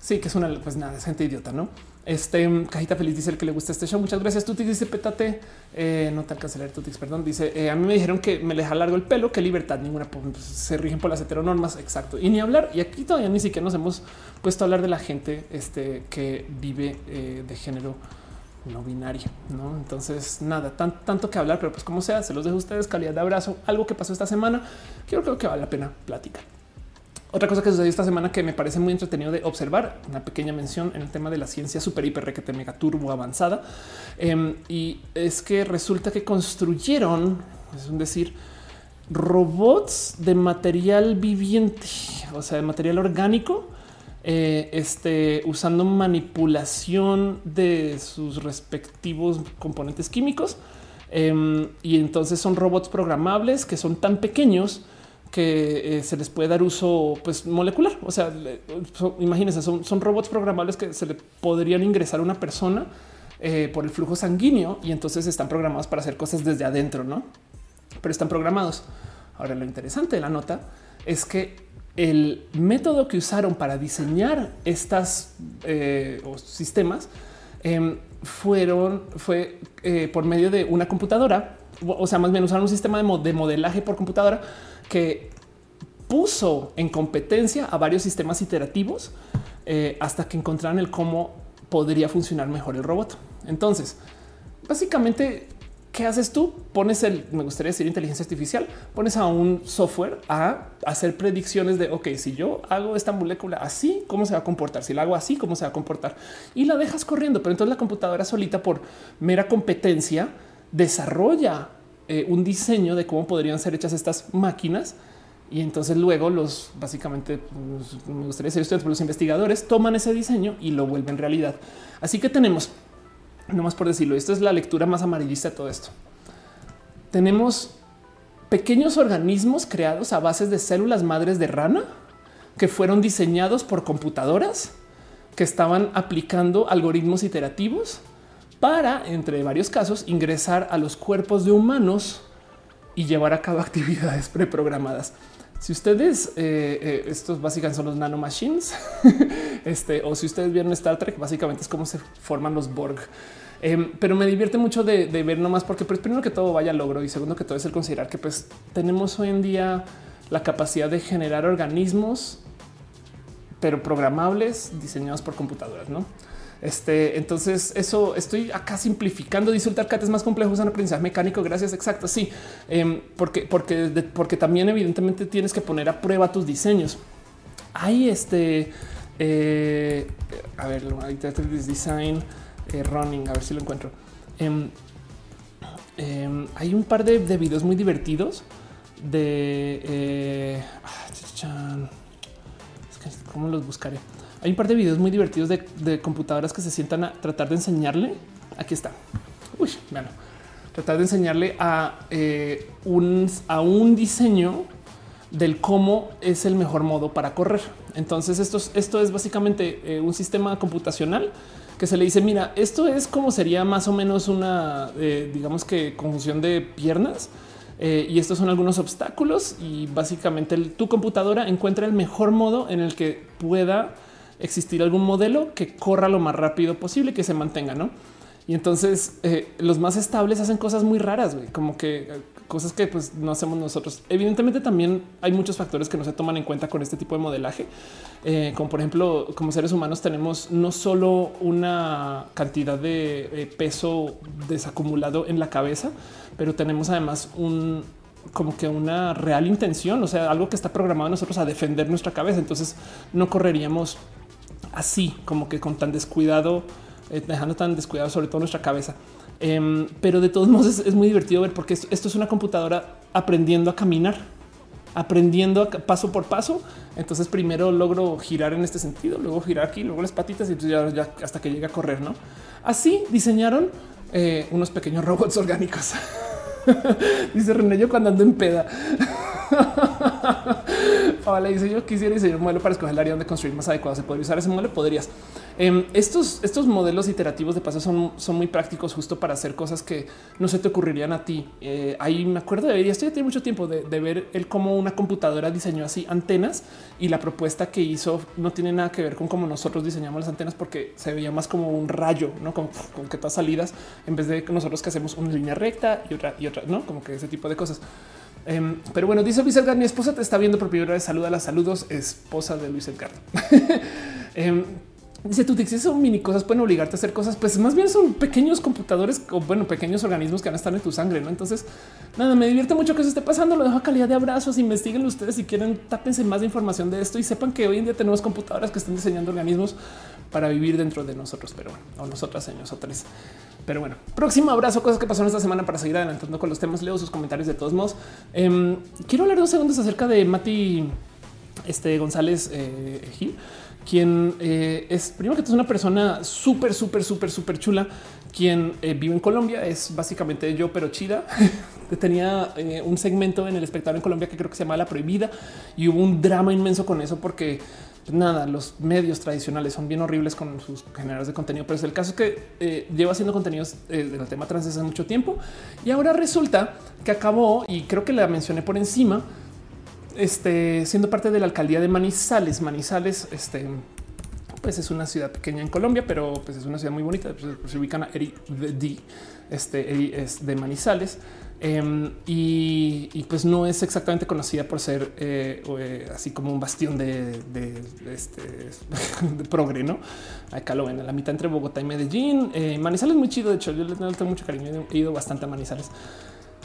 Sí, que es una, pues nada, es gente idiota, ¿no? Este cajita feliz dice el que le gusta este show. Muchas gracias. Tutix dice pétate. Eh, no te alcanza a leer Tutix, perdón. Dice eh, a mí me dijeron que me deja largo el pelo, que libertad ninguna pues, se rigen por las heteronormas. Exacto. Y ni hablar. Y aquí todavía ni siquiera nos hemos puesto a hablar de la gente este, que vive eh, de género no binario, no? Entonces, nada, tanto que hablar, pero pues como sea, se los dejo a ustedes. Calidad de abrazo. Algo que pasó esta semana. Quiero creo que vale la pena platicar. Otra cosa que sucedió esta semana que me parece muy entretenido de observar, una pequeña mención en el tema de la ciencia super hiper requete mega turbo avanzada. Em, y es que resulta que construyeron, es decir, robots de material viviente, o sea, de material orgánico, eh, este, usando manipulación de sus respectivos componentes químicos. Em, y entonces son robots programables que son tan pequeños que eh, se les puede dar uso pues, molecular. O sea, imagínense, son, son, robots programables que se le podrían ingresar a una persona eh, por el flujo sanguíneo y entonces están programados para hacer cosas desde adentro, no? Pero están programados. Ahora, lo interesante de la nota es que el método que usaron para diseñar estas eh, sistemas em, fueron fue por medio de una computadora, o sea, más bien usaron un sistema de modelaje por computadora que puso en competencia a varios sistemas iterativos eh, hasta que encontraran el cómo podría funcionar mejor el robot. Entonces, básicamente, ¿qué haces tú? Pones el, me gustaría decir inteligencia artificial, pones a un software a hacer predicciones de, ok, si yo hago esta molécula así, ¿cómo se va a comportar? Si la hago así, ¿cómo se va a comportar? Y la dejas corriendo, pero entonces la computadora solita por mera competencia desarrolla eh, un diseño de cómo podrían ser hechas estas máquinas. Y entonces luego los básicamente pues, me gustaría decir ustedes, los investigadores toman ese diseño y lo vuelven realidad. Así que tenemos, no más por decirlo, esto es la lectura más amarillista de todo esto. Tenemos pequeños organismos creados a bases de células madres de rana que fueron diseñados por computadoras que estaban aplicando algoritmos iterativos para, entre varios casos, ingresar a los cuerpos de humanos y llevar a cabo [laughs] actividades preprogramadas. Si ustedes, eh, eh, estos básicamente son los nanomachines, [laughs] este, o si ustedes vieron Star Trek, básicamente es cómo se forman los Borg. Em, pero me divierte mucho de, ver nomás porque pues, primero que todo vaya logro y segundo que todo es el considerar que pues tenemos hoy en día la capacidad de generar organismos, pero programables diseñados por computadoras, ¿no? Este, entonces, eso estoy acá simplificando. Dice es más complejo, un aprendizaje mecánico. Gracias. Exacto. Sí, em, porque, porque, porque también, evidentemente, tienes que poner a prueba tus diseños. Hay este, eh, a ver, design eh, running, a ver si lo encuentro. Em, em, hay un par de, videos muy divertidos de, ¿Cómo los buscaré? Hay un par de videos muy divertidos de, computadoras que se sientan a tratar de enseñarle. Aquí está. Uy, bueno, tratar de enseñarle a eh, un, a un diseño del cómo es el mejor modo para correr. Entonces, esto, esto es básicamente eh, un sistema computacional que se le dice, mira, esto es como sería más o menos una, eh, digamos que conjunción de piernas. Eh, y estos son algunos obstáculos y básicamente tu computadora encuentra el mejor modo en el que pueda existir algún modelo que corra lo más rápido posible que se mantenga, ¿no? Y entonces eh, los más estables hacen cosas muy raras, como que cosas que pues no hacemos nosotros. Evidentemente también hay muchos factores que no se toman en cuenta con este tipo de modelaje, eh, como por ejemplo, como seres humanos tenemos no solo una cantidad de eh, peso desacumulado en la cabeza, pero tenemos además un como que una real intención, o sea, algo que está programado a nosotros a defender nuestra cabeza. Entonces no correríamos así, como que con tan descuidado, eh, dejando tan descuidado sobre todo nuestra cabeza. Em, pero de todos modos es, muy divertido ver porque esto, es una computadora aprendiendo a caminar, aprendiendo paso por paso. Entonces primero logro girar en este sentido, luego girar aquí, luego las patitas y ya, hasta que llegue a correr. No así diseñaron eh, unos pequeños robots orgánicos. [laughs] Dice René, yo cuando ando en peda. Paola dice yo quisiera diseñar un modelo para escoger el área donde construir más adecuado. Se podría usar ese modelo. Podrías. Em, estos, estos modelos iterativos de paso son, son muy prácticos justo para hacer cosas que no se te ocurrirían a ti. Eh, ahí me acuerdo de ver, y esto ya tiene mucho tiempo de, ver el cómo una computadora diseñó así antenas y la propuesta que hizo no tiene nada que ver con cómo nosotros diseñamos las antenas porque se veía más como un rayo, no con, con que todas salidas en vez de nosotros que hacemos una línea recta y otra y otra, no como que ese tipo de cosas. Em, pero bueno, dice Luis Edgar, mi esposa te está viendo por primera vez. Saluda las saludos, esposa de Luis Edgar. [laughs] Em, dice tú, si son mini cosas, pueden obligarte a hacer cosas, pues más bien son pequeños computadores o bueno, pequeños organismos que van a estar en tu sangre. No, entonces nada, me divierte mucho que eso esté pasando. Lo dejo a calidad de abrazos. Investiguen ustedes si quieren, tápense más de información de esto y sepan que hoy en día tenemos computadoras que están diseñando organismos para vivir dentro de nosotros, pero o nosotras, o nosotros. Pero bueno, próximo abrazo, cosas que pasaron esta semana para seguir adelantando con los temas. Leo sus comentarios de todos modos. Em, quiero hablar dos segundos acerca de Mati este, González eh, Gil, quien eh, es primero que es una persona súper, súper, súper, súper chula, quien eh, vive en Colombia. Es básicamente yo, pero chida. [laughs] Tenía un segmento en el espectáculo en Colombia que creo que se llama La Prohibida y hubo un drama inmenso con eso porque nada, los medios tradicionales son bien horribles con sus generadores de contenido, pero es el caso que eh, lleva haciendo contenidos eh, del tema trans desde hace mucho tiempo y ahora resulta que acabó y creo que la mencioné por encima, este, siendo parte de la alcaldía de Manizales. Manizales, este, pues es una ciudad pequeña en Colombia, pero pues es una ciudad muy bonita. Pues, se ubican a Eri este es de Manizales. Em, y, pues no es exactamente conocida por ser eh, eh, así como un bastión de, este [laughs] de progre, ¿no? Acá lo ven a la mitad entre Bogotá y Medellín. Eh, Manizales es muy chido. De hecho, yo le tengo mucho cariño. He ido bastante a Manizales.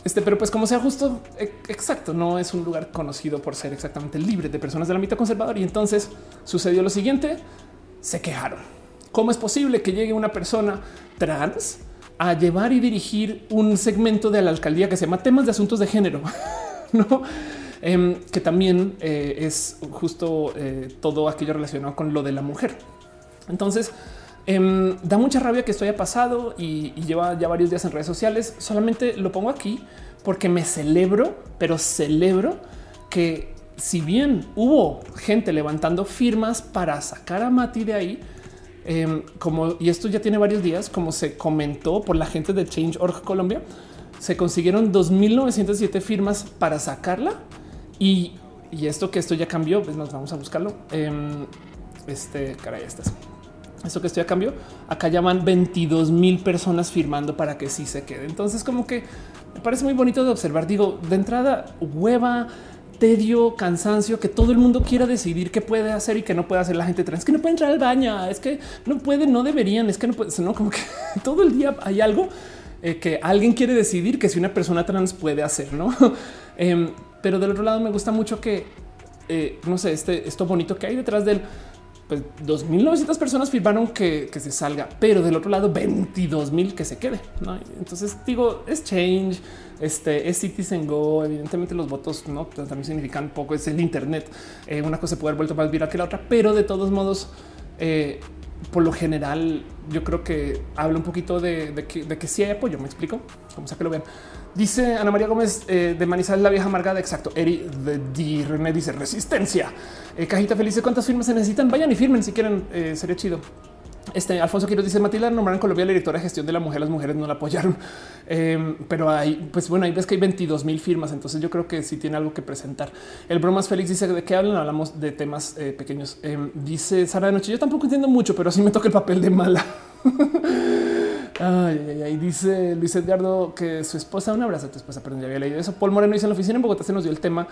Este, pero pues como sea justo, e, exacto, no es un lugar conocido por ser exactamente libre de personas del ámbito conservador. Y entonces sucedió lo siguiente: se quejaron. ¿Cómo es posible que llegue una persona trans a llevar y dirigir un segmento de la alcaldía que se llama temas de asuntos de género, [laughs] no? Em, que también eh, es justo eh, todo aquello relacionado con lo de la mujer. Entonces, em, da mucha rabia que esto haya pasado y, y, lleva ya varios días en redes sociales. Solamente lo pongo aquí porque me celebro, pero celebro que si bien hubo gente levantando firmas para sacar a Mati de ahí, Em, como y esto ya tiene varios días, como se comentó por la gente de Change.org Colombia, se consiguieron 2.907 firmas para sacarla y, esto que esto ya cambió, pues nos vamos a buscarlo. Em, este caray, estas. Esto que esto ya cambió. Acá llaman 22 mil personas firmando para que sí se quede. Entonces, como que me parece muy bonito de observar. Digo, de entrada, hueva, tedio, cansancio, que todo el mundo quiera decidir qué puede hacer y qué no puede hacer la gente trans, que no puede entrar al baño, es que no pueden, no deberían, es que no puede, no como que [laughs] todo el día hay algo eh, que alguien quiere decidir que si una persona trans puede hacer, no? [laughs] Em, pero del otro lado me gusta mucho que eh, no sé, este esto bonito que hay detrás del pues 2.900 personas firmaron que, se salga, pero del otro lado 22.000 que se quede. Entonces digo, es change, este es Citizen Go. Evidentemente los votos no pues, también significan poco. Es el Internet. Eh, una cosa puede haber vuelto más viral que la otra, pero de todos modos, eh, por lo general, yo creo que habla un poquito de, que, de sí hay apoyo. Me explico, como sea que lo vean. Dice Ana María Gómez eh, de Manizales, la vieja amargada. Exacto. Eri de René dice resistencia. Eh, cajita feliz. ¿Cuántas firmas se necesitan? Vayan y firmen si quieren. Sería chido. Este Alfonso Quiroz dice Matilda nombraron Colombia la directora de gestión de la mujer. Las mujeres no la apoyaron, [laughs] em, pero hay, pues bueno, ahí ves que hay 22 mil firmas. Entonces yo creo que sí tiene algo que presentar. El bromas feliz dice de qué hablan. Hablamos de temas pequeños. Em, dice Sara de Noche. Yo tampoco entiendo mucho, pero sí me toca el papel de mala. [laughs] Ay, ay, dice Luis Edgardo que su esposa, un abrazo a tu esposa, pero ya había leído eso. Paul Moreno dice en la oficina en Bogotá se nos dio el tema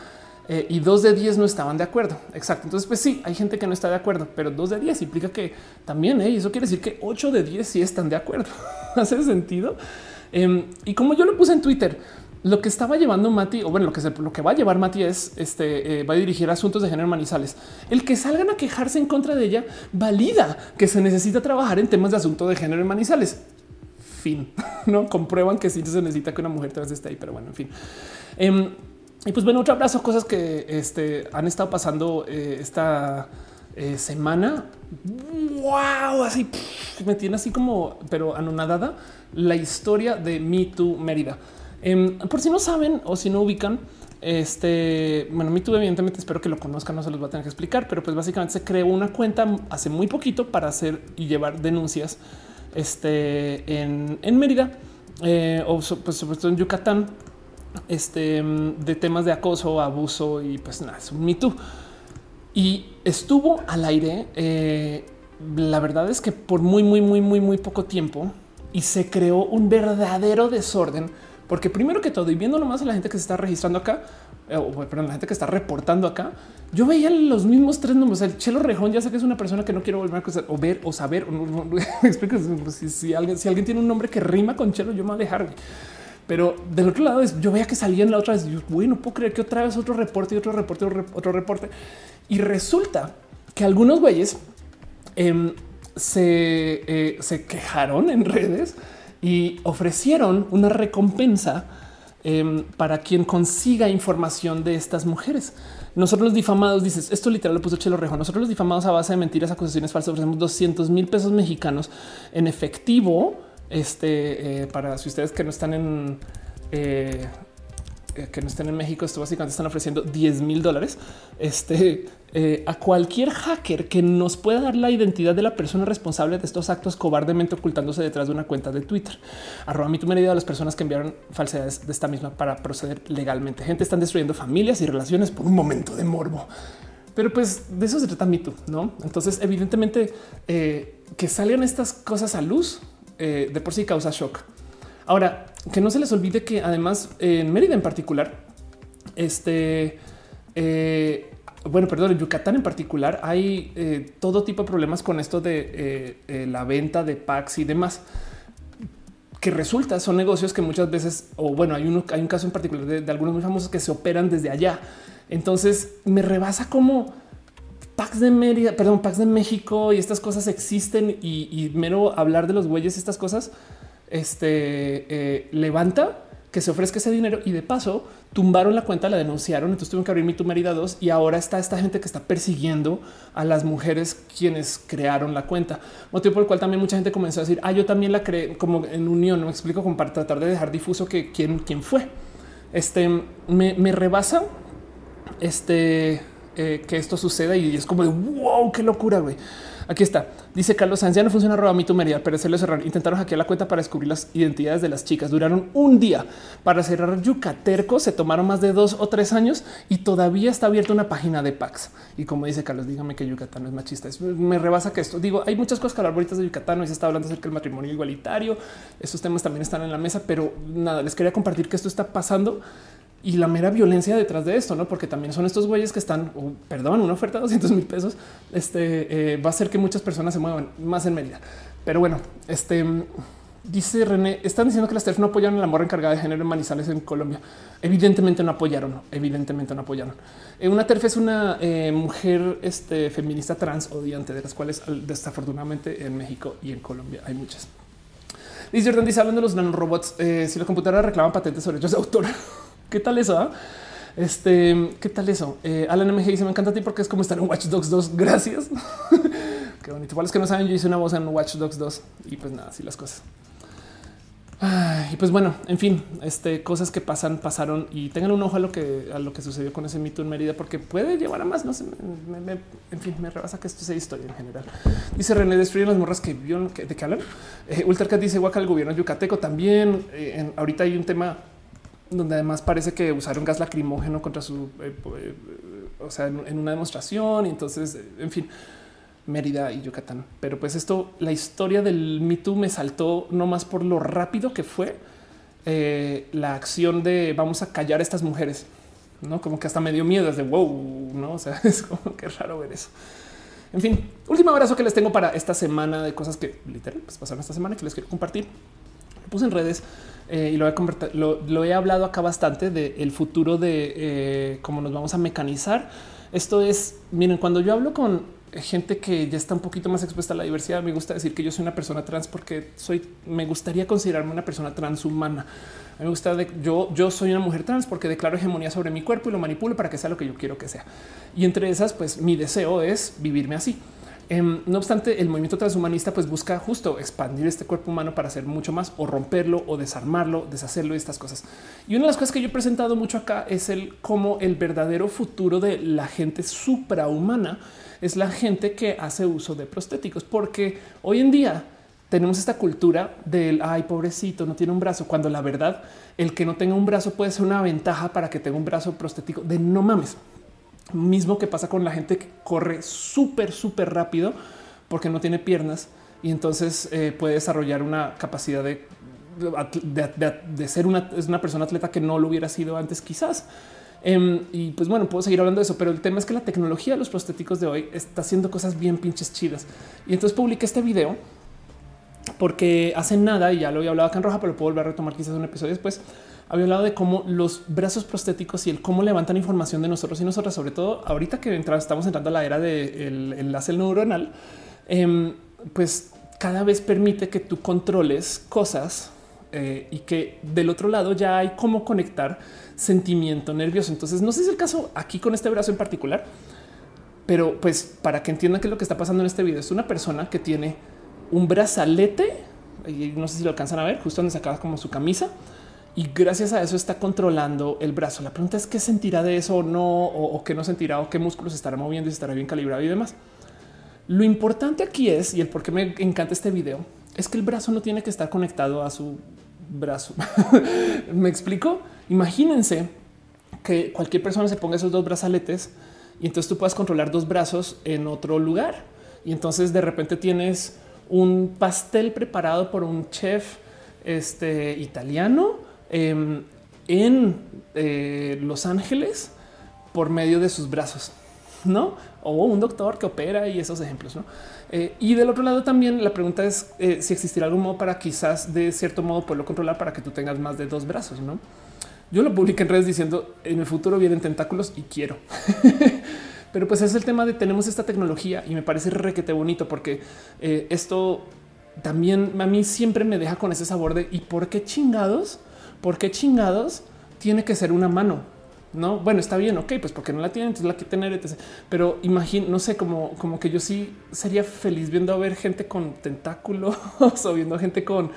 eh, y dos de diez no estaban de acuerdo. Exacto. Entonces, pues sí, hay gente que no está de acuerdo, pero dos de diez implica que también eh, eso quiere decir que ocho de diez sí están de acuerdo. [laughs] Hace sentido. Em, y como yo lo puse en Twitter, lo que estaba llevando Mati, o bueno, lo que, lo que va a llevar Mati es este, eh, va a dirigir asuntos de género manizales. El que salgan a quejarse en contra de ella valida que se necesita trabajar en temas de asunto de género en manizales fin, [laughs] no comprueban que sí se necesita que una mujer trans esté ahí, pero bueno, en fin. Em, y pues bueno, otro abrazo, cosas que este, han estado pasando eh, esta eh, semana. Wow, así me tiene así como, pero anonadada la historia de Me Too Mérida. Em, por si no saben o si no ubican, este, bueno, Me Too evidentemente espero que lo conozcan, no se los va a tener que explicar, pero pues básicamente se creó una cuenta hace muy poquito para hacer y llevar denuncias este, en, Mérida eh, o pues, sobre todo en Yucatán este, de temas de acoso, abuso y pues nada, es un Me Y estuvo al aire. Eh, la verdad es que por muy, muy, muy, muy, muy poco tiempo y se creó un verdadero desorden. Porque primero que todo, y viendo nomás a la gente que se está registrando acá, eh, o perdón, la gente que está reportando acá, yo veía los mismos tres nombres. El Chelo Rejón, ya sé que es una persona que no quiero volver a o ver o saber. [laughs] si, alguien, si alguien tiene un nombre que rima con Chelo, yo me voy a dejar. Pero del otro lado, yo veía que salían la otra vez. Yo, bueno, puedo creer que otra vez otro reporte y otro reporte, otro reporte. Y resulta que algunos güeyes em, se, eh, se quejaron en redes y ofrecieron una recompensa Em, para quien consiga información de estas mujeres. Nosotros los difamados, dices, esto literal lo puso Chelo Rejo. Nosotros los difamados a base de mentiras, acusaciones falsas, ofrecemos 200 mil pesos mexicanos en efectivo. Este eh, para si ustedes que no están en eh, eh, que no estén en México, esto básicamente están ofreciendo 10 mil dólares este, a cualquier hacker que nos pueda dar la identidad de la persona responsable de estos actos cobardemente ocultándose detrás de una cuenta de Twitter. Arroba mi tu a las personas que enviaron falsedades de esta misma para proceder legalmente. Gente están destruyendo familias y relaciones por un momento de morbo. Pero pues de eso se trata mito, ¿no? Entonces, evidentemente, que salgan estas cosas a luz de por sí causa shock. Ahora, que no se les olvide que además en Mérida en particular, este, eh, bueno, perdón, en Yucatán en particular hay eh, todo tipo de problemas con esto de eh, la venta de packs y demás que resulta son negocios que muchas veces, o bueno, hay, uno, hay un caso en particular de, algunos muy famosos que se operan desde allá. Entonces me rebasa como packs de Mérida, perdón, packs de México y estas cosas existen y, mero hablar de los güeyes, estas cosas este, eh, levanta que se ofrezca ese dinero y de paso tumbaron la cuenta, la denunciaron, entonces tuvieron que abrir mi Mérida 2 y ahora está esta gente que está persiguiendo a las mujeres quienes crearon la cuenta, motivo por el cual también mucha gente comenzó a decir, ah, yo también la creé como en unión, no me explico, como para tratar de dejar difuso que quién, quién fue. Este me, me rebasa este eh, que esto suceda y es como de wow, qué locura, güey. Aquí está. Dice Carlos Sanz, ya no funciona roba mi Mérida, pero se lo cerraron. Intentaron hackear la cuenta para descubrir las identidades de las chicas. Duraron un día para cerrar Yucaterco. Se tomaron más de dos o tres años y todavía está abierta una página de Pax. Y como dice Carlos, dígame que Yucatán es machista. me rebasa que esto digo, hay muchas cosas que hablar bonitas de Yucatán. y se está hablando acerca del matrimonio igualitario. Estos temas también están en la mesa, pero nada, les quería compartir que esto está pasando y la mera violencia detrás de esto, no? Porque también son estos güeyes que están, perdón, una oferta de 200 mil pesos. Este eh, va a hacer que muchas personas se muevan más en medida. Pero bueno, este Dice René, están diciendo que las TERF no apoyaron la morra encargada de género en Manizales en Colombia. Evidentemente no apoyaron, evidentemente no apoyaron. Eh, una TERF es una eh, mujer este, feminista trans odiante, de las cuales desafortunadamente en México y en Colombia hay muchas. Dice Jordan, dice hablando de los nanorobots, si la computadora reclaman patentes sobre ellos de autor, [laughs] ¿qué tal eso? Ah? Este, ¿qué tal eso? Alan MG dice, me encanta a ti porque es como estar en Watch Dogs 2. [laughs] Gracias. [laughs] Qué bonito. Igual es que no saben, yo hice una voz en Watch Dogs 2 y pues nada, así las cosas y pues bueno, en fin, este cosas que pasan, pasaron y tengan un ojo a lo que a lo que sucedió con ese mito en Mérida, porque puede llevar a más. No sé, en fin, me rebasa que esto sea historia en general. Dice René, destruyen las morras que vio de qué hablan. Eh, dice Guaca, el gobierno yucateco también. Eh, ahorita hay un tema donde además parece que usaron gas lacrimógeno contra su, eh, eh, o sea, en, una demostración. Y entonces, en fin, Mérida y Yucatán. Pero pues esto, la historia del Me Too me saltó no más por lo rápido que fue eh, la acción de vamos a callar a estas mujeres, no como que hasta me dio miedo, es de wow, no? O sea, [laughs] es como que raro ver eso. En fin, último abrazo que les tengo para esta semana de cosas que literal pues, pasaron esta semana que les quiero compartir. Puse en redes eh, y lo he, lo, he hablado acá bastante del el futuro de eh, cómo nos vamos a mecanizar. Esto es, miren, cuando yo hablo con gente que ya está un poquito más expuesta a la diversidad. Me gusta decir que yo soy una persona trans porque soy, me gustaría considerarme una persona transhumana. Me gusta de, yo, yo soy una mujer trans porque declaro hegemonía sobre mi cuerpo y lo manipulo para que sea lo que yo quiero que sea. Y entre esas, pues mi deseo es vivirme así. Em, no obstante, el movimiento transhumanista pues busca justo expandir este cuerpo humano para hacer mucho más o romperlo o desarmarlo, deshacerlo y estas cosas. Y una de las cosas que yo he presentado mucho acá es el cómo el verdadero futuro de la gente suprahumana es la gente que hace uso de prostéticos, porque hoy en día tenemos esta cultura del ay, pobrecito, no tiene un brazo, cuando la verdad, el que no tenga un brazo puede ser una ventaja para que tenga un brazo prostético de no mames. Mismo que pasa con la gente que corre súper, súper rápido porque no tiene piernas y entonces eh, puede desarrollar una capacidad de, de, ser una, es una persona atleta que no lo hubiera sido antes, quizás. Em, y pues bueno, puedo seguir hablando de eso, pero el tema es que la tecnología de los prostéticos de hoy está haciendo cosas bien pinches chidas. Y entonces publiqué este video porque hace nada, y ya lo había hablado acá en roja, pero puedo volver a retomar quizás un episodio después. Había hablado de cómo los brazos prostéticos y el cómo levantan información de nosotros y nosotras, sobre todo ahorita que estamos entrando a la era del enlace neuronal, em, pues cada vez permite que tú controles cosas eh, y que del otro lado ya hay cómo conectar sentimiento nervioso. Entonces, no sé si es el caso aquí con este brazo en particular, pero pues para que entiendan qué es lo que está pasando en este video, es una persona que tiene un brazalete y no sé si lo alcanzan a ver justo donde se acaba como su camisa y gracias a eso está controlando el brazo. La pregunta es qué sentirá de eso o no, o, qué no sentirá, o qué músculos estará moviendo y estará bien calibrado y demás. Lo importante aquí es, y el por qué me encanta este video, es que el brazo no tiene que estar conectado a su brazo. [laughs] me explico. Imagínense que cualquier persona se ponga esos dos brazaletes y entonces tú puedas controlar dos brazos en otro lugar. Y entonces de repente tienes un pastel preparado por un chef este, italiano em, en eh, Los Ángeles por medio de sus brazos, no? O un doctor que opera y esos ejemplos, no? Eh, y del otro lado también la pregunta es eh, si existirá algún modo para quizás de cierto modo poderlo controlar para que tú tengas más de dos brazos, no? Yo lo publiqué en redes diciendo en el futuro vienen tentáculos y quiero. [laughs] Pero pues es el tema de tenemos esta tecnología y me parece requete bonito porque esto también a mí siempre me deja con ese sabor de y por qué chingados, por qué chingados tiene que ser una mano. No, bueno, está bien, ok, pues porque no la tienen, entonces la que tener, Pero imagino, no sé, como, como que yo sí sería feliz viendo a ver gente con tentáculos [laughs] o viendo gente con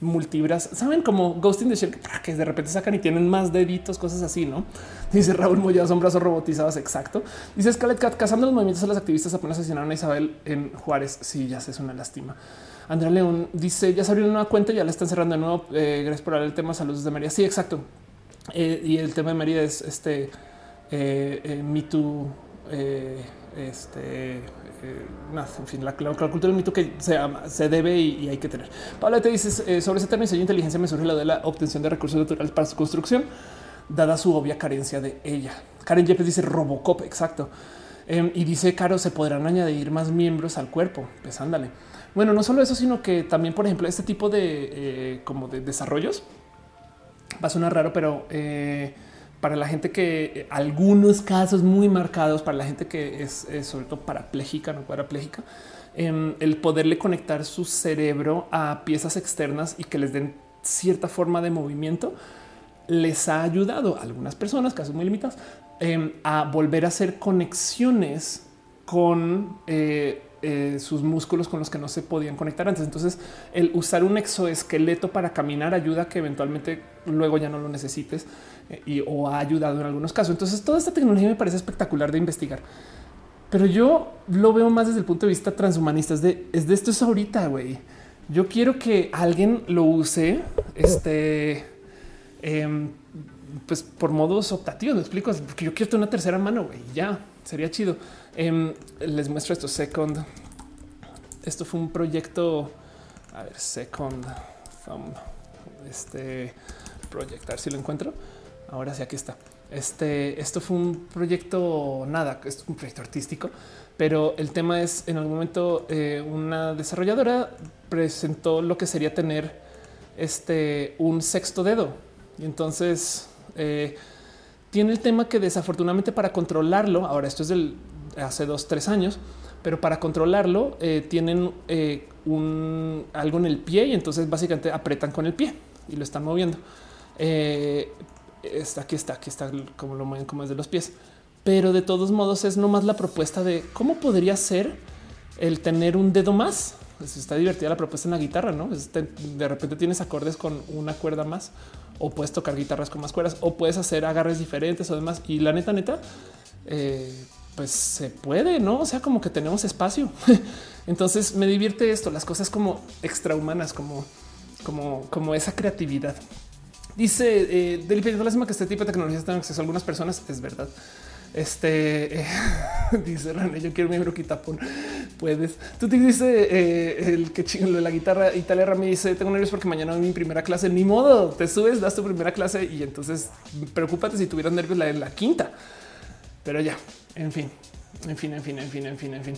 multibras, saben como Ghost in the Shell que de repente sacan y tienen más deditos, cosas así, no? Dice Raúl Moya, son brazos robotizados. Exacto. Dice Scarlett Cat, cazando los movimientos a las activistas apenas asesinaron a Isabel en Juárez. Sí, ya sé, es una lástima. Andrea León dice ya se abrió una cuenta, ya la están cerrando de nuevo. Eh, gracias por el tema. Saludos de María. Sí, exacto. Eh, y el tema de María es este eh, eh Me Too, este eh, en fin, la, cultura del mito que se, se debe y, hay que tener. Pablo, te dices sobre ese término de inteligencia me surge la de la obtención de recursos naturales para su construcción, dada su obvia carencia de ella. Karen Yepes dice Robocop, exacto. Em, y dice Caro, se podrán añadir más miembros al cuerpo. Pues ándale. Bueno, no solo eso, sino que también, por ejemplo, este tipo de eh, como de desarrollos va a sonar raro, pero eh, para la gente que eh, algunos casos muy marcados, para la gente que es, sobre todo parapléjica, no parapléjica, em, el poderle conectar su cerebro a piezas externas y que les den cierta forma de movimiento les ha ayudado a algunas personas, casos muy limitados, em, a volver a hacer conexiones con eh, eh, sus músculos con los que no se podían conectar antes. Entonces, el usar un exoesqueleto para caminar ayuda a que eventualmente luego ya no lo necesites eh, y o ha ayudado en algunos casos. Entonces, toda esta tecnología me parece espectacular de investigar. Pero yo lo veo más desde el punto de vista transhumanista. Es de, es de esto es ahorita, güey. Yo quiero que alguien lo use, este, em, pues por modos optativos. Me explico, porque yo quiero una tercera mano, güey. Ya sería chido. Em, les muestro esto. Second. Esto fue un proyecto. A ver, second thumb. Este proyectar si lo encuentro. Ahora sí, aquí está. Este, esto fue un proyecto, nada, es un proyecto artístico, pero el tema es en algún momento eh, una desarrolladora presentó lo que sería tener este un sexto dedo y entonces eh, tiene el tema que desafortunadamente para controlarlo, ahora esto es del hace dos, tres años, pero para controlarlo eh, tienen eh, algo en el pie y entonces básicamente apretan con el pie y lo están moviendo. Eh, está aquí está, aquí está como lo mueven como es de los pies, pero de todos modos es nomás la propuesta de cómo podría ser el tener un dedo más. Pues está divertida la propuesta en la guitarra, no? de repente tienes acordes con una cuerda más o puedes tocar guitarras con más cuerdas o puedes hacer agarres diferentes o demás. Y la neta, neta, pues se puede, no? O sea, como que tenemos espacio. [laughs] Entonces me divierte esto, las cosas como extrahumanas, como, como, como esa creatividad. Dice eh, del lástima que este tipo de tecnologías tengan acceso a algunas personas. Es verdad. Este [laughs] dice René, yo quiero mi miembro quitapón. Puedes. Tú te dice eh, el que chingo de la guitarra. Italia Rami dice: Tengo nervios porque mañana mi primera clase. Ni modo, te subes, das tu primera clase y entonces preocúpate si tuvieras nervios la, la quinta. Pero ya, en fin, en fin, en fin, en fin, en fin, en fin.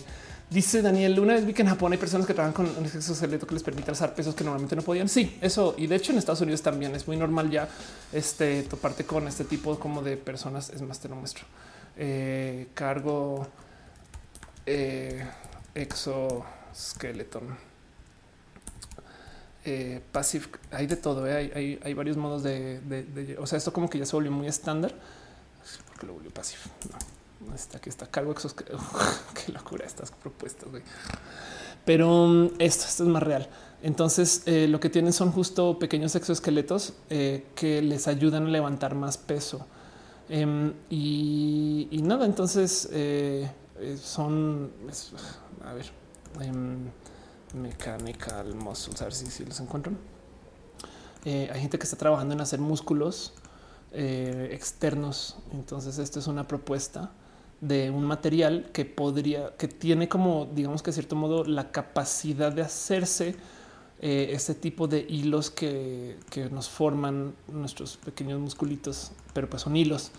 Dice Daniel, una vez vi que en Japón hay personas que trabajan con un exoesqueleto que les permite alzar pesos que normalmente no podían. Sí, eso. Y de hecho en Estados Unidos también es muy normal ya este toparte con este tipo como de personas. Es más, te lo muestro. Eh, cargo eh, exoskeleton. Eh, hay de todo. Eh. Hay, hay, varios modos de, O sea, esto como que ya se volvió muy estándar. Porque lo volvió passive. Está aquí está cargo exos. [laughs] Qué locura estas propuestas. Pero mm, esto, esto es más real. Entonces, eh, lo que tienen son justo pequeños exoesqueletos eh, que les ayudan a levantar más peso. Em, y, nada, entonces eh, son, a ver, em, mechanical muscles, a ver si, si los encuentran. hay gente que está trabajando en hacer músculos externos. Entonces, esto es una propuesta de un material que podría, que tiene como, digamos que de cierto modo, la capacidad de hacerse eh, este tipo de hilos que, nos forman nuestros pequeños musculitos, pero pues son hilos.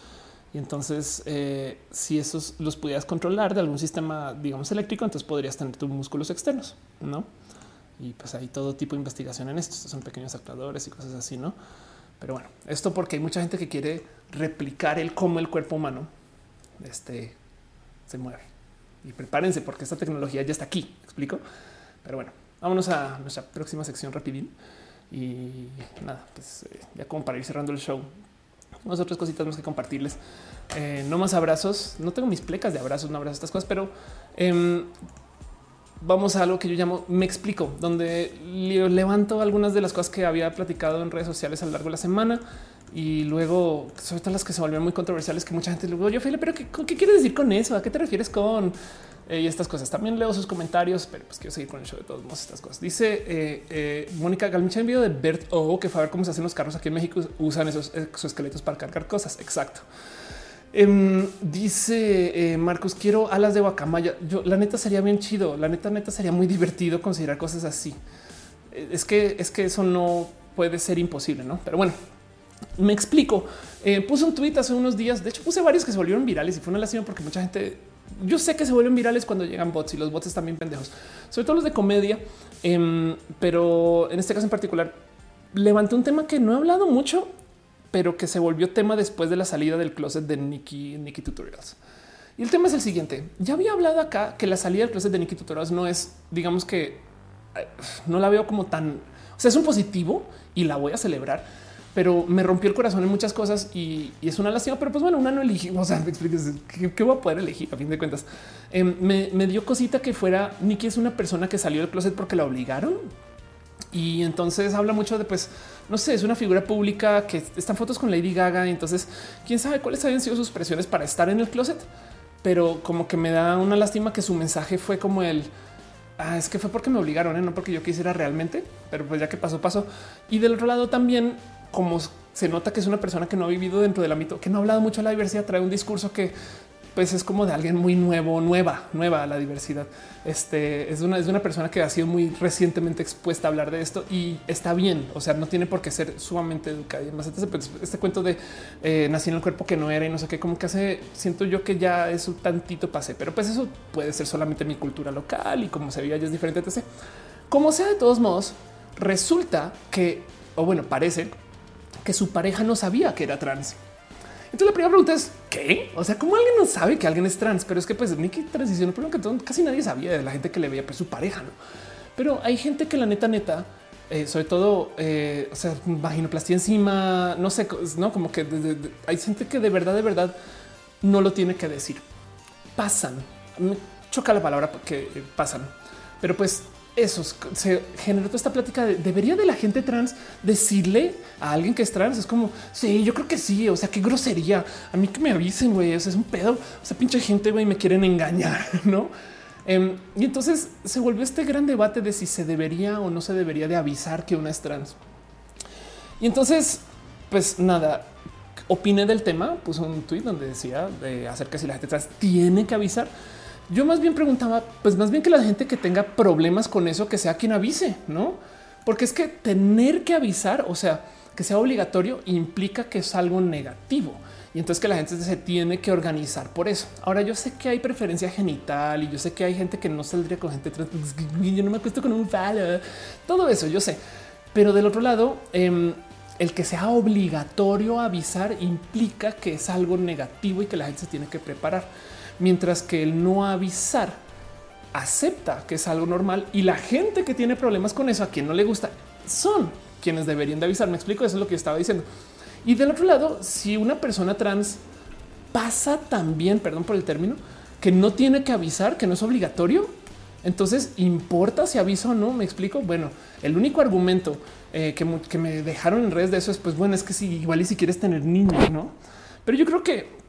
Y entonces, eh, si esos los pudieras controlar de algún sistema, digamos, eléctrico, entonces podrías tener tus músculos externos, ¿no? Y pues hay todo tipo de investigación en esto. Estos son pequeños actuadores y cosas así, ¿no? Pero bueno, esto porque hay mucha gente que quiere replicar el cómo el cuerpo humano este, se mueve. Y prepárense porque esta tecnología ya está aquí. explico? Pero bueno, vámonos a nuestra próxima sección rapidín. Y nada, pues eh, ya como para ir cerrando el show, unas otras cositas más que compartirles. Eh, no más abrazos. No tengo mis plecas de abrazos, no abrazo estas cosas, pero em, vamos a algo que yo llamo me explico, donde levanto algunas de las cosas que había platicado en redes sociales a lo largo de la semana y luego, sobre todo las que se volvieron muy controversiales, que mucha gente luego yo, Felipe, pero qué, quieres decir con eso? ¿A qué te refieres con eh, estas cosas? También leo sus comentarios, pero pues quiero seguir con el show de todos modos. Estas cosas dice eh, eh, Mónica Galmicha en video de Bert O, que fue a ver cómo se hacen los carros aquí en México. Usan esos exoesqueletos para cargar cosas. Exacto. Em, dice Marcos, quiero alas de guacamaya. Yo, la neta sería bien chido. La neta, neta sería muy divertido considerar cosas así. Es que es que eso no puede ser imposible, no? Pero bueno, me explico. Eh, puse un tweet hace unos días. De hecho, puse varios que se volvieron virales y fue una lástima porque mucha gente yo sé que se vuelven virales cuando llegan bots y los bots están bien pendejos, sobre todo los de comedia. Em, pero en este caso en particular, levanté un tema que no he hablado mucho, pero que se volvió tema después de la salida del closet de Nikki, Nikki Tutorials. Y el tema es el siguiente. Ya había hablado acá que la salida del closet de Nikki Tutorials no es, digamos que eh, no la veo como tan, o sea, es un positivo y la voy a celebrar pero me rompió el corazón en muchas cosas y, es una lástima. Pero pues bueno, una no elegí. O sea, [laughs] me expliques qué, voy a poder elegir a fin de cuentas. Em, me, dio cosita que fuera Nikki es una persona que salió del closet porque la obligaron. Y entonces habla mucho de, pues, no sé, es una figura pública que están fotos con Lady Gaga. Y entonces, quién sabe cuáles habían sido sus presiones para estar en el closet. Pero como que me da una lástima que su mensaje fue como el ah, es que fue porque me obligaron, ¿eh? no porque yo quisiera realmente, pero pues ya que pasó, pasó. Y del otro lado también como se nota que es una persona que no ha vivido dentro del ámbito, que no ha hablado mucho de la diversidad, trae un discurso que pues es como de alguien muy nuevo, nueva, nueva a la diversidad. Este es una, es una persona que ha sido muy recientemente expuesta a hablar de esto y está bien. O sea, no tiene por qué ser sumamente educada y más. Este, pues, este cuento de eh, nací en el cuerpo que no era y no sé qué, como que hace, siento yo que ya es un tantito pase, pero pues eso puede ser solamente mi cultura local y como se veía ya es diferente. Etc. Como sea, de todos modos, resulta que, o bueno, parece que su pareja no sabía que era trans. Entonces la primera pregunta es ¿qué? O sea, ¿cómo alguien no sabe que alguien es trans? Pero es que pues Nicky transicionó, pero que todo, casi nadie sabía de la gente que le veía pues, su pareja, ¿no? Pero hay gente que la neta, neta, eh, sobre todo, eh, o sea, vaginoplastia encima, no sé, no como que hay gente que de verdad, de verdad no lo tiene que decir. Pasan. Me choca la palabra que pasan, pero pues eso se generó toda esta plática de debería de la gente trans decirle a alguien que es trans. Es como sí, yo creo que sí. O sea, qué grosería. A mí que me avisen, güey. O sea, es un pedo. O sea, pinche gente, güey, me quieren engañar, [laughs] no? Em, y entonces se volvió este gran debate de si se debería o no se debería de avisar que una es trans. Y entonces, pues nada, opiné del tema. Puse un tweet donde decía de acerca si la gente trans tiene que avisar. Yo más bien preguntaba, pues más bien que la gente que tenga problemas con eso, que sea quien avise, no? Porque es que tener que avisar, o sea, que sea obligatorio, implica que es algo negativo y entonces que la gente se tiene que organizar por eso. Ahora yo sé que hay preferencia genital y yo sé que hay gente que no saldría con gente trans. [laughs] Yo no me acuesto con un falo, todo eso yo sé, pero del otro lado, em, el que sea obligatorio avisar implica que es algo negativo y que la gente se tiene que preparar mientras que el no avisar acepta que es algo normal y la gente que tiene problemas con eso, a quien no le gusta, son quienes deberían de avisar. Me explico, eso es lo que estaba diciendo. Y del otro lado, si una persona trans pasa también, perdón por el término, que no tiene que avisar, que no es obligatorio, entonces importa si aviso o no. Me explico. Bueno, el único argumento eh, que, que, me dejaron en redes de eso es, pues bueno, es que si igual y si quieres tener niños, no? Pero yo creo que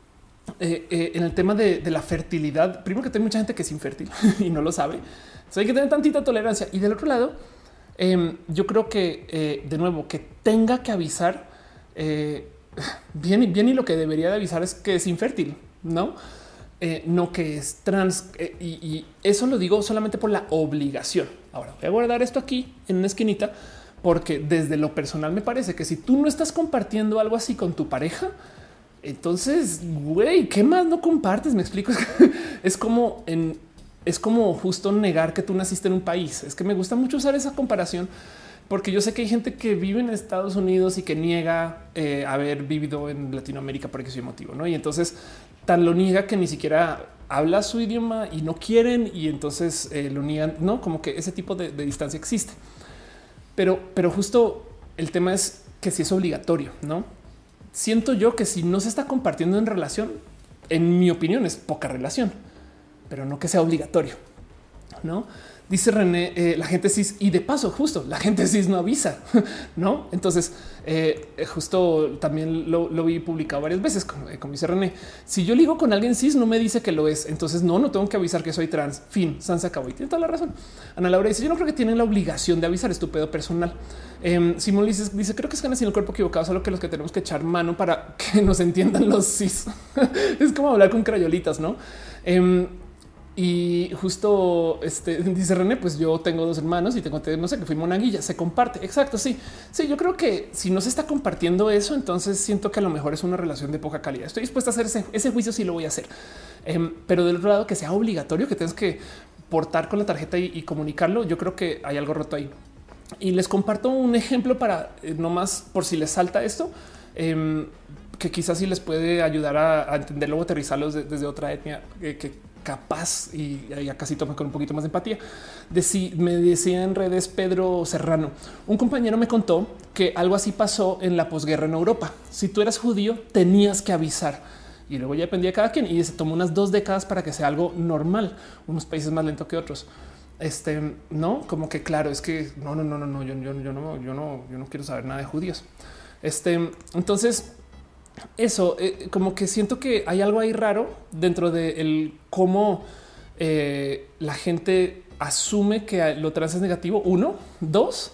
eh, eh, en el tema de, la fertilidad, primero que tengo mucha gente que es infértil [laughs] y no lo sabe. hay que tener tantita tolerancia. Y del otro lado, em, yo creo que eh, de nuevo que tenga que avisar [laughs] bien, bien y lo que debería de avisar es que es infértil, no? no que es trans y, y, eso lo digo solamente por la obligación. Ahora voy a guardar esto aquí en una esquinita porque desde lo personal me parece que si tú no estás compartiendo algo así con tu pareja, entonces, güey, ¿qué más no compartes? Me explico. [laughs] es como en, es como justo negar que tú naciste en un país. Es que me gusta mucho usar esa comparación porque yo sé que hay gente que vive en Estados Unidos y que niega eh, haber vivido en Latinoamérica por ese motivo, no? Y entonces tan lo niega que ni siquiera habla su idioma y no quieren y entonces eh, lo niegan, no como que ese tipo de, de distancia existe. Pero, pero justo el tema es que si es obligatorio, no? Siento yo que si no se está compartiendo en relación, en mi opinión es poca relación, pero no que sea obligatorio. No dice René, eh, la gente cis y de paso, justo la gente cis no avisa, [laughs] no? Entonces, eh, justo también lo, vi publicado varias veces, como, eh, dice René. Si yo ligo con alguien cis, no me dice que lo es. Entonces, no, no tengo que avisar que soy trans. Fin, San se acabó y tiene toda la razón. Ana Laura dice: Yo no creo que tienen la obligación de avisar, estúpido personal. Em, Simón dice, dice: Creo que es ganas sin el cuerpo equivocado, solo que los que tenemos que echar mano para [laughs] que nos entiendan los cis. [laughs] es como hablar con crayolitas, no? Y justo este [laughs] dice René, pues yo tengo dos hermanos y tengo, no sé, que fui monaguilla, se comparte. Exacto, sí. Sí, yo creo que si no se está compartiendo eso, entonces siento que a lo mejor es una relación de poca calidad. Estoy dispuesta a hacer ese, juicio, sí lo voy a hacer. Em, pero del otro lado, que sea obligatorio, que tengas que portar con la tarjeta y, comunicarlo, yo creo que hay algo roto ahí. Y les comparto un ejemplo para eh, no más por si les salta esto. Em, que quizás sí les puede ayudar a, entender luego aterrizarlos desde otra etnia eh, que capaz y ya casi toma con un poquito más de empatía. De me decía en redes Pedro Serrano, un compañero me contó que algo así pasó en la posguerra en Europa. Si tú eras judío, tenías que avisar y luego ya dependía de cada quien y se tomó unas dos décadas para que sea algo normal. Unos países más lento que otros. Este no, como que claro, es que no, no, no, no, no, yo, yo, yo no, yo no, yo no quiero saber nada de judíos. Este entonces eso, eh, como que siento que hay algo ahí raro dentro de el cómo eh, la gente asume que lo trans es negativo. Uno, dos,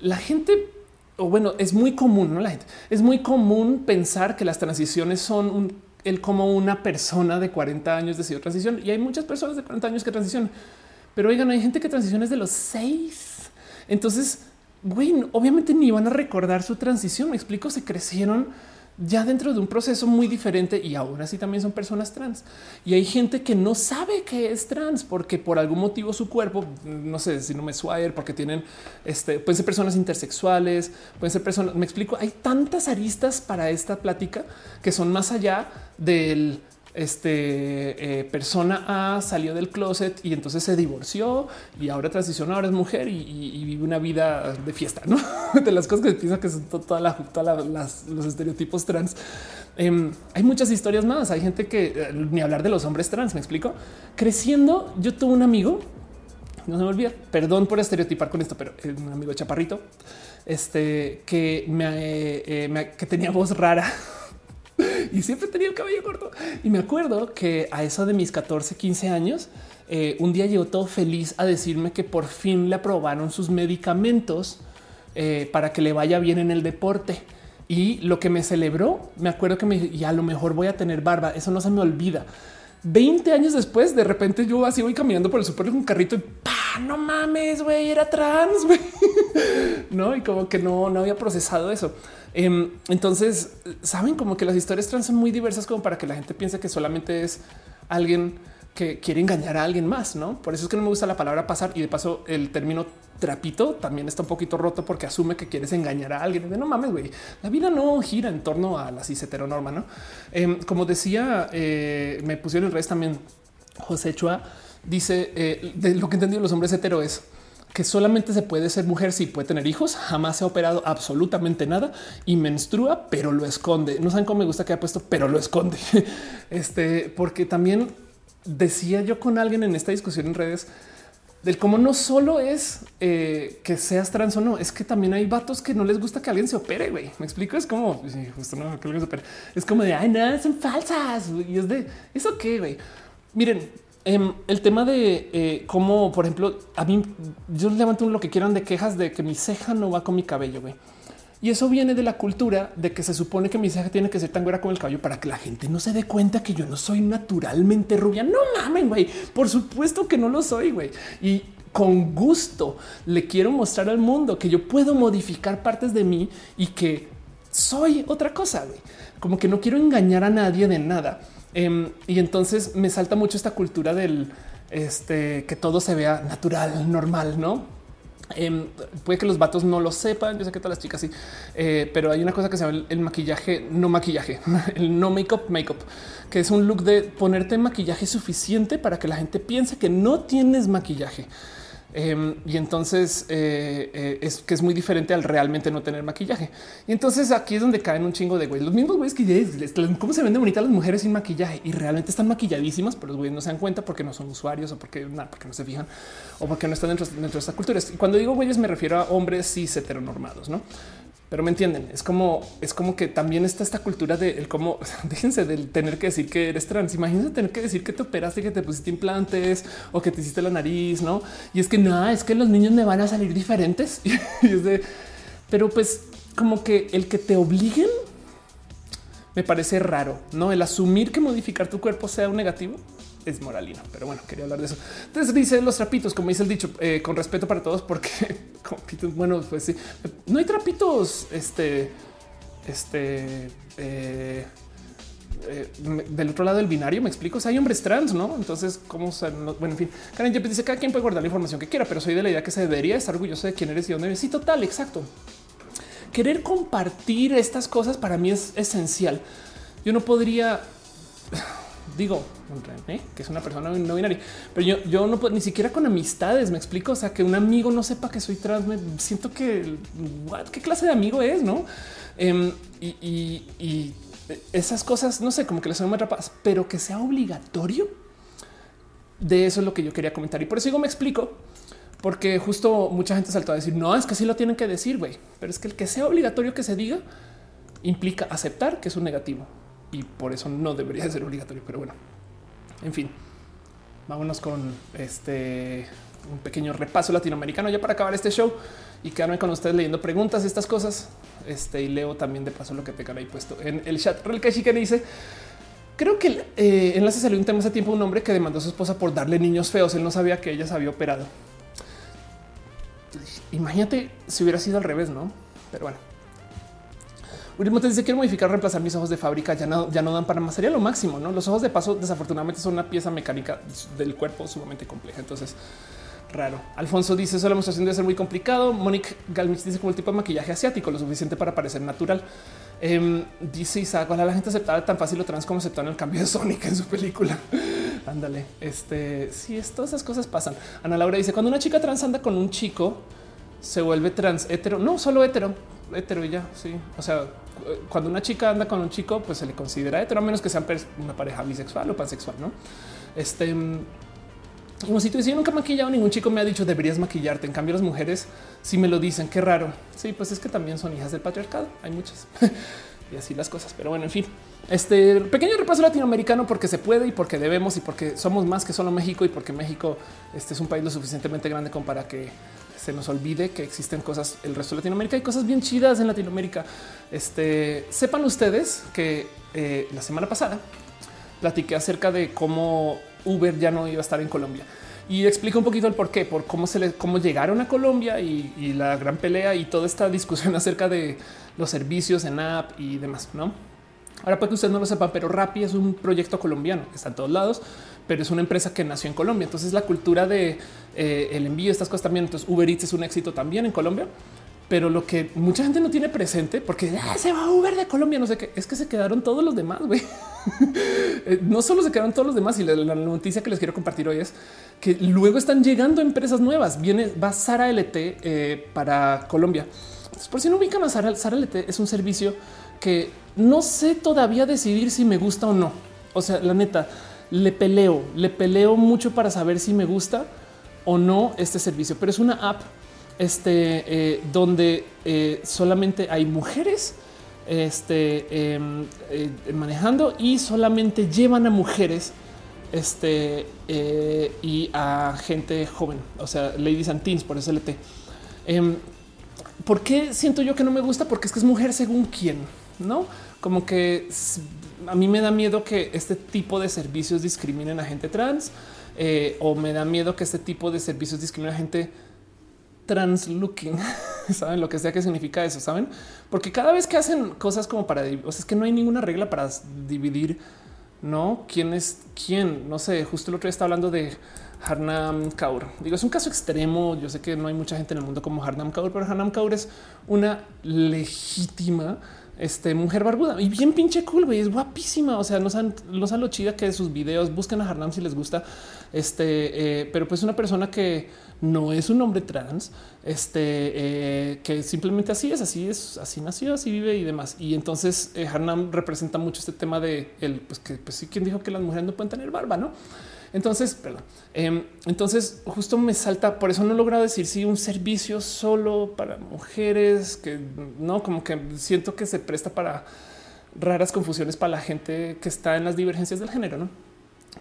la gente, o bueno, es muy común, no la gente, es muy común pensar que las transiciones son el como una persona de 40 años decidió transición y hay muchas personas de 40 años que transicionan, pero oigan, hay gente que transiciona desde los seis. Entonces, güey, obviamente ni van a recordar su transición. Me explico, se crecieron ya dentro de un proceso muy diferente y ahora sí también son personas trans. Y hay gente que no sabe que es trans porque por algún motivo su cuerpo, no sé si no me suayer, porque tienen, este, pueden ser personas intersexuales, pueden ser personas, me explico, hay tantas aristas para esta plática que son más allá del este eh, persona A salió del closet y entonces se divorció y ahora transicionó, ahora es mujer y, vive una vida de fiesta, ¿no? [laughs] de las cosas que pienso que son todas los estereotipos trans. Em, hay muchas historias más. Hay gente que eh, ni hablar de los hombres trans. Me explico. Creciendo, yo tuve un amigo, no se me olvida, perdón por estereotipar con esto, pero un amigo chaparrito, este que me, eh, que tenía voz rara [laughs] [laughs] y siempre tenía el cabello corto. Y me acuerdo que a eso de mis 14, 15 años, eh, un día llegó todo feliz a decirme que por fin le aprobaron sus medicamentos eh, para que le vaya bien en el deporte. Y lo que me celebró, me acuerdo que me y a lo mejor voy a tener barba. Eso no se me olvida. 20 años después, de repente yo así voy caminando por el súper con un carrito y no mames, güey, era trans, güey. [laughs] no, y como que no, no había procesado eso. Em, entonces, saben como que las historias trans son muy diversas como para que la gente piense que solamente es alguien que quiere engañar a alguien más, ¿no? Por eso es que no me gusta la palabra pasar y de paso el término trapito también está un poquito roto porque asume que quieres engañar a alguien. De no mames, güey, la vida no gira en torno a la cis ¿no? Em, como decía, eh, me pusieron en redes también José Chua, dice, eh, de lo que entendido los hombres hetero es que solamente se puede ser mujer si puede tener hijos, jamás se ha operado absolutamente nada y menstrua, pero lo esconde. No saben cómo me gusta que ha puesto, pero lo esconde. [laughs] Este, porque también decía yo con alguien en esta discusión en redes del cómo no solo es eh, que seas trans o no, es que también hay vatos que no les gusta que alguien se opere. Güey, me explico. Es como justo no que alguien se opere. Es como de ay, no, son falsas y es de eso que. Miren, Em, el tema de eh, cómo, por ejemplo, a mí yo levanto lo que quieran de quejas de que mi ceja no va con mi cabello. güey. Y eso viene de la cultura de que se supone que mi ceja tiene que ser tan güera como el cabello para que la gente no se dé cuenta que yo no soy naturalmente rubia. No mamen, güey. Por supuesto que no lo soy, güey. Y con gusto le quiero mostrar al mundo que yo puedo modificar partes de mí y que soy otra cosa. güey. Como que no quiero engañar a nadie de nada. Em, y entonces me salta mucho esta cultura del este, que todo se vea natural, normal, no? Em, puede que los vatos no lo sepan. Yo sé que todas las chicas sí, eh, pero hay una cosa que se llama el, maquillaje, no maquillaje, [laughs] el no make up, make up, que es un look de ponerte maquillaje suficiente para que la gente piense que no tienes maquillaje. Em, y entonces eh, eh, es que es muy diferente al realmente no tener maquillaje. Y entonces aquí es donde caen un chingo de güey. Los mismos güeyes que cómo se venden bonitas las mujeres sin maquillaje y realmente están maquilladísimas, pero los güeyes no se dan cuenta porque no son usuarios o porque, porque no se fijan o porque no están dentro, de esta cultura. Y cuando digo güeyes me refiero a hombres cis heteronormados, no? Pero me entienden. Es como es como que también está esta cultura de cómo [laughs] déjense del tener que decir que eres trans. Imagínense tener que decir que te operaste, que te pusiste implantes o que te hiciste la nariz, no? Y es que nada, es que los niños me van a salir diferentes. [laughs] y es de, pero pues como que el que te obliguen me parece raro, no? El asumir que modificar tu cuerpo sea un negativo es moralina, pero bueno, quería hablar de eso. Entonces dice los trapitos, como dice el dicho, eh, con respeto para todos, porque [laughs] bueno, pues sí, no hay trapitos, este, este, eh, eh, del otro lado del binario, me explico. hay hombres trans, no? Entonces, cómo bueno, en fin, Karen ya dice cada quien puede guardar la información que quiera, pero soy de la idea que se debería estar orgulloso de quién eres y dónde eres. Sí, total, exacto. Querer compartir estas cosas para mí es esencial. Yo no podría, digo, que es una persona no binaria, pero yo, yo no puedo ni siquiera con amistades. Me explico. O sea, que un amigo no sepa que soy trans, me siento que qué clase de amigo es, no? Em, y esas cosas, no sé, como que les son muy rapadas, pero que sea obligatorio. De eso es lo que yo quería comentar. Y por eso digo, me explico, porque justo mucha gente saltó a decir, no, es que sí lo tienen que decir, güey. Pero es que el que sea obligatorio que se diga implica aceptar que es un negativo. Y por eso no debería ser obligatorio. Pero bueno, en fin, vámonos con este un pequeño repaso latinoamericano ya para acabar este show y quedarme con ustedes leyendo preguntas, y estas cosas. Este y leo también de paso lo que tengan ahí puesto en el chat. Real que dice: Creo que eh, enlace salió un tema hace tiempo. Un hombre que demandó a su esposa por darle niños feos. Él no sabía que ella se había operado. Imagínate si hubiera sido al revés, no? Pero bueno. Te dice quiero modificar, reemplazar mis ojos de fábrica. Ya no, ya no dan para más. Sería lo máximo. No, los ojos de paso, desafortunadamente, son una pieza mecánica del cuerpo sumamente compleja. Entonces, raro. Alfonso dice eso la demostración debe ser muy complicado. Monique Galmich dice como el tipo de maquillaje asiático, lo suficiente para parecer natural. Eh, dice Isaac, la gente aceptaba tan fácil lo trans como aceptaron el cambio de Sonic en su película. [laughs] Ándale, este sí, es, todas esas cosas pasan. Ana Laura dice cuando una chica trans anda con un chico, se vuelve trans hetero, no solo hetero, hetero y ya. Sí, o sea, cuando una chica anda con un chico, pues se le considera hetero, a menos que sean una pareja bisexual o pansexual, no? Este como si tú yo nunca maquillado, ningún chico me ha dicho deberías maquillarte. En cambio, las mujeres sí me lo dicen. Qué raro. Sí, pues es que también son hijas del patriarcado. Hay muchas [laughs] y así las cosas. Pero bueno, en fin, este pequeño repaso latinoamericano porque se puede y porque debemos y porque somos más que solo México y porque México este es un país lo suficientemente grande como para que se nos olvide que existen cosas el resto de Latinoamérica. Hay cosas bien chidas en Latinoamérica. Este sepan ustedes que eh, la semana pasada platiqué acerca de cómo Uber ya no iba a estar en Colombia. Y explico un poquito el por qué, por cómo se le, cómo llegaron a Colombia y, la gran pelea y toda esta discusión [laughs] acerca de los servicios en app y demás. No, ahora para que ustedes no lo sepan, pero Rappi es un proyecto colombiano está en todos lados, pero es una empresa que nació en Colombia. Entonces la cultura de eh, el envío, estas cosas también. Entonces Uber Eats es un éxito también en Colombia pero lo que mucha gente no tiene presente, porque ah, se va a Uber de Colombia, no sé qué, es que se quedaron todos los demás, güey. [laughs] Eh, no solo se quedaron todos los demás, y la, noticia que les quiero compartir hoy es que luego están llegando empresas nuevas. Viene, va Sara LT eh, para Colombia. por si no ubican a Sara, Sara LT es un servicio que no sé todavía decidir si me gusta o no. O sea, la neta, le peleo, le peleo mucho para saber si me gusta o no este servicio, pero es una app este, eh, donde eh, solamente hay mujeres este, em, eh, manejando y solamente llevan a mujeres este, y a gente joven, o sea, ladies and teens por SLT. Em, ¿Por qué siento yo que no me gusta? Porque es que es mujer según quién, no? Como que a mí me da miedo que este tipo de servicios discriminen a gente trans o me da miedo que este tipo de servicios discriminen a gente translooking, [laughs] saben lo que sea que significa eso, saben? Porque cada vez que hacen cosas como para, o sea, es que no hay ninguna regla para dividir, no quién es quién. No sé, justo el otro día está hablando de Harnam Kaur. Digo, es un caso extremo. Yo sé que no hay mucha gente en el mundo como Harnam Kaur, pero Harnam Kaur es una legítima este mujer barbuda y bien pinche cool, güey. Es guapísima. O sea, no saben, no lo chida que de sus videos. Busquen a Harnam si les gusta. Este, eh, pero pues una persona que no es un hombre trans, este eh, que simplemente así es, así es, así nació, así vive y demás. Y entonces eh, Harnam representa mucho este tema de el pues que pues sí, quien dijo que las mujeres no pueden tener barba, no? Entonces, perdón. Em, entonces, justo me salta. Por eso no he logrado decir si un servicio solo para mujeres que no como que siento que se presta para raras confusiones para la gente que está en las divergencias del género, no?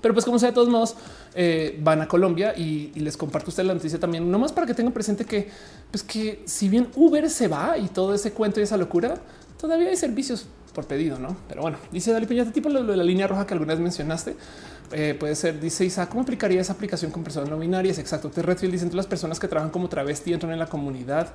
Pero pues como sea, de todos modos, eh, van a Colombia y, les comparto usted la noticia también, no más para que tengan presente que, pues que si bien Uber se va y todo ese cuento y esa locura, todavía hay servicios por pedido, no? Pero bueno, dice Dali Peña, tipo lo de la línea roja que alguna vez mencionaste. Eh, puede ser, dice Isa, ¿cómo aplicaría esa aplicación con personas no binarias? Exacto. Te Redfield dicen las personas que trabajan como travesti entran en la comunidad.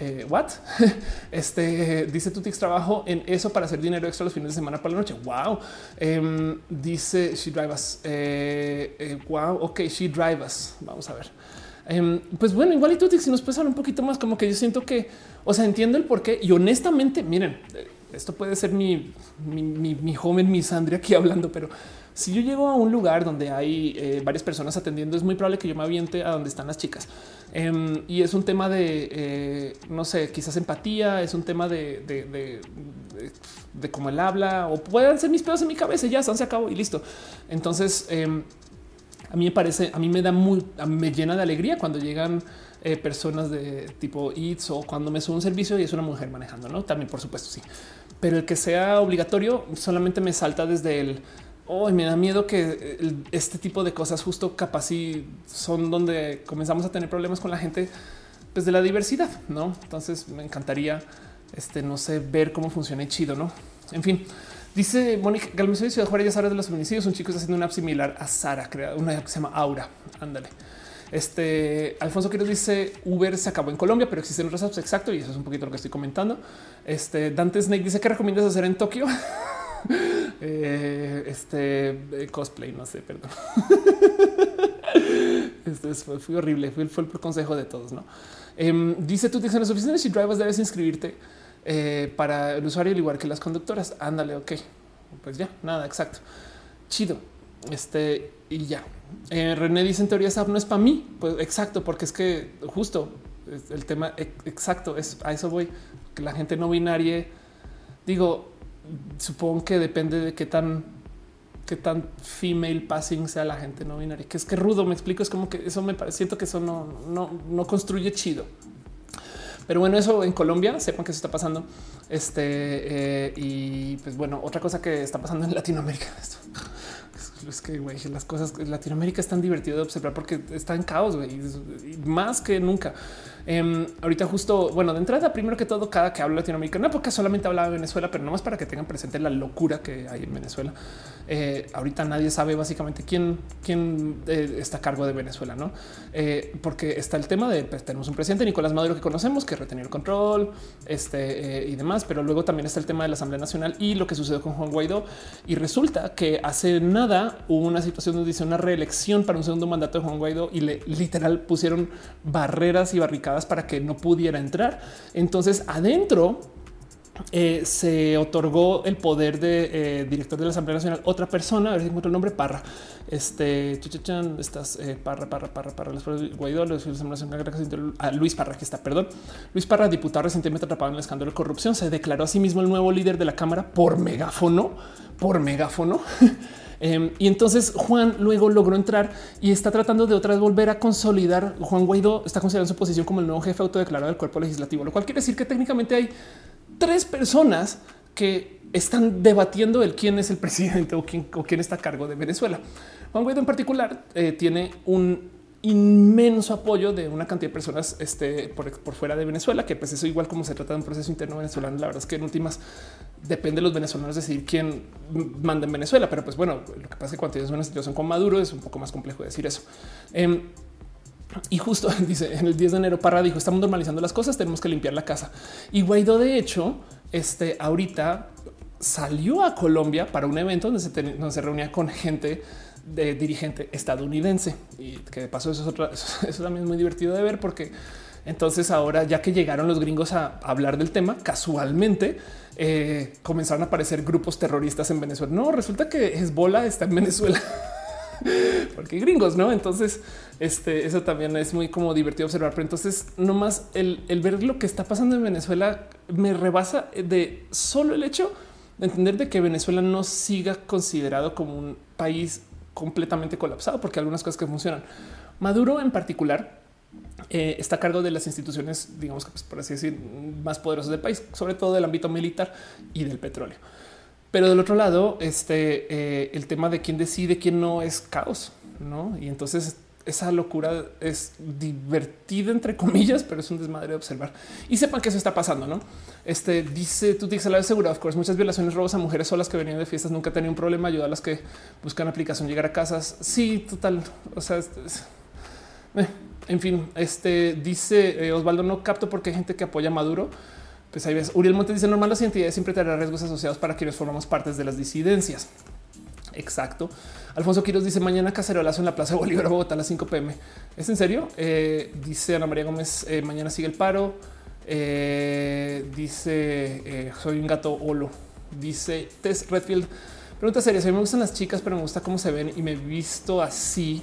Eh, what? [laughs] este dice Tutix trabajo en eso para hacer dinero extra los fines de semana para la noche. Wow. Em, dice She Drive Us. Eh, eh, wow. Ok, She Drive Us. Vamos a ver. Em, pues bueno, igual y Tutix, si nos puedes hablar un poquito más, como que yo siento que, o sea, entiendo el por qué y honestamente, miren, esto puede ser mi, mi, mi, mi joven aquí hablando, pero si yo llego a un lugar donde hay eh, varias personas atendiendo, es muy probable que yo me aviente a donde están las chicas. Em, y es un tema de, eh, no sé, quizás empatía, es un tema de, de, cómo él habla o pueden ser mis pedos en mi cabeza y ya se acabó y listo. Entonces, em, a mí me parece, a mí me da muy, me llena de alegría cuando llegan eh, personas de tipo Eats o cuando me subo un servicio y es una mujer manejando, no? También, por supuesto, sí. Pero el que sea obligatorio solamente me salta desde el hoy me da miedo que este tipo de cosas justo capaz y son donde comenzamos a tener problemas con la gente pues de la diversidad, ¿no? Entonces me encantaría, este, no sé, ver cómo funciona y chido, ¿no? En fin, dice Mónica al de Ciudad Juárez ya sabes de los feminicidios, un chico está haciendo una app similar a Sara, crea una app que se llama Aura, ándale. Este Alfonso Quiroz dice Uber se acabó en Colombia, pero existen otras apps. Exacto. Y eso es un poquito lo que estoy comentando. Este Dante Snake dice que recomiendas hacer en Tokio. [laughs] [laughs] Eh, este eh, cosplay, no sé, perdón. [laughs] Esto fue, horrible, fue, fue, el consejo de todos. ¿no? Em, dice tú, en las oficinas y drivers debes inscribirte eh, para el usuario, al igual que las conductoras. Ándale, ok. Pues ya, nada, exacto. Chido. Este y ya. René dice en teoría esa no es para mí. Pues exacto, porque es que justo el tema exacto es a eso voy. Que la gente no binaria, digo, supongo que depende de qué tan qué tan female passing sea la gente no binaria, que es que rudo me explico. Es como que eso me parece, siento que eso no, no, no construye chido. Pero bueno, eso en Colombia, sepan que eso está pasando. Este eh, y pues bueno, otra cosa que está pasando en Latinoamérica. [laughs] Esto es que las cosas en Latinoamérica es tan divertido de observar porque está en caos y más que nunca. Em, ahorita justo, bueno, de entrada, primero que todo, cada que hablo Latinoamérica, no porque solamente hablaba de Venezuela, pero no más para que tengan presente la locura que hay en Venezuela. Eh, ahorita nadie sabe básicamente quién, quién eh, está a cargo de Venezuela, no? Eh, porque está el tema de pues, tenemos un presidente Nicolás Maduro que conocemos que retenió el control este, y demás, pero luego también está el tema de la Asamblea Nacional y lo que sucedió con Juan Guaidó. Y resulta que hace nada hubo una situación donde dice una reelección para un segundo mandato de Juan Guaidó y le literal pusieron barreras y barricadas para que no pudiera entrar. Entonces adentro eh, se otorgó el poder de eh, director de la Asamblea Nacional, otra persona, a ver si encuentro el nombre, Parra. Este, chuchachan, estás eh, Parra, Parra, Parra, Parra, Guaidó, ah, Luis Parra, aquí está, perdón. Luis Parra, diputado recientemente atrapado en el escándalo de corrupción, se declaró a sí mismo el nuevo líder de la Cámara por megáfono, por megáfono. [laughs] Em, y entonces Juan luego logró entrar y está tratando de otra vez volver a consolidar. Juan Guaidó está considerando su posición como el nuevo jefe autodeclarado del cuerpo legislativo, lo cual quiere decir que técnicamente hay tres personas que están debatiendo el quién es el presidente o quién, o quién está a cargo de Venezuela. Juan Guaidó en particular eh, tiene un inmenso apoyo de una cantidad de personas este, por, fuera de Venezuela, que pues eso igual como se trata de un proceso interno venezolano, la verdad es que en últimas depende de los venezolanos decidir quién manda en Venezuela, pero pues bueno, lo que pasa es que cuando tienes una situación con Maduro es un poco más complejo decir eso. Em, y justo [laughs] dice en el 10 de enero Parra dijo estamos normalizando las cosas, tenemos que limpiar la casa. Y Guaidó de hecho, este ahorita salió a Colombia para un evento donde se, donde se reunía con gente de dirigente estadounidense y que de paso eso es otra, [laughs] eso, también es muy divertido de ver porque entonces ahora ya que llegaron los gringos a hablar del tema, casualmente eh, comenzaron a aparecer grupos terroristas en Venezuela. No, resulta que Hezbollah está en Venezuela. [laughs] porque gringos, no? Entonces, este, eso también es muy como divertido observar. Pero entonces, nomás el, el ver lo que está pasando en Venezuela me rebasa de solo el hecho de entender de que Venezuela no siga considerado como un país completamente colapsado porque algunas cosas que funcionan. Maduro en particular eh, está a cargo de las instituciones, digamos pues, por así decir, más poderosas del país, sobre todo del ámbito militar y del petróleo. Pero del otro lado, este, eh, el tema de quién decide, quién no es caos, ¿no? Y entonces esa locura es divertida, entre comillas, pero es un desmadre de observar y sepan que eso está pasando. No este dice tú dices la de seguro. Of course, muchas violaciones, robos a mujeres solas que venían de fiestas nunca tenía un problema. Ayuda a las que buscan aplicación, llegar a casas. Sí, total. O sea, eh, en fin, este dice eh, Osvaldo, no capto porque hay gente que apoya a Maduro. Pues ahí ves. Uriel Montes dice normal las identidades siempre tendrán riesgos asociados para quienes formamos partes de las disidencias. Exacto. Alfonso Quiroz dice mañana cacerolazo en la Plaza Bolívar, Bogotá a las 5 pm. ¿Es en serio? Eh, dice Ana María Gómez, eh, mañana sigue el paro. Eh, dice soy un gato holo. Dice Tess Redfield. Pregunta seria. Me gustan las chicas, pero me gusta cómo se ven y me visto así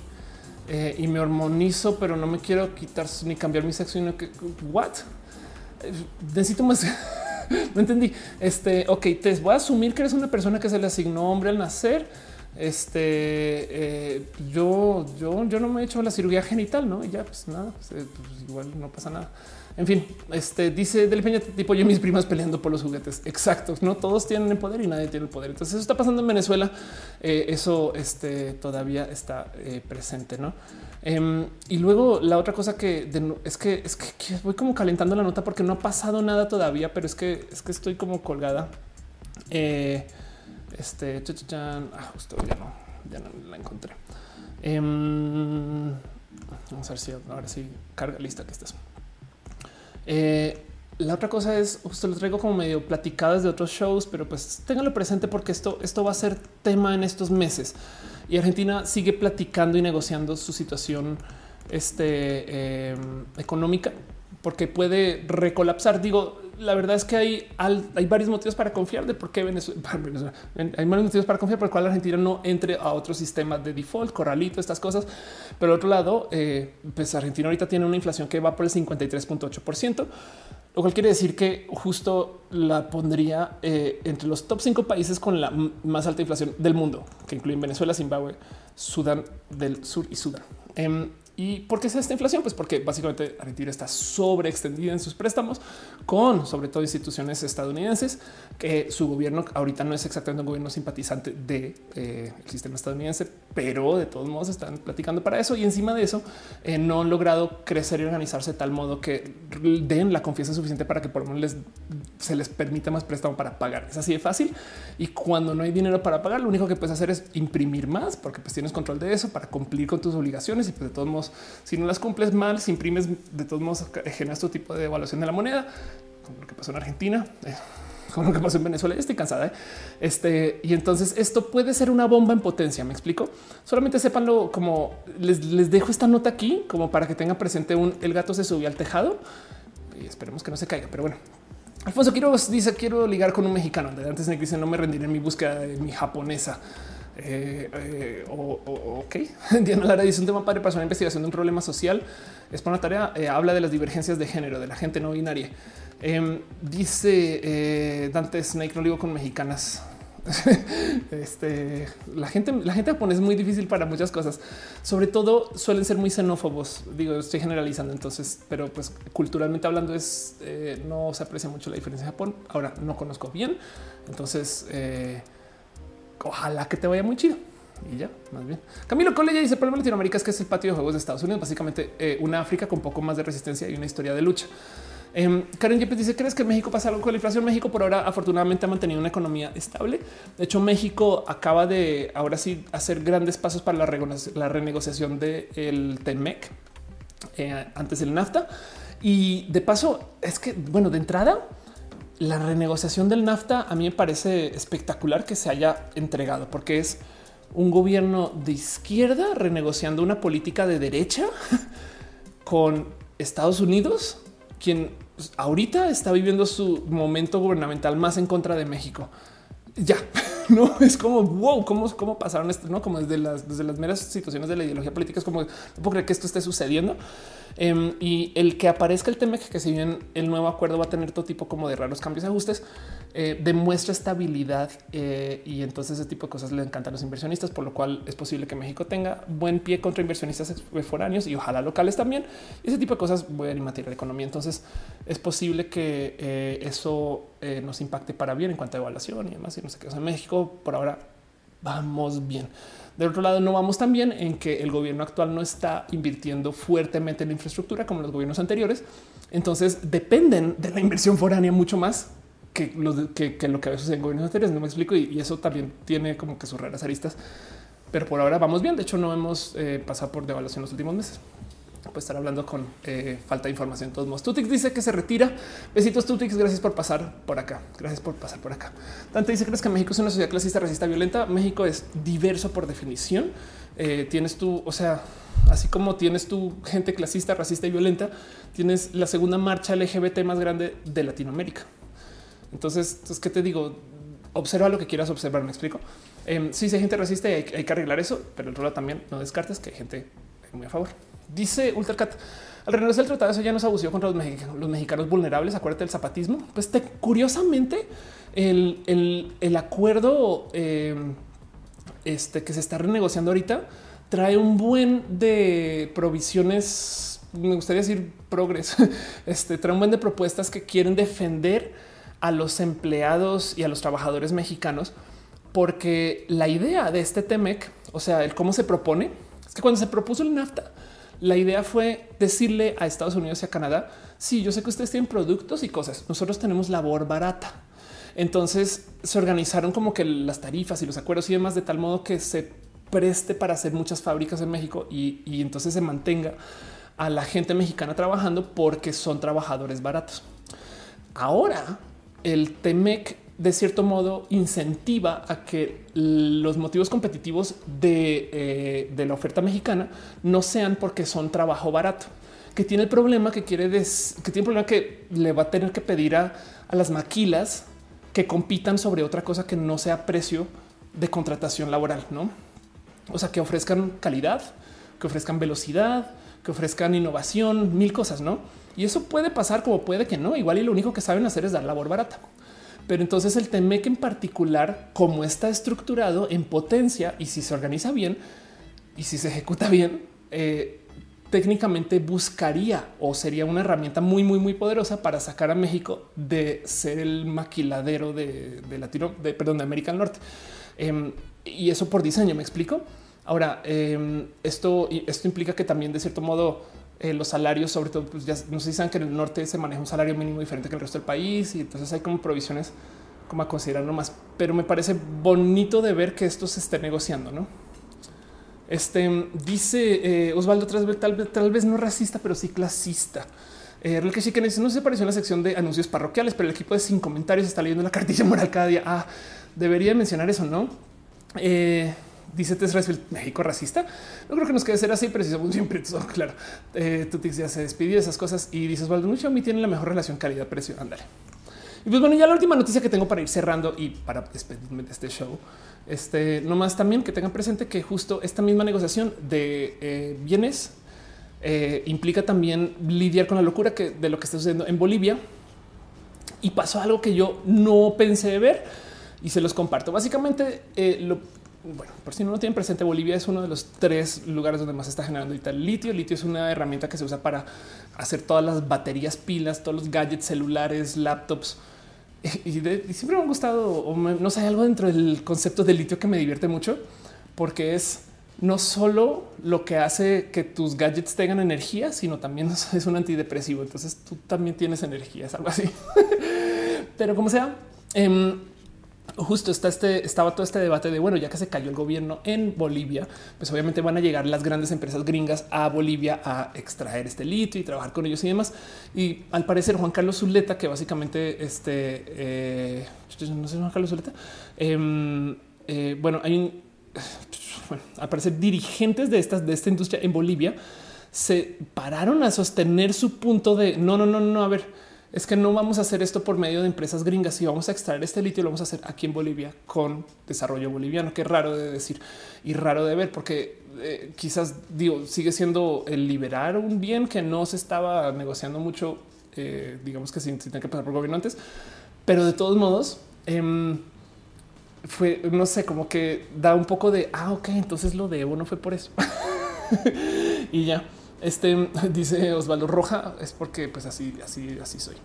y me hormonizo, pero no me quiero quitar ni cambiar mi sexo. Sino que what necesito más. [laughs] no entendí. Este, ok, te voy a asumir que eres una persona que se le asignó hombre al nacer. Este, eh, yo, yo, yo no me he hecho la cirugía genital, no? Y ya, pues nada, pues, eh, pues, igual no pasa nada. En fin, este dice del Peña tipo yo y mis primas peleando por los juguetes. Exacto. No todos tienen el poder y nadie tiene el poder. Entonces eso está pasando en Venezuela. Eh, eso este, todavía está presente, no? Em, y luego la otra cosa que es que es que, voy como calentando la nota porque no ha pasado nada todavía, pero es que es que estoy como colgada. Eh, este ah, justo ya no, ya no la encontré. Em, vamos a ver si ahora sí carga lista que estás. Eh, la otra cosa es justo lo traigo como medio platicadas de otros shows, pero pues ténganlo presente porque esto, esto va a ser tema en estos meses y Argentina sigue platicando y negociando su situación este, em, económica porque puede recolapsar. Digo, la verdad es que hay, hay varios motivos para confiar de por qué [laughs] Venezuela, hay varios motivos para confiar por el cual Argentina no entre a otro sistema de default, corralito, estas cosas. Pero al otro lado, eh, pues Argentina ahorita tiene una inflación que va por el 53.8 por ciento lo cual quiere decir que justo la pondría eh, entre los top cinco países con la más alta inflación del mundo, que incluyen Venezuela, Zimbabue, Sudán del Sur y Sudán. Em, ¿Y por qué es esta inflación? Pues porque básicamente Argentina está sobreextendida en sus préstamos con sobre todo instituciones estadounidenses que su gobierno ahorita no es exactamente un gobierno simpatizante del de, eh, sistema estadounidense, pero de todos modos están platicando para eso y encima de eso eh, no han logrado crecer y organizarse de tal modo que den la confianza suficiente para que por lo menos se les permita más préstamo para pagar. Es así de fácil y cuando no hay dinero para pagar, lo único que puedes hacer es imprimir más porque pues tienes control de eso para cumplir con tus obligaciones y pues de todos modos si no las cumples mal, si imprimes de todos modos, generas tu tipo de evaluación de la moneda, como lo que pasó en Argentina. Eh, como lo que pasó en Venezuela. estoy cansada. ¿eh? Este y entonces esto puede ser una bomba en potencia. Me explico. Solamente sépanlo como les, dejo esta nota aquí, como para que tengan presente un el gato se subió al tejado y esperemos que no se caiga. Pero bueno, Alfonso Quiroz dice quiero ligar con un mexicano. Antes me dice no me rendiré en mi búsqueda de mi japonesa. Eh, eh, ok, [laughs] Diana Lara dice un tema padre para una investigación de un problema social. Es para una tarea. Eh, habla de las divergencias de género de la gente no binaria. Em, dice Dante Snake, no digo con mexicanas. [laughs] este, la gente, la gente japonesa es muy difícil para muchas cosas. Sobre todo suelen ser muy xenófobos. Digo, estoy generalizando entonces, pero pues culturalmente hablando es no se aprecia mucho la diferencia en Japón. Ahora no conozco bien, entonces ojalá que te vaya muy chido. Y ya, más bien. Camilo Cole ya dice: el problema Latinoamérica es que es el patio de juegos de Estados Unidos, básicamente eh, una África con poco más de resistencia y una historia de lucha. Eh, Karen Yepes dice: ¿Crees que México pasa algo con la inflación? México por ahora afortunadamente ha mantenido una economía estable. De hecho, México acaba de ahora sí hacer grandes pasos para la, renegociación del de TEMEC eh, antes del NAFTA. Y de paso, es que, bueno, de entrada, la renegociación del NAFTA a mí me parece espectacular que se haya entregado porque es un gobierno de izquierda renegociando una política de derecha [laughs] con Estados Unidos, quien ahorita está viviendo su momento gubernamental más en contra de México. Ya [laughs] no es como wow, cómo, cómo pasaron esto, no como desde las, desde las meras situaciones de la ideología política. Es como no puedo creer que esto esté sucediendo. Em, y el que aparezca el TEMEC, que si bien el nuevo acuerdo va a tener todo tipo como de raros cambios y ajustes, eh, demuestra estabilidad eh, y entonces ese tipo de cosas le encantan a los inversionistas, por lo cual es posible que México tenga buen pie contra inversionistas foráneos y ojalá locales también. Ese tipo de cosas pueden materia de economía. Entonces es posible que eh, eso nos impacte para bien en cuanto a evaluación y demás. Y no sé qué. O sea, México por ahora vamos bien. Del otro lado, no vamos tan bien en que el gobierno actual no está invirtiendo fuertemente en la infraestructura como los gobiernos anteriores. Entonces dependen de la inversión foránea mucho más que lo que, lo que a veces en gobiernos anteriores. No me explico y, eso también tiene como que sus raras aristas. Pero por ahora vamos bien. De hecho, no hemos eh, pasado por devaluación los últimos meses pues estar hablando con eh, falta de información. Todos modos, Tutix dice que se retira. Besitos, Tutix. Gracias por pasar por acá. Gracias por pasar por acá. Dante dice: ¿Crees que México es una sociedad clasista, racista, violenta? México es diverso por definición. Eh, tienes tú, o sea, así como tienes tu gente clasista, racista y violenta, tienes la segunda marcha LGBT más grande de Latinoamérica. Entonces, entonces ¿qué te digo? Observa lo que quieras observar. Me explico. Sí, si hay gente racista hay, hay, que arreglar eso, pero el otro también no descartes que hay gente muy a favor. Dice Ultracat, al renegociar el tratado, eso ya nos abusó contra los mexicanos, los mexicanos vulnerables. Acuérdate del zapatismo. Pues te, curiosamente, el, acuerdo em, este, que se está renegociando ahorita trae un buen de provisiones. Me gustaría decir progreso. [laughs] Este trae un buen de propuestas que quieren defender a los empleados y a los trabajadores mexicanos, porque la idea de este Temec, o sea, el cómo se propone, que cuando se propuso el NAFTA, la idea fue decirle a Estados Unidos y a Canadá, sí, yo sé que ustedes tienen productos y cosas, nosotros tenemos labor barata. Entonces se organizaron como que las tarifas y los acuerdos y demás de tal modo que se preste para hacer muchas fábricas en México y, entonces se mantenga a la gente mexicana trabajando porque son trabajadores baratos. Ahora el TEMEC de cierto modo incentiva a que los motivos competitivos de, eh, de, la oferta mexicana no sean porque son trabajo barato, que tiene el problema que quiere que tiene problema que le va a tener que pedir a, a las maquilas que compitan sobre otra cosa que no sea precio de contratación laboral, no? O sea, que ofrezcan calidad, que ofrezcan velocidad, que ofrezcan innovación, mil cosas, no? Y eso puede pasar como puede que no. Igual y lo único que saben hacer es dar labor barata. Pero entonces el TEMEC en particular, como está estructurado en potencia y si se organiza bien y si se ejecuta bien, eh, técnicamente buscaría o sería una herramienta muy, muy, muy poderosa para sacar a México de ser el maquiladero de, Latino, de, perdón, de América del Norte. Em, y eso por diseño, me explico. Ahora, em, esto, esto implica que también de cierto modo eh, los salarios, sobre todo, pues ya no sé si saben que en el norte se maneja un salario mínimo diferente que el resto del país y entonces hay como provisiones como a considerar nomás, pero me parece bonito de ver que esto se esté negociando, ¿no? Este dice eh, Osvaldo, tal vez, tal, vez no racista, pero sí clasista. Eh, que sí que no se apareció en la sección de anuncios parroquiales, pero el equipo de sin comentarios está leyendo la cartilla moral cada día. Ah, debería mencionar eso, no? Eh, Dice Tess México racista. No creo que nos quede ser así, pero si somos siempre, claro. Eh, ya se despidió de esas cosas y dices, Valdo, mucho a mí tiene la mejor relación calidad-precio. Ándale. Y pues bueno, ya la última noticia que tengo para ir cerrando y para despedirme de este show, este nomás también que tengan presente que justo esta misma negociación de eh, bienes eh, implica también lidiar con la locura que de lo que está sucediendo en Bolivia. Y pasó algo que yo no pensé ver y se los comparto. Básicamente, eh, lo bueno, por si no lo tienen presente, Bolivia es uno de los tres lugares donde más está generando ahorita el litio. El litio es una herramienta que se usa para hacer todas las baterías, pilas, todos los gadgets celulares, laptops. [laughs] Y, siempre me ha gustado, o no sé, algo dentro del concepto del litio que me divierte mucho, porque es no solo lo que hace que tus gadgets tengan energía, sino también [laughs] es un antidepresivo. Entonces tú también tienes energía, es algo así. [laughs] Pero como sea, em, justo está este, estaba todo este debate de bueno, ya que se cayó el gobierno en Bolivia, pues obviamente van a llegar las grandes empresas gringas a Bolivia a extraer este litio y trabajar con ellos y demás. Y al parecer, Juan Carlos Zuleta, que básicamente este eh, no sé, Juan Carlos Zuleta, em, eh, bueno, hay un, al parecer dirigentes de estas de esta industria en Bolivia se pararon a sostener su punto de no, no, no, no, a ver es que no vamos a hacer esto por medio de empresas gringas y vamos a extraer este litio, lo vamos a hacer aquí en Bolivia con desarrollo boliviano, es raro de decir y raro de ver, porque eh, quizás digo, sigue siendo el liberar un bien que no se estaba negociando mucho, eh, digamos que sin, tener que pasar por gobierno antes, pero de todos modos, em, fue, no sé, como que da un poco de, ah, ok, entonces lo de Evo no fue por eso. [laughs] y ya. Este [laughs] dice Osvaldo Roja es porque pues así, así, así soy.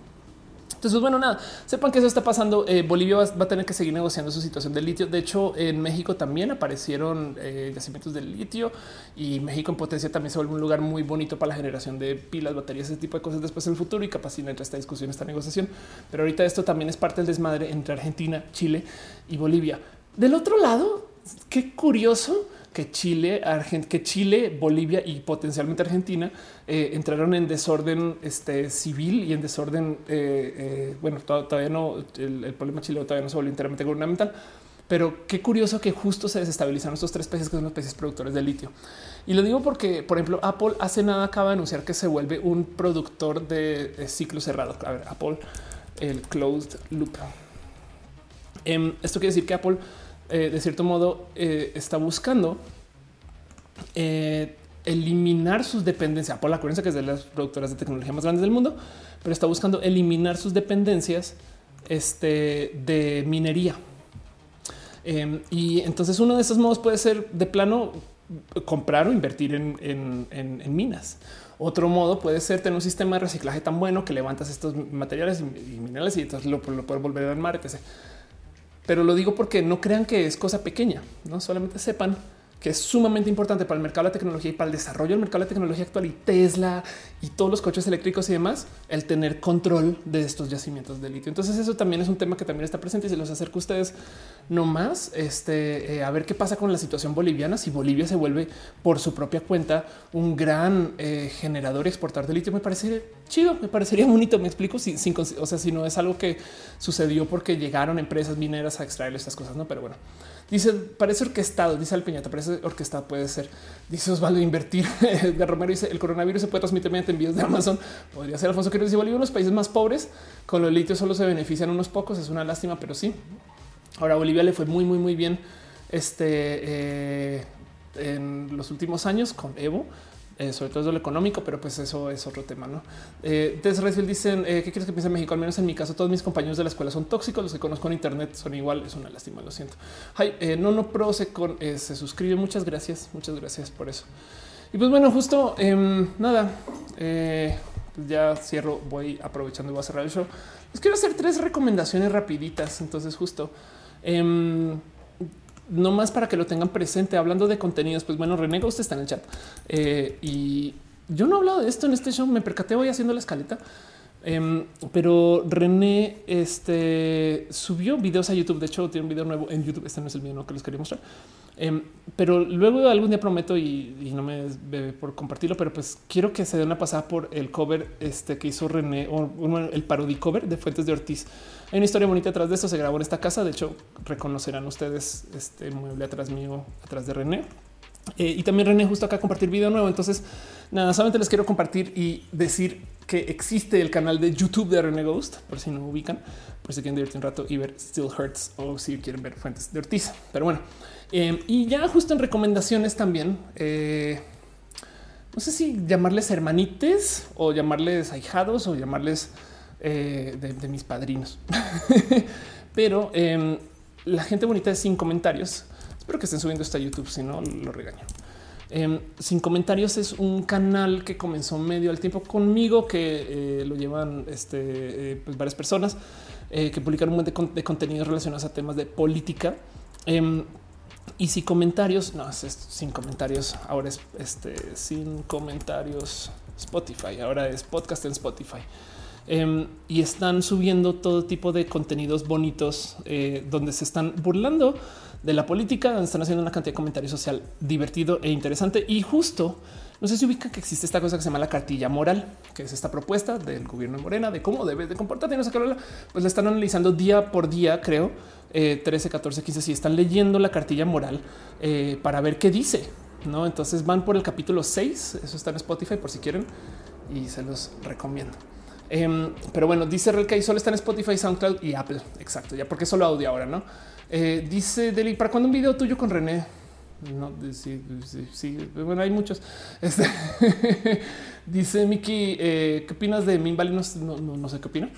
Entonces, bueno, nada, sepan que eso está pasando. Eh, Bolivia va, a tener que seguir negociando su situación de litio. De hecho, en México también aparecieron eh, yacimientos de litio y México en potencia también se vuelve un lugar muy bonito para la generación de pilas, baterías, ese tipo de cosas después en el futuro y capaz entre esta discusión, esta negociación. Pero ahorita esto también es parte del desmadre entre Argentina, Chile y Bolivia. Del otro lado, qué curioso que Chile, que Chile, Bolivia y potencialmente Argentina eh, entraron en desorden este, civil y en desorden. Eh, eh, bueno, todavía no, el, problema chileno todavía no se volvió enteramente gubernamental, pero qué curioso que justo se desestabilizaron estos tres países que son los países productores de litio. Y lo digo porque, por ejemplo, Apple hace nada acaba de anunciar que se vuelve un productor de ciclo cerrado. A ver, Apple, el closed loop. Em, esto quiere decir que Apple eh, de cierto modo eh, está buscando eh, eliminar sus dependencias. Por la acuérdense que es de las productoras de tecnología más grandes del mundo, pero está buscando eliminar sus dependencias este, de minería. Em, y entonces uno de esos modos puede ser de plano comprar o invertir en, minas. Otro modo puede ser tener un sistema de reciclaje tan bueno que levantas estos materiales y, minerales y entonces lo, puedes volver al mar, etc pero lo digo porque no crean que es cosa pequeña, no solamente sepan que es sumamente importante para el mercado de la tecnología y para el desarrollo del mercado de la tecnología actual y Tesla y todos los coches eléctricos y demás, el tener control de estos yacimientos de litio. Entonces eso también es un tema que también está presente y se los acerco a ustedes no más este, eh, a ver qué pasa con la situación boliviana. Si Bolivia se vuelve por su propia cuenta un gran eh, generador y exportador de litio, me parece chido, me parecería bonito. Me explico si, sin, si no es algo que sucedió porque llegaron empresas mineras a extraer estas cosas, no? Pero bueno, Dice, parece orquestado, dice el Peñata, parece orquestado, puede ser. Dice Osvaldo, invertir. [laughs] de Romero dice, el coronavirus se puede transmitir mediante envíos de Amazon. Podría ser Alfonso Quiroz dice, Bolivia, los países más pobres, con los litios solo se benefician unos pocos, es una lástima, pero sí. Ahora Bolivia le fue muy, muy, muy bien este, eh, en los últimos años con Evo. Eh, sobre todo lo económico, pero pues eso es otro tema. No eh, dicen eh, qué quieres que piense en México. Al menos en mi caso, todos mis compañeros de la escuela son tóxicos. Los que conozco en Internet son igual. Es una lástima. Lo siento. Eh, no, no pro se, con, se suscribe. Muchas gracias. Muchas gracias por eso. Y pues bueno, justo em, nada. Pues ya cierro. Voy aprovechando y voy a cerrar el show. Les quiero hacer tres recomendaciones rapiditas. Entonces, justo. Em, no más para que lo tengan presente. Hablando de contenidos, pues bueno, René usted está en el chat eh, y yo no he hablado de esto en este show. Me percaté hoy haciendo la escaleta, em, pero René este, subió videos a YouTube. De hecho, tiene un video nuevo en YouTube. Este no es el video que les quería mostrar, em, pero luego algún día prometo y, no me bebe por compartirlo, pero pues quiero que se dé una pasada por el cover este que hizo René o el parody cover de Fuentes de Ortiz hay una historia bonita atrás de esto. Se grabó en esta casa. De hecho, reconocerán ustedes este mueble atrás mío, atrás de René. Eh, y también René justo acá compartir video nuevo. Entonces, nada, solamente les quiero compartir y decir que existe el canal de YouTube de René Ghost, por si no ubican, por si quieren divertir un rato y ver Still Hurts o si quieren ver fuentes de Ortiz. Pero bueno, em, y ya justo en recomendaciones también, eh, no sé si llamarles hermanites o llamarles ahijados o llamarles eh, de, mis padrinos. [laughs] Pero em, la gente bonita de sin comentarios. Espero que estén subiendo esto a YouTube, si no lo regaño. Em, sin comentarios es un canal que comenzó medio al tiempo conmigo, que eh, lo llevan este, eh, pues varias personas que publican un montón de, contenidos relacionados a temas de política. Em, y sin comentarios, no es sin comentarios. Ahora es este sin comentarios Spotify. Ahora es podcast en Spotify. Em, y están subiendo todo tipo de contenidos bonitos eh, donde se están burlando de la política, donde están haciendo una cantidad de comentarios social divertido e interesante. Y justo no sé si ubica que existe esta cosa que se llama la cartilla moral, que es esta propuesta del gobierno de Morena de cómo debe de comportarte. No sé qué, pues la están analizando día por día, creo, 13, 14, 15. Si están leyendo la cartilla moral eh, para ver qué dice, no? Entonces van por el capítulo 6. Eso está en Spotify por si quieren y se los recomiendo. Em, pero bueno, dice Relka y solo está en Spotify, SoundCloud y Apple. Exacto, ya porque solo audio ahora, no? Eh, dice Deli, ¿para cuándo un video tuyo con René? No, sí, sí, bueno, hay muchos. [laughs] Este, dice Miki, eh, ¿qué opinas de Minvali? No, no, sé qué opina.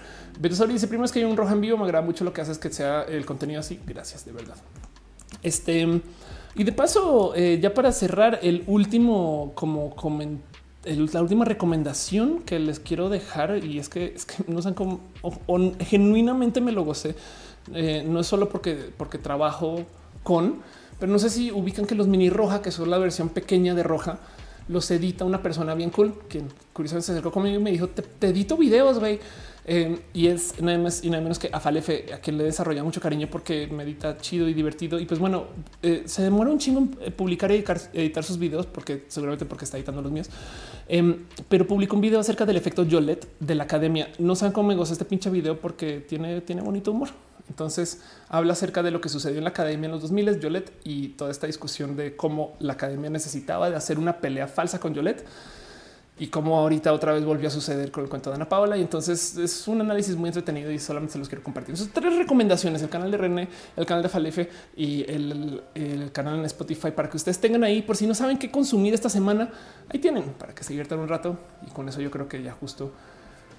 Pero dice, primero es que hay un rojo en vivo, me agrada mucho lo que haces que sea el contenido así. Gracias, de verdad. Este, y de paso, eh, ya para cerrar el último como comentario la última recomendación que les quiero dejar y es que, es que no saben cómo genuinamente me lo gocé. Eh, no es solo porque, porque trabajo con, pero no sé si ubican que los mini roja, que son la versión pequeña de roja, los edita una persona bien cool, quien curiosamente se acercó conmigo y me dijo, te, te edito videos, güey. Eh, y es nada más y nada menos que a Falefe, a quien le desarrolla mucho cariño porque medita chido y divertido. Y pues bueno, eh, se demora un chingo en publicar y editar, sus videos porque seguramente porque está editando los míos. Em, pero publicó un video acerca del efecto Yolet de la academia. No saben cómo me goza este pinche video porque tiene, tiene bonito humor. Entonces habla acerca de lo que sucedió en la academia en los 2000 Yolet y toda esta discusión de cómo la academia necesitaba de hacer una pelea falsa con Yolet y cómo ahorita otra vez volvió a suceder con el cuento de Ana Paola. Y entonces es un análisis muy entretenido y solamente se los quiero compartir. Son tres recomendaciones: el canal de René, el canal de Falefe y el, canal en Spotify para que ustedes tengan ahí por si no saben qué consumir esta semana. Ahí tienen para que se diviertan un rato. Y con eso yo creo que ya justo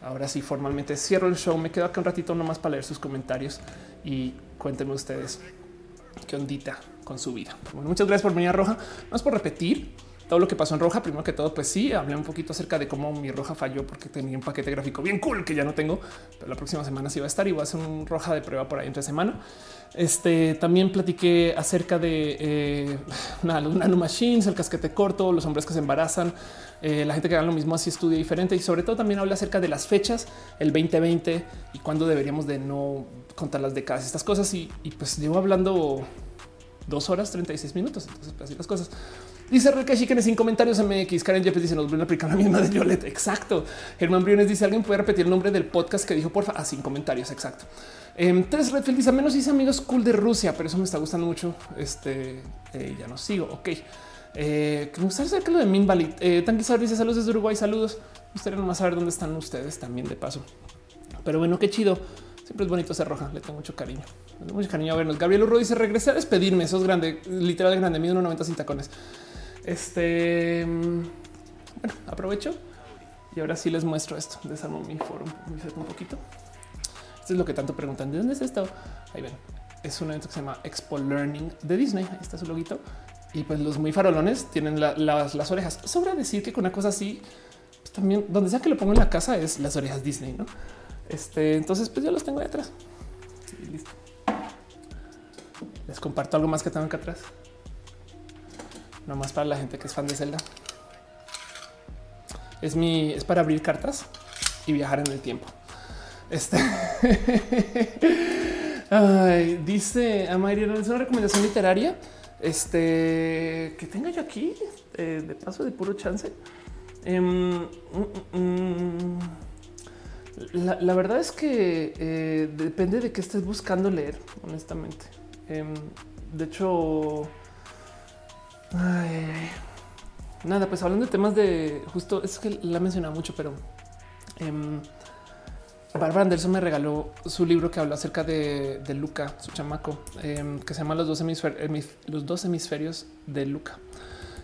ahora sí formalmente cierro el show. Me quedo acá un ratito nomás para leer sus comentarios y cuéntenme ustedes qué ondita con su vida. Muchas gracias por venir a Roja. Vamos por repetir todo lo que pasó en roja. Primero que todo, pues sí, hablé un poquito acerca de cómo mi roja falló porque tenía un paquete gráfico bien cool que ya no tengo, pero la próxima semana sí va a estar y voy a hacer un roja de prueba por ahí entre semana. Este también platiqué acerca de eh, nanomachines, el casquete corto, los hombres que se embarazan, eh, la gente que haga lo mismo así estudia diferente y sobre todo también hablé acerca de las fechas, el 2020 y cuándo deberíamos de no contar las décadas, estas cosas. Y, y pues llevo hablando dos horas 36 minutos. Entonces, pues, así las cosas. Dice Rebeca Chicken sin comentarios MX. Karen Jeffes dice nos vuelven a aplicar la misma de Violet. Exacto. Germán Briones dice alguien puede repetir el nombre del podcast que dijo porfa. Ah, sin comentarios. Exacto. Eh, tres Redfield dice menos dice amigos cool de Rusia, pero eso me está gustando mucho. Este eh, ya no sigo. Ok. Eh, me gustaría saber que lo de Minvalid. Eh, Tanquizar dice saludos desde Uruguay. Saludos. Me gustaría nomás saber dónde están ustedes también de paso. Pero bueno, qué chido. Siempre es bonito ser roja. Le tengo mucho cariño. Le tengo mucho cariño a vernos. Gabriel Urro dice regresé a despedirme. Eso es grande, literal grande. Mido 1.90 sin tacones. Este bueno, aprovecho y ahora sí les muestro esto. Desarmo mi foro un poquito. Esto es lo que tanto preguntan. ¿De dónde es esto? Ahí ven. Es un evento que se llama Expo Learning de Disney. Ahí está su loguito. Y pues los muy farolones tienen las, orejas. Sobra decir que con una cosa así, pues también donde sea que lo pongo en la casa es las orejas Disney, ¿no? Este, entonces pues yo los tengo ahí atrás. Listo. Les comparto algo más que tengo acá atrás más para la gente que es fan de Zelda. Es mi es para abrir cartas y viajar en el tiempo. Este [laughs] dice a Mayri, es una recomendación literaria. Este que tenga yo aquí eh, de paso de puro chance. Em, mm, mm, mm. la, verdad es que eh, depende de qué estés buscando leer, honestamente. Em, de hecho, Nada, pues hablando de temas de justo es que la mencionado mucho, pero eh, Barbara Anderson me regaló su libro que habla acerca de, Luca, su chamaco, em, que se llama los dos, hemisferios, los dos hemisferios de Luca.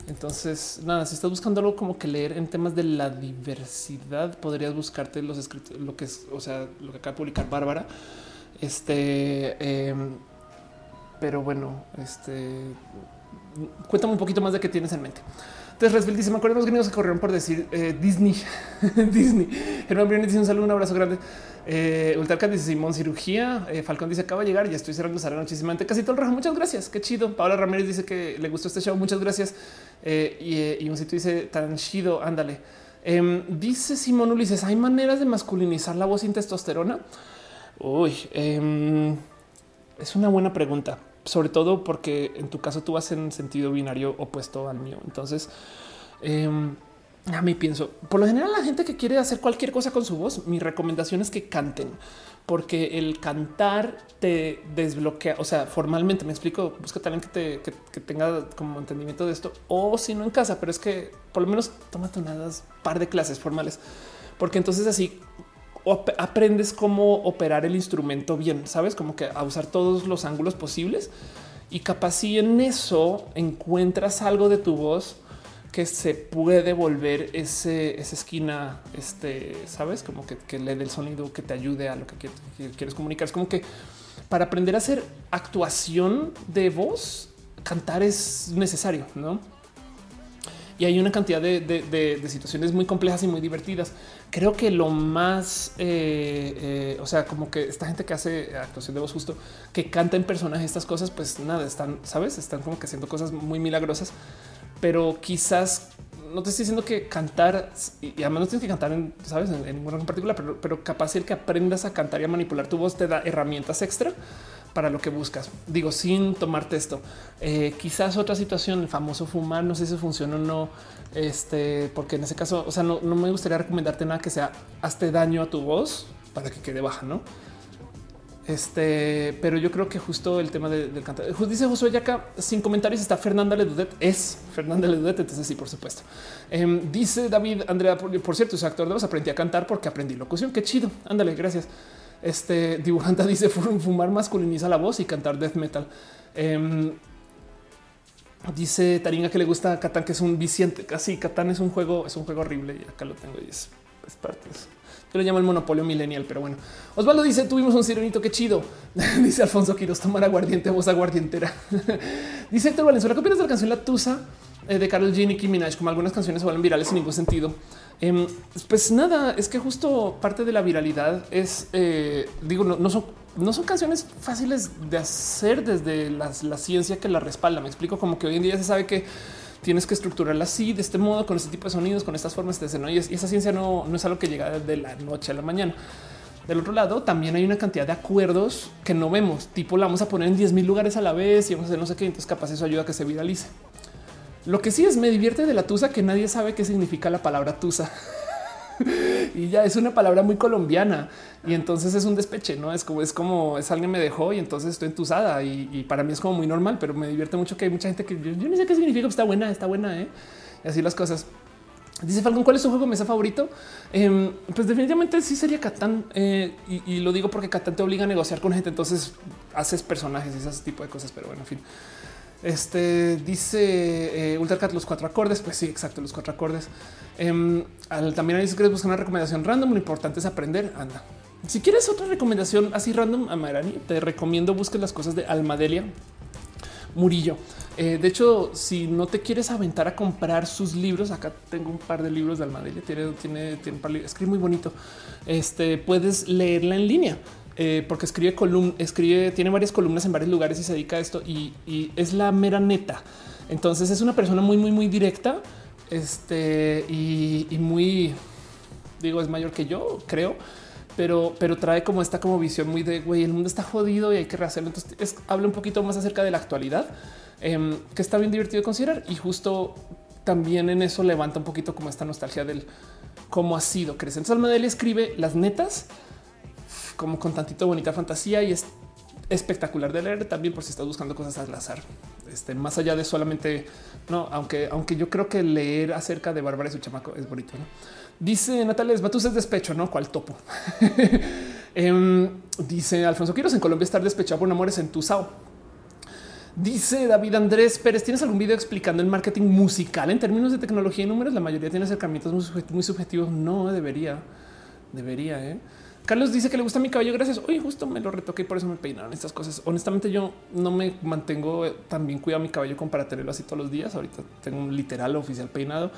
Entonces, nada, si estás buscando algo como que leer en temas de la diversidad, podrías buscarte los escritos, lo que es, o sea, lo que acaba de publicar Bárbara. Este, em, pero bueno, este cuéntame un poquito más de qué tienes en mente. Entonces, Resville dice: Me acuerdo los gringos que corrieron por decir eh, Disney. [laughs] Disney. Germán Briones dice un saludo, un abrazo grande. Eh, dice Simón cirugía. Eh, Falcón dice acaba de llegar. Ya estoy cerrando Sara muchísima Casi todo el rojo. Muchas gracias. Qué chido. Paola Ramírez dice que le gustó este show. Muchas gracias. Eh, y, un sitio dice tan chido. Ándale. Em, dice Simón Ulises: Hay maneras de masculinizar la voz sin testosterona. Uy, em, es una buena pregunta sobre todo porque en tu caso tú vas en sentido binario opuesto al mío. Entonces, em, a mí pienso, por lo general, la gente que quiere hacer cualquier cosa con su voz, mi recomendación es que canten, porque el cantar te desbloquea. O sea, formalmente me explico, busca también que, te, que, tenga como entendimiento de esto, o si no en casa, pero es que por lo menos tómate unas par de clases formales, porque entonces así aprendes cómo operar el instrumento bien, sabes, como que a usar todos los ángulos posibles y capaz si en eso encuentras algo de tu voz que se puede volver ese, esa esquina, este, sabes, como que, le dé el sonido que te ayude a lo que quieres comunicar. Es como que para aprender a hacer actuación de voz, cantar es necesario, no? y hay una cantidad de, situaciones muy complejas y muy divertidas. Creo que lo más, eh, eh, o sea, como que esta gente que hace actuación de voz justo, que canta en personaje estas cosas, pues nada, están, sabes, están como que haciendo cosas muy milagrosas, pero quizás no te estoy diciendo que cantar y además no tienes que cantar en, sabes, en, en en particular, pero, pero capaz el que aprendas a cantar y a manipular tu voz te da herramientas extra para lo que buscas. Digo, sin tomarte esto. Eh, quizás otra situación, el famoso fumar, no sé si funciona o no, este, porque en ese caso, o sea, no, me gustaría recomendarte nada que sea hazte daño a tu voz para que quede baja, no? Este, pero yo creo que justo el tema del cantar. Dice Josué acá sin comentarios está Fernanda Ledudet. Es Fernanda Ledudet. Entonces, sí, por supuesto. Em, dice David Andrea, por, cierto, soy actor de voz. Aprendí a cantar porque aprendí locución. Qué chido. Ándale, gracias. Este dibujante [laughs] dice fumar masculiniza la voz y cantar death metal. Em, dice Taringa que le gusta Catán, que es un viciente. Casi Catán es un juego, es un juego horrible y acá lo tengo y es, parte de. Yo le llamo el monopolio millennial, pero bueno. Osvaldo dice: Tuvimos un sirenito, qué chido. [laughs] dice Alfonso Quiroz: tomar aguardiente, voz aguardientera. [laughs] dice Héctor Valenzuela: ¿Qué opinas de la canción La Tusa eh, de Carlos G. Nicki Minaj? Como algunas canciones se vuelven virales sin ningún sentido. Em, pues nada, es que justo parte de la viralidad es, eh, digo, no, son, canciones fáciles de hacer desde la, ciencia que la respalda. Me explico como que hoy en día se sabe que tienes que estructurarla así, de este modo, con este tipo de sonidos, con estas formas de escena. Y, esa ciencia no, no es algo que llega de la noche a la mañana. Del otro lado, también hay una cantidad de acuerdos que no vemos, tipo la vamos a poner en 10 mil lugares a la vez y vamos a hacer no sé qué. Entonces, capaz eso ayuda a que se viralice. Lo que sí es me divierte de la tusa que nadie sabe qué significa la palabra tusa. [laughs] y ya es una palabra muy colombiana y entonces es un despeche, no es como es como es alguien me dejó y entonces estoy entusada y, para mí es como muy normal, pero me divierte mucho que hay mucha gente que yo, no sé qué significa, está buena, está buena, ¿eh? y así las cosas. Dice Falcon, ¿cuál es su juego mesa favorito? Em, pues definitivamente sí sería Catán. Eh, y, lo digo porque Catán te obliga a negociar con gente, entonces haces personajes y ese tipo de cosas. Pero bueno, en fin. Este dice eh, Ultracat los cuatro acordes. Pues sí, exacto, los cuatro acordes. Em, también hay quieres buscar una recomendación random. Lo importante es aprender. Anda. Si quieres otra recomendación así random, Amarani, te recomiendo busques las cosas de Almadelia Murillo. Eh, de hecho, si no te quieres aventar a comprar sus libros, acá tengo un par de libros de Almadelia. Tiene, tiene, tiene escribe muy bonito. Este puedes leerla en línea. Eh, porque escribe columna, escribe, tiene varias columnas en varios lugares y se dedica a esto y, es la mera neta. Entonces es una persona muy, muy, muy directa. Este y, muy, digo, es mayor que yo, creo, pero, pero trae como esta como visión muy de güey, el mundo está jodido y hay que rehacerlo. Entonces habla un poquito más acerca de la actualidad, em, que está bien divertido de considerar y justo también en eso levanta un poquito como esta nostalgia del cómo ha sido crecer. Entonces Almadeli escribe las netas como con tantito bonita fantasía y es espectacular de leer también por si estás buscando cosas al azar. Este, más allá de solamente, no, aunque, aunque yo creo que leer acerca de Bárbara y su chamaco es bonito. ¿no? Dice Natalia Batus es despecho, no cual topo. [laughs] Em, dice Alfonso Quiros en Colombia estar despechado por amores en Sao. Dice David Andrés Pérez, ¿tienes algún video explicando el marketing musical en términos de tecnología y números? La mayoría tiene acercamientos muy subjetivos. No debería, debería. ¿eh? Carlos dice que le gusta mi cabello. Gracias. Hoy justo me lo retoqué y por eso me peinaron estas cosas. Honestamente, yo no me mantengo tan bien cuidado mi cabello como para tenerlo así todos los días. Ahorita tengo un literal oficial peinado.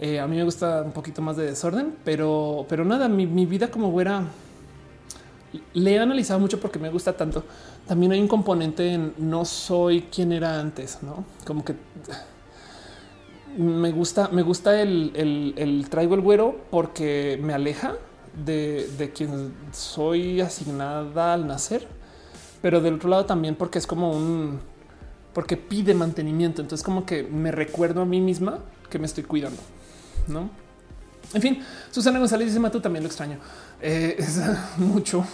Eh, a mí me gusta un poquito más de desorden, pero, pero nada, mi, vida como güera le he analizado mucho porque me gusta tanto. También hay un componente en no soy quien era antes, no como que me gusta, me gusta el, el, el traigo el güero porque me aleja de, quien soy asignada al nacer, pero del otro lado también porque es como un porque pide mantenimiento. Entonces, como que me recuerdo a mí misma que me estoy cuidando, no? En fin, Susana González dice: Tú también lo extraño. Eh, [laughs] es mucho.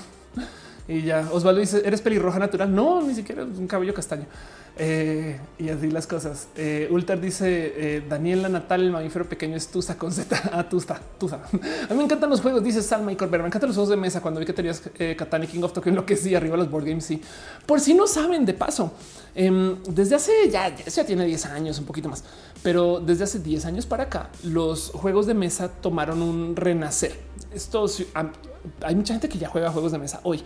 Y ya Osvaldo dice: Eres pelirroja natural. No, ni siquiera un cabello castaño. Eh, y así las cosas. Eh, Ultar dice eh, Daniela Natal, el mamífero pequeño es Tusa con Z. [laughs] Ah, Tusa, Tusa. A mí me encantan los juegos, dice Salma y Corbera. Me encantan los juegos de mesa. Cuando vi que tenías eh, Katana King of Tokyo, lo que sí, arriba los board games. Sí, por si no saben, de paso, em, desde hace ya, ya tiene 10 años, un poquito más, pero desde hace 10 años para acá, los juegos de mesa tomaron un renacer. Esto hay mucha gente que ya juega juegos de mesa hoy,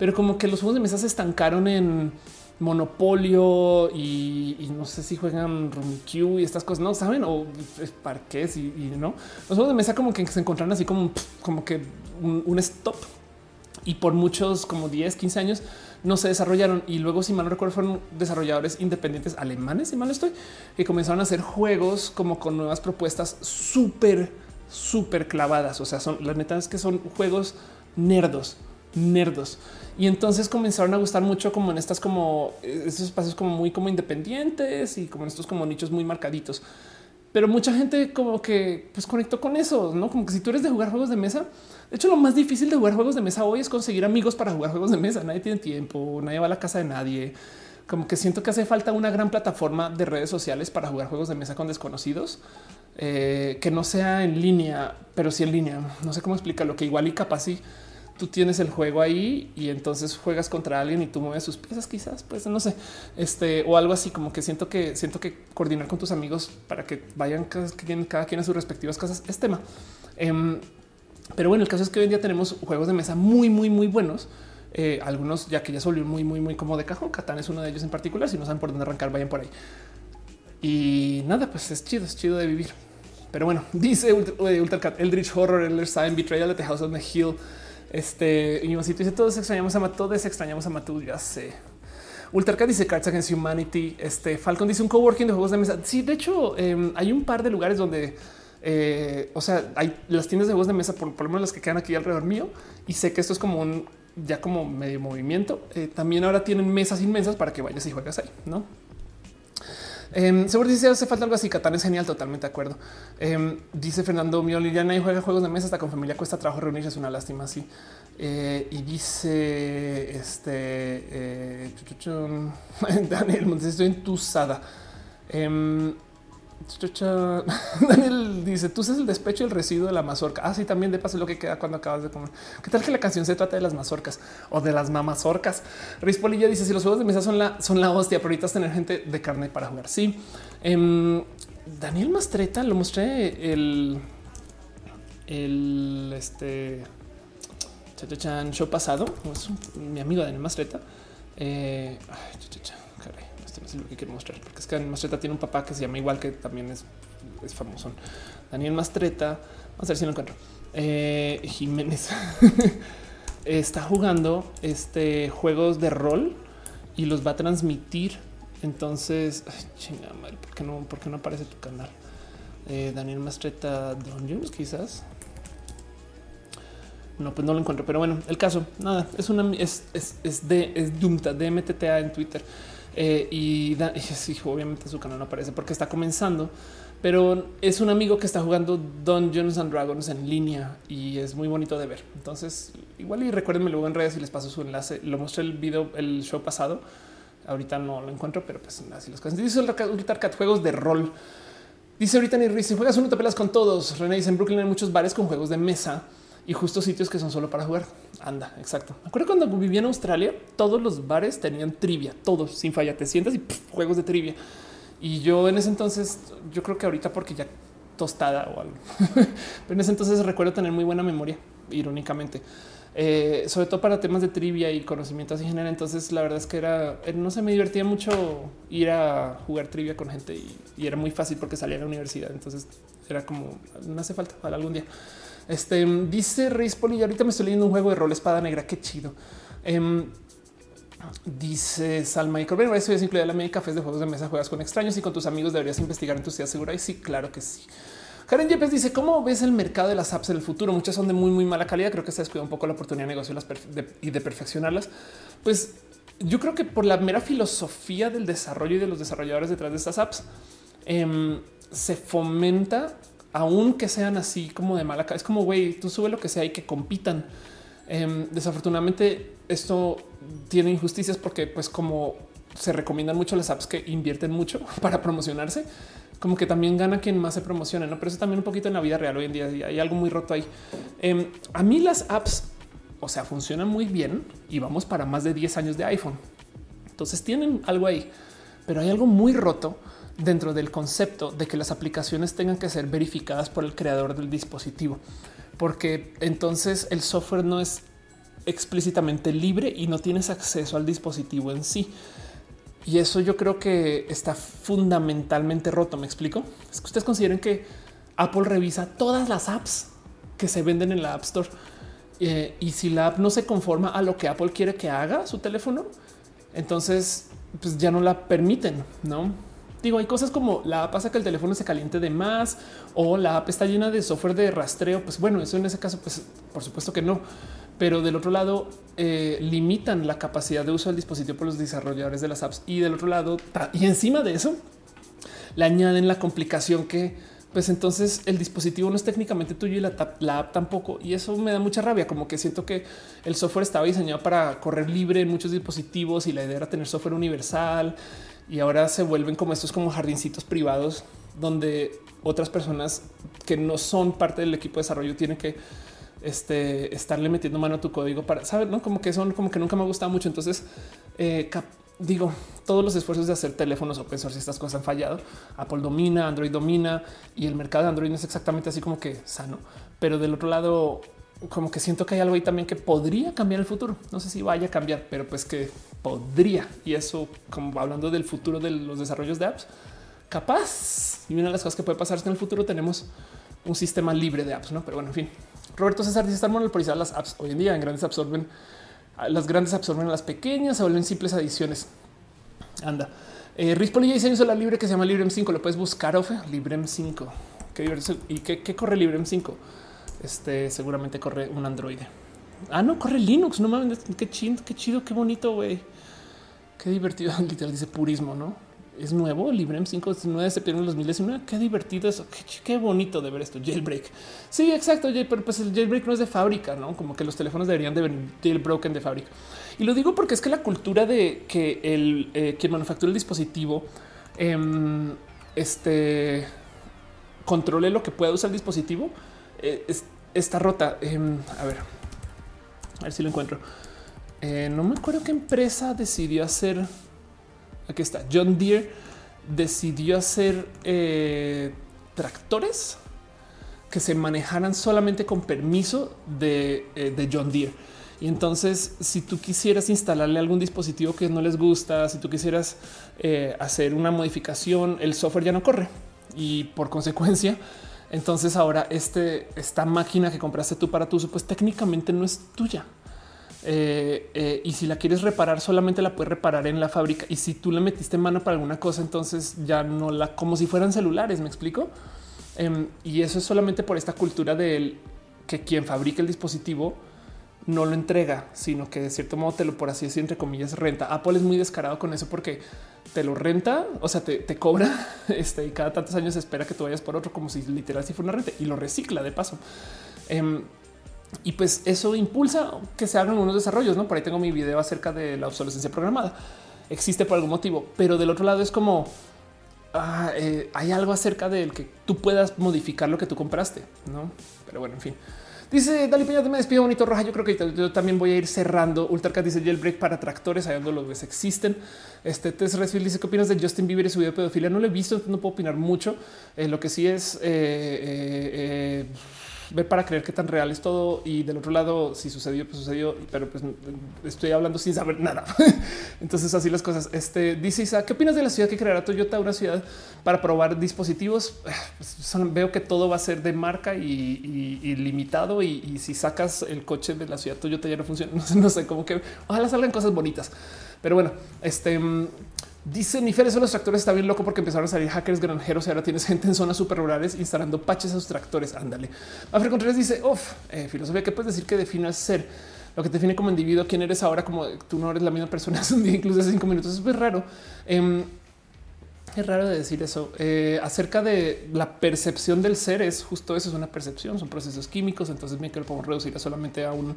pero como que los juegos de mesa se estancaron en Monopolio y, no sé si juegan Q y estas cosas, no saben o parques y, no. Los juegos de mesa como que se encontraron así como, como que un, stop. Y por muchos como 10, 15 años no se desarrollaron. Y luego si mal no recuerdo fueron desarrolladores independientes alemanes si mal estoy que comenzaron a hacer juegos como con nuevas propuestas súper súper clavadas. O sea son las metas que son juegos nerdos nerdos. Y entonces comenzaron a gustar mucho como en estas como estos espacios como muy como independientes y como en estos como nichos muy marcaditos. Pero mucha gente como que pues conectó con eso, no como que si tú eres de jugar juegos de mesa, de hecho lo más difícil de jugar juegos de mesa hoy es conseguir amigos para jugar juegos de mesa. Nadie tiene tiempo, nadie va a la casa de nadie. Como que siento que hace falta una gran plataforma de redes sociales para jugar juegos de mesa con desconocidos eh, que no sea en línea, pero sí en línea. No sé cómo explicarlo, que igual y capaz sí tú tienes el juego ahí y entonces juegas contra alguien y tú mueves sus piezas, quizás, pues no sé, este o algo así como que siento que siento que coordinar con tus amigos para que vayan cada, quien a sus respectivas casas es tema. Em, pero bueno, el caso es que hoy en día tenemos juegos de mesa muy, muy, muy buenos. Eh, algunos ya que ya son muy, muy, muy como de cajón. Catán es uno de ellos en particular. Si no saben por dónde arrancar, vayan por ahí. Y nada, pues es chido, es chido de vivir. Pero bueno, [laughs] dice Ultracat, Eldritch Horror, el Sign, Betrayal at the House of the Hill, este y dice todos extrañamos a Matú, todos extrañamos a Matú. Ya sé. Ultracat dice Cards Against Humanity. Este Falcon dice un coworking de juegos de mesa. Sí, de hecho, em, hay un par de lugares donde, eh, o sea, hay las tiendas de juegos de mesa, por, lo menos las que quedan aquí alrededor mío. Y sé que esto es como un ya como medio movimiento. Eh, también ahora tienen mesas inmensas para que vayas y juegas ahí, no? Eh, seguro dice hace falta algo así. Catán es genial, totalmente de acuerdo. Em, dice Fernando Mioli, ya nadie juega juegos de mesa hasta con familia cuesta trabajo reunirse, es una lástima así. Eh, y dice este eh, [laughs] Daniel, estoy entusada. [laughs] Daniel dice: Tú sabes el despecho y el residuo de la mazorca. Así ah, también de paso lo que queda cuando acabas de comer. ¿Qué tal que la canción se trata de las mazorcas o de las mamazorcas? Rispolilla dice: Si los juegos de mesa son la, son la hostia, pero ahorita tener gente de carne para jugar. Sí, em, Daniel Mastreta lo mostré el, el este show pasado. mi amigo Daniel Mastreta. Eh, este no es lo que quiero mostrar, porque es que Daniel Mastreta tiene un papá que se llama igual, que también es, es famoso. Daniel Mastreta, vamos a ver si lo encuentro. Eh, Jiménez [laughs] está jugando este juegos de rol y los va a transmitir. Entonces, chinga madre, ¿por qué no, por qué no aparece tu canal? Eh, Daniel Mastreta Dungeons, quizás. No, pues no lo encuentro, pero bueno, el caso, nada, es una, es, es, es de, es Dumta, en Twitter. Eh, y, [laughs] obviamente su canal no aparece porque está comenzando, pero es un amigo que está jugando Dungeons and Dragons en línea y es muy bonito de ver. Entonces, igual y recuérdenme luego en redes y les paso su enlace. Lo mostré el video, el show pasado. Ahorita no lo encuentro, pero pues así las cosas. Dice el juegos de rol. Dice ahorita ni si juegas uno te pelas con todos. René dice en Brooklyn hay muchos bares con juegos de mesa y justo sitios que son solo para jugar. Anda, exacto. Me acuerdo cuando vivía en Australia, todos los bares tenían trivia, todos sin falla. Te sientas y juegos de trivia. Y yo en ese entonces, yo creo que ahorita porque ya tostada o algo, [laughs] pero en ese entonces recuerdo tener muy buena memoria, irónicamente, eh, sobre todo para temas de trivia y conocimientos en general. Entonces, la verdad es que era, eh, no sé, me divertía mucho ir a jugar trivia con gente y, y era muy fácil porque salía a la universidad. Entonces, era como no hace falta para algún día. Este dice Reis Poli. Ahorita me estoy leyendo un juego de rol espada negra. Qué chido. Em, dice Salma y Corbin. Eso es incluida la media cafés de juegos de mesa. Juegas con extraños y con tus amigos deberías investigar en tu ciudad segura. Y sí, claro que sí. Karen Yepes dice cómo ves el mercado de las apps en el futuro. Muchas son de muy, muy mala calidad. Creo que se descuida un poco la oportunidad de negocio y de perfeccionarlas. Pues yo creo que por la mera filosofía del desarrollo y de los desarrolladores detrás de estas apps em, se fomenta aunque sean así como de mala, es como güey, tú sube lo que sea y que compitan. Em, desafortunadamente, esto tiene injusticias porque, pues, como se recomiendan mucho las apps que invierten mucho [laughs] para promocionarse, como que también gana quien más se promociona, no? Pero eso también un poquito en la vida real hoy en día hay algo muy roto ahí. Em, a mí las apps, o sea, funcionan muy bien y vamos para más de 10 años de iPhone. Entonces tienen algo ahí, pero hay algo muy roto dentro del concepto de que las aplicaciones tengan que ser verificadas por el creador del dispositivo, porque entonces el software no es explícitamente libre y no tienes acceso al dispositivo en sí. Y eso yo creo que está fundamentalmente roto. Me explico. Es que ustedes consideren que Apple revisa todas las apps que se venden en la App Store. Eh, y si la app no se conforma a lo que Apple quiere que haga su teléfono, entonces pues ya no la permiten, no? Digo, hay cosas como la app hace que el teléfono se caliente de más o la app está llena de software de rastreo. Pues bueno, eso en ese caso, pues por supuesto que no. Pero del otro lado, eh, limitan la capacidad de uso del dispositivo por los desarrolladores de las apps. Y del otro lado, y encima de eso, le añaden la complicación que pues entonces el dispositivo no es técnicamente tuyo y la, app tampoco. Y eso me da mucha rabia, como que siento que el software estaba diseñado para correr libre en muchos dispositivos y la idea era tener software universal y ahora se vuelven como estos como jardincitos privados donde otras personas que no son parte del equipo de desarrollo tienen que este, estarle metiendo mano a tu código para saber, no como que son como que nunca me ha gustado mucho. Entonces, eh, digo, todos los esfuerzos de hacer teléfonos open source, estas cosas han fallado. Apple domina, Android domina y el mercado de Android no es exactamente así como que sano, pero del otro lado, como que siento que hay algo ahí también que podría cambiar el futuro. No sé si vaya a cambiar, pero pues que podría. Y eso, como hablando del futuro de los desarrollos de apps, capaz. Y una de las cosas que puede pasar es que en el futuro tenemos un sistema libre de apps, no? Pero bueno, en fin. Roberto César dice están monopolizadas las apps hoy en día en grandes absorben las grandes absorben a las pequeñas, se vuelven simples adiciones. Anda. Eh, Rispoli ya diseño solar libre que se llama Librem 5. Lo puedes buscar, Ofe. Librem 5. ¿Qué ¿Y qué, qué corre Librem 5? Este seguramente corre un Android. Ah, no, corre Linux. No mames, qué chido, qué chido, qué bonito, güey. Qué divertido. [laughs] Literal dice purismo, ¿no? es nuevo, Librem 5, 9 de septiembre de 2019. Qué divertido eso. Qué, bonito de ver esto. Jailbreak. Sí, exacto. Pero pues el jailbreak no es de fábrica, no como que los teléfonos deberían de venir jailbroken de fábrica. Y lo digo porque es que la cultura de que el eh, quien manufactura el dispositivo em, este controle lo que pueda usar el dispositivo eh, está rota. Em, a ver, a ver si lo encuentro. Eh, no me acuerdo qué empresa decidió hacer Aquí está. John Deere decidió hacer eh, tractores que se manejaran solamente con permiso de, eh, John Deere. Y entonces, si tú quisieras instalarle algún dispositivo que no les gusta, si tú quisieras hacer una modificación, el software ya no corre. Y por consecuencia, entonces ahora este, esta máquina que compraste tú para tu uso, pues técnicamente no es tuya. Eh, eh, y si la quieres reparar, solamente la puedes reparar en la fábrica. Y si tú le metiste mano para alguna cosa, entonces ya no la como si fueran celulares. Me explico. Em, y eso es solamente por esta cultura de que quien fabrica el dispositivo no lo entrega, sino que de cierto modo te lo, por así decir, entre comillas, renta. Apple es muy descarado con eso porque te lo renta, o sea, te, cobra [laughs] este, y cada tantos años espera que tú vayas por otro, como si literal si fuera una renta y lo recicla de paso. Em, y pues eso impulsa que se hagan unos desarrollos. No por ahí tengo mi video acerca de la obsolescencia programada. Existe por algún motivo, pero del otro lado es como ah, eh, hay algo acerca del que tú puedas modificar lo que tú compraste, no? Pero bueno, en fin. Dice Dali Peña, me despido bonito roja. Yo creo que yo también voy a ir cerrando. Ultracat dice jailbreak para tractores, ahí donde los ves existen. Este Tess Resfield dice qué opinas de Justin Bieber y su video de pedofilia. No lo he visto, no puedo opinar mucho. Eh, lo que sí es eh, ver para creer qué tan real es todo. Y del otro lado, si sucedió, pues sucedió, pero pues estoy hablando sin saber nada. [laughs] Entonces, así las cosas. Este dice Isa, ¿qué opinas de la ciudad que creará Toyota? Una ciudad para probar dispositivos. [sighs] Veo que todo va a ser de marca y, limitado. Y, si sacas el coche de la ciudad Toyota ya no funciona. [laughs] No sé, como que ojalá salgan cosas bonitas. Pero bueno, este Dice Nifer, eso los tractores está bien loco porque empezaron a salir hackers granjeros y ahora tienes gente en zonas super rurales instalando patches a sus tractores. Ándale. Afri Contreras dice, uff, eh, filosofía, ¿qué puedes decir que define al ser? Lo que te define como individuo, quién eres ahora, como tú no eres la misma persona hace un día, incluso hace cinco minutos. Es muy raro. Em, es raro de decir eso eh, acerca de la percepción del ser. Es justo eso, es una percepción, son procesos químicos. Entonces, bien que lo podemos reducir solamente a un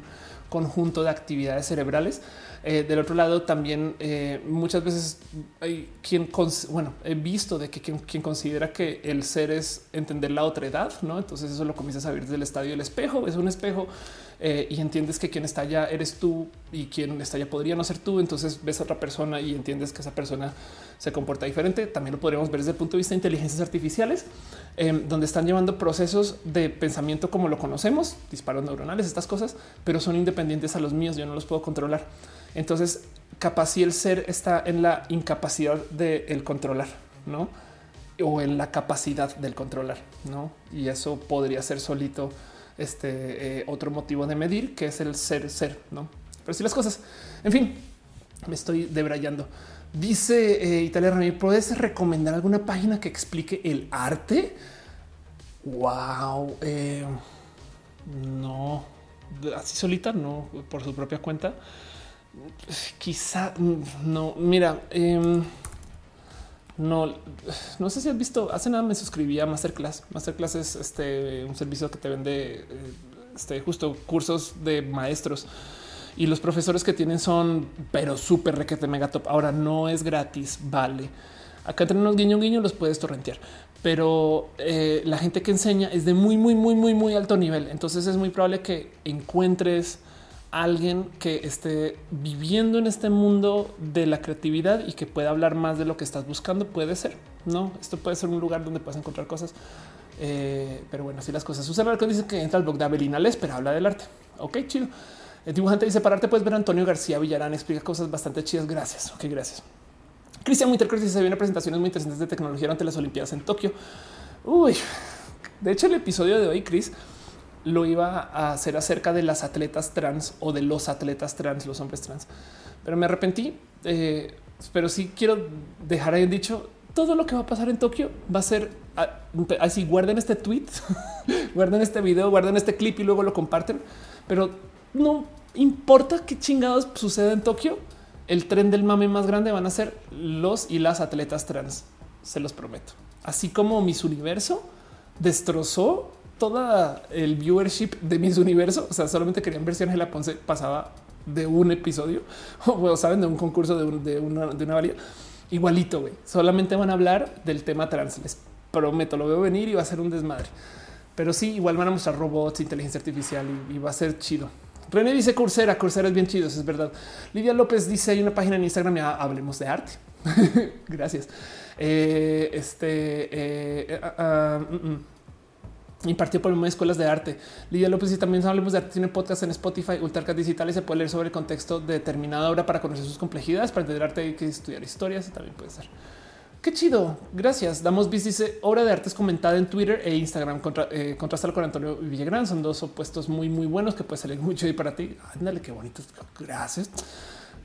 conjunto de actividades cerebrales. Eh, del otro lado, también eh, muchas veces hay quien, bueno, he visto de que quien, considera que el ser es entender la otra edad, no? Entonces eso lo comienzas a ver desde el estadio del espejo. Es un espejo eh, y entiendes que quien está allá eres tú y quien está allá podría no ser tú. Entonces ves a otra persona y entiendes que esa persona se comporta diferente. También lo podríamos ver desde el punto de vista de inteligencias artificiales, donde están llevando procesos de pensamiento como lo conocemos, disparos neuronales, estas cosas, pero son independientes a los míos. Yo no los puedo controlar. Entonces, capaz el ser está en la incapacidad de el controlar, no? O en la capacidad del controlar, no? Y eso podría ser solito este eh, otro motivo de medir que es el ser ser, no? Pero si las cosas, en fin, me estoy debrayando. Dice eh, Italia Ramírez, ¿puedes recomendar alguna página que explique el arte? Wow, eh, no, así solita, no por su propia cuenta. Quizá no. Mira, em, no, no sé si has visto. Hace nada me suscribí a Masterclass. Masterclass es este un servicio que te vende eh, este, justo cursos de maestros y los profesores que tienen son, pero súper requete mega top. Ahora no es gratis, vale. Acá tenemos guiño guiño, los puedes torrentear, pero eh, la gente que enseña es de muy, muy, muy, muy, muy alto nivel. Entonces es muy probable que encuentres alguien que esté viviendo en este mundo de la creatividad y que pueda hablar más de lo que estás buscando. Puede ser, no? Esto puede ser un lugar donde puedes encontrar cosas. Eh, pero bueno, así las cosas. Susana Marcos dice que entra al blog de Avelina Les, pero habla del arte. Ok, chido. El dibujante dice para arte puedes ver a Antonio García Villarán explica cosas bastante chidas. Gracias. Ok, gracias. Cristian Wintercross dice se vienen presentaciones muy interesantes de tecnología ante las Olimpiadas en Tokio. Uy, de hecho, el episodio de hoy, Chris, lo iba a hacer acerca de las atletas trans o de los atletas trans, los hombres trans, pero me arrepentí. Eh, pero sí quiero dejar ahí dicho todo lo que va a pasar en Tokio va a ser ah, así. Guarden este tweet, [laughs] guarden este video, guarden este clip y luego lo comparten. Pero no importa qué chingados suceda en Tokio, el tren del mame más grande van a ser los y las atletas trans. Se los prometo. Así como Miss Universo destrozó toda el viewership de Miss Universo. O sea, solamente querían ver si Angela Ponce pasaba de un episodio [laughs] o saben de un concurso de, una, de valía. Igualito, güey. Solamente van a hablar del tema trans. Les prometo, lo veo venir y va a ser un desmadre. Pero sí, igual van a mostrar robots, inteligencia artificial y va a ser chido. René dice Coursera, Coursera es bien chido, es verdad. Lidia López dice hay una página en Instagram, ya hablemos de arte. [laughs] Gracias. Eh, este eh, uh, uh, una escuelas de arte. Lidia López y también hablemos de arte. Tiene podcast en Spotify, Ultracast Digital y se puede leer sobre el contexto de determinada obra para conocer sus complejidades. Para entender arte hay que estudiar historias. También puede ser. Qué chido. Gracias. Damos bis dice obra de arte es comentada en Twitter e Instagram. Contra, eh, con Antonio Villagrán. Son dos opuestos muy, muy buenos que puede salir mucho y para ti. Ándale, qué bonito. Gracias.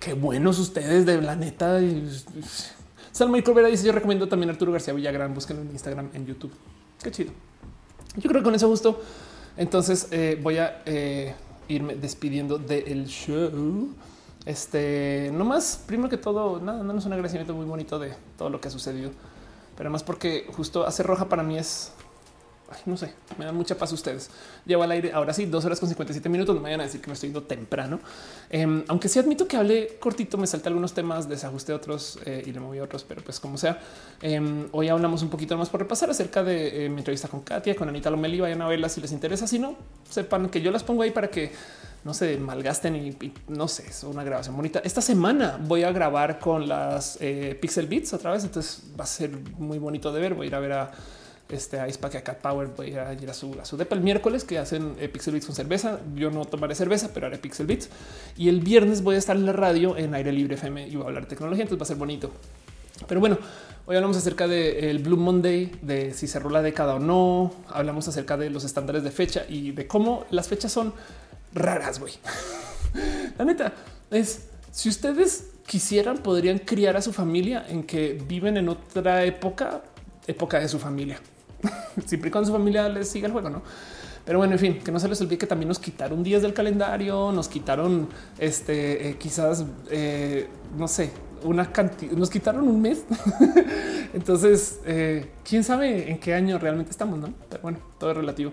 Qué buenos ustedes de la neta. Salma Corbera dice: Yo recomiendo también Arturo García Villagrán. Búsquenlo en Instagram, en YouTube. Qué chido. Yo creo que con eso justo. Entonces eh, voy a eh, irme despidiendo del show. Este, no más, primero que todo, nada, no es un agradecimiento muy bonito de todo lo que ha sucedido, pero además porque justo hace roja para mí es no sé, me da mucha paz ustedes. Llevo al aire ahora sí, dos horas con 57 minutos. No me vayan a decir que me estoy yendo temprano, em, aunque sí admito que hablé cortito, me salté algunos temas, desajuste otros eh, y le moví otros, pero pues como sea, em, hoy hablamos un poquito más por repasar acerca de eh, mi entrevista con Katia, con Anita Lomeli. Vayan a verla si les interesa. Si no, sepan que yo las pongo ahí para que no se malgasten y, no sé, es una grabación bonita. Esta semana voy a grabar con las eh, Pixel Beats otra vez, entonces va a ser muy bonito de ver. Voy a ir a ver a este Ice Pack Cat Power. Voy a ir a su, a su depa el miércoles que hacen eh, Pixel Beats con cerveza. Yo no tomaré cerveza, pero haré Pixel Beats. Y el viernes voy a estar en la radio en aire libre FM y voy a hablar de tecnología. Entonces va a ser bonito. Pero bueno, hoy hablamos acerca del Blue Monday, de si cerró la década o no. Hablamos acerca de los estándares de fecha y de cómo las fechas son raras, güey. [laughs] La neta es si ustedes quisieran, podrían criar a su familia en que viven en otra época, época de su familia. [laughs] Siempre cuando su familia les siga el juego, no? Pero bueno, en fin, que no se les olvide que también nos quitaron días del calendario, nos quitaron este, eh, quizás, eh, no sé, una cantidad, nos quitaron un mes. [laughs] Entonces, eh, quién sabe en qué año realmente estamos, no? Pero bueno, todo es relativo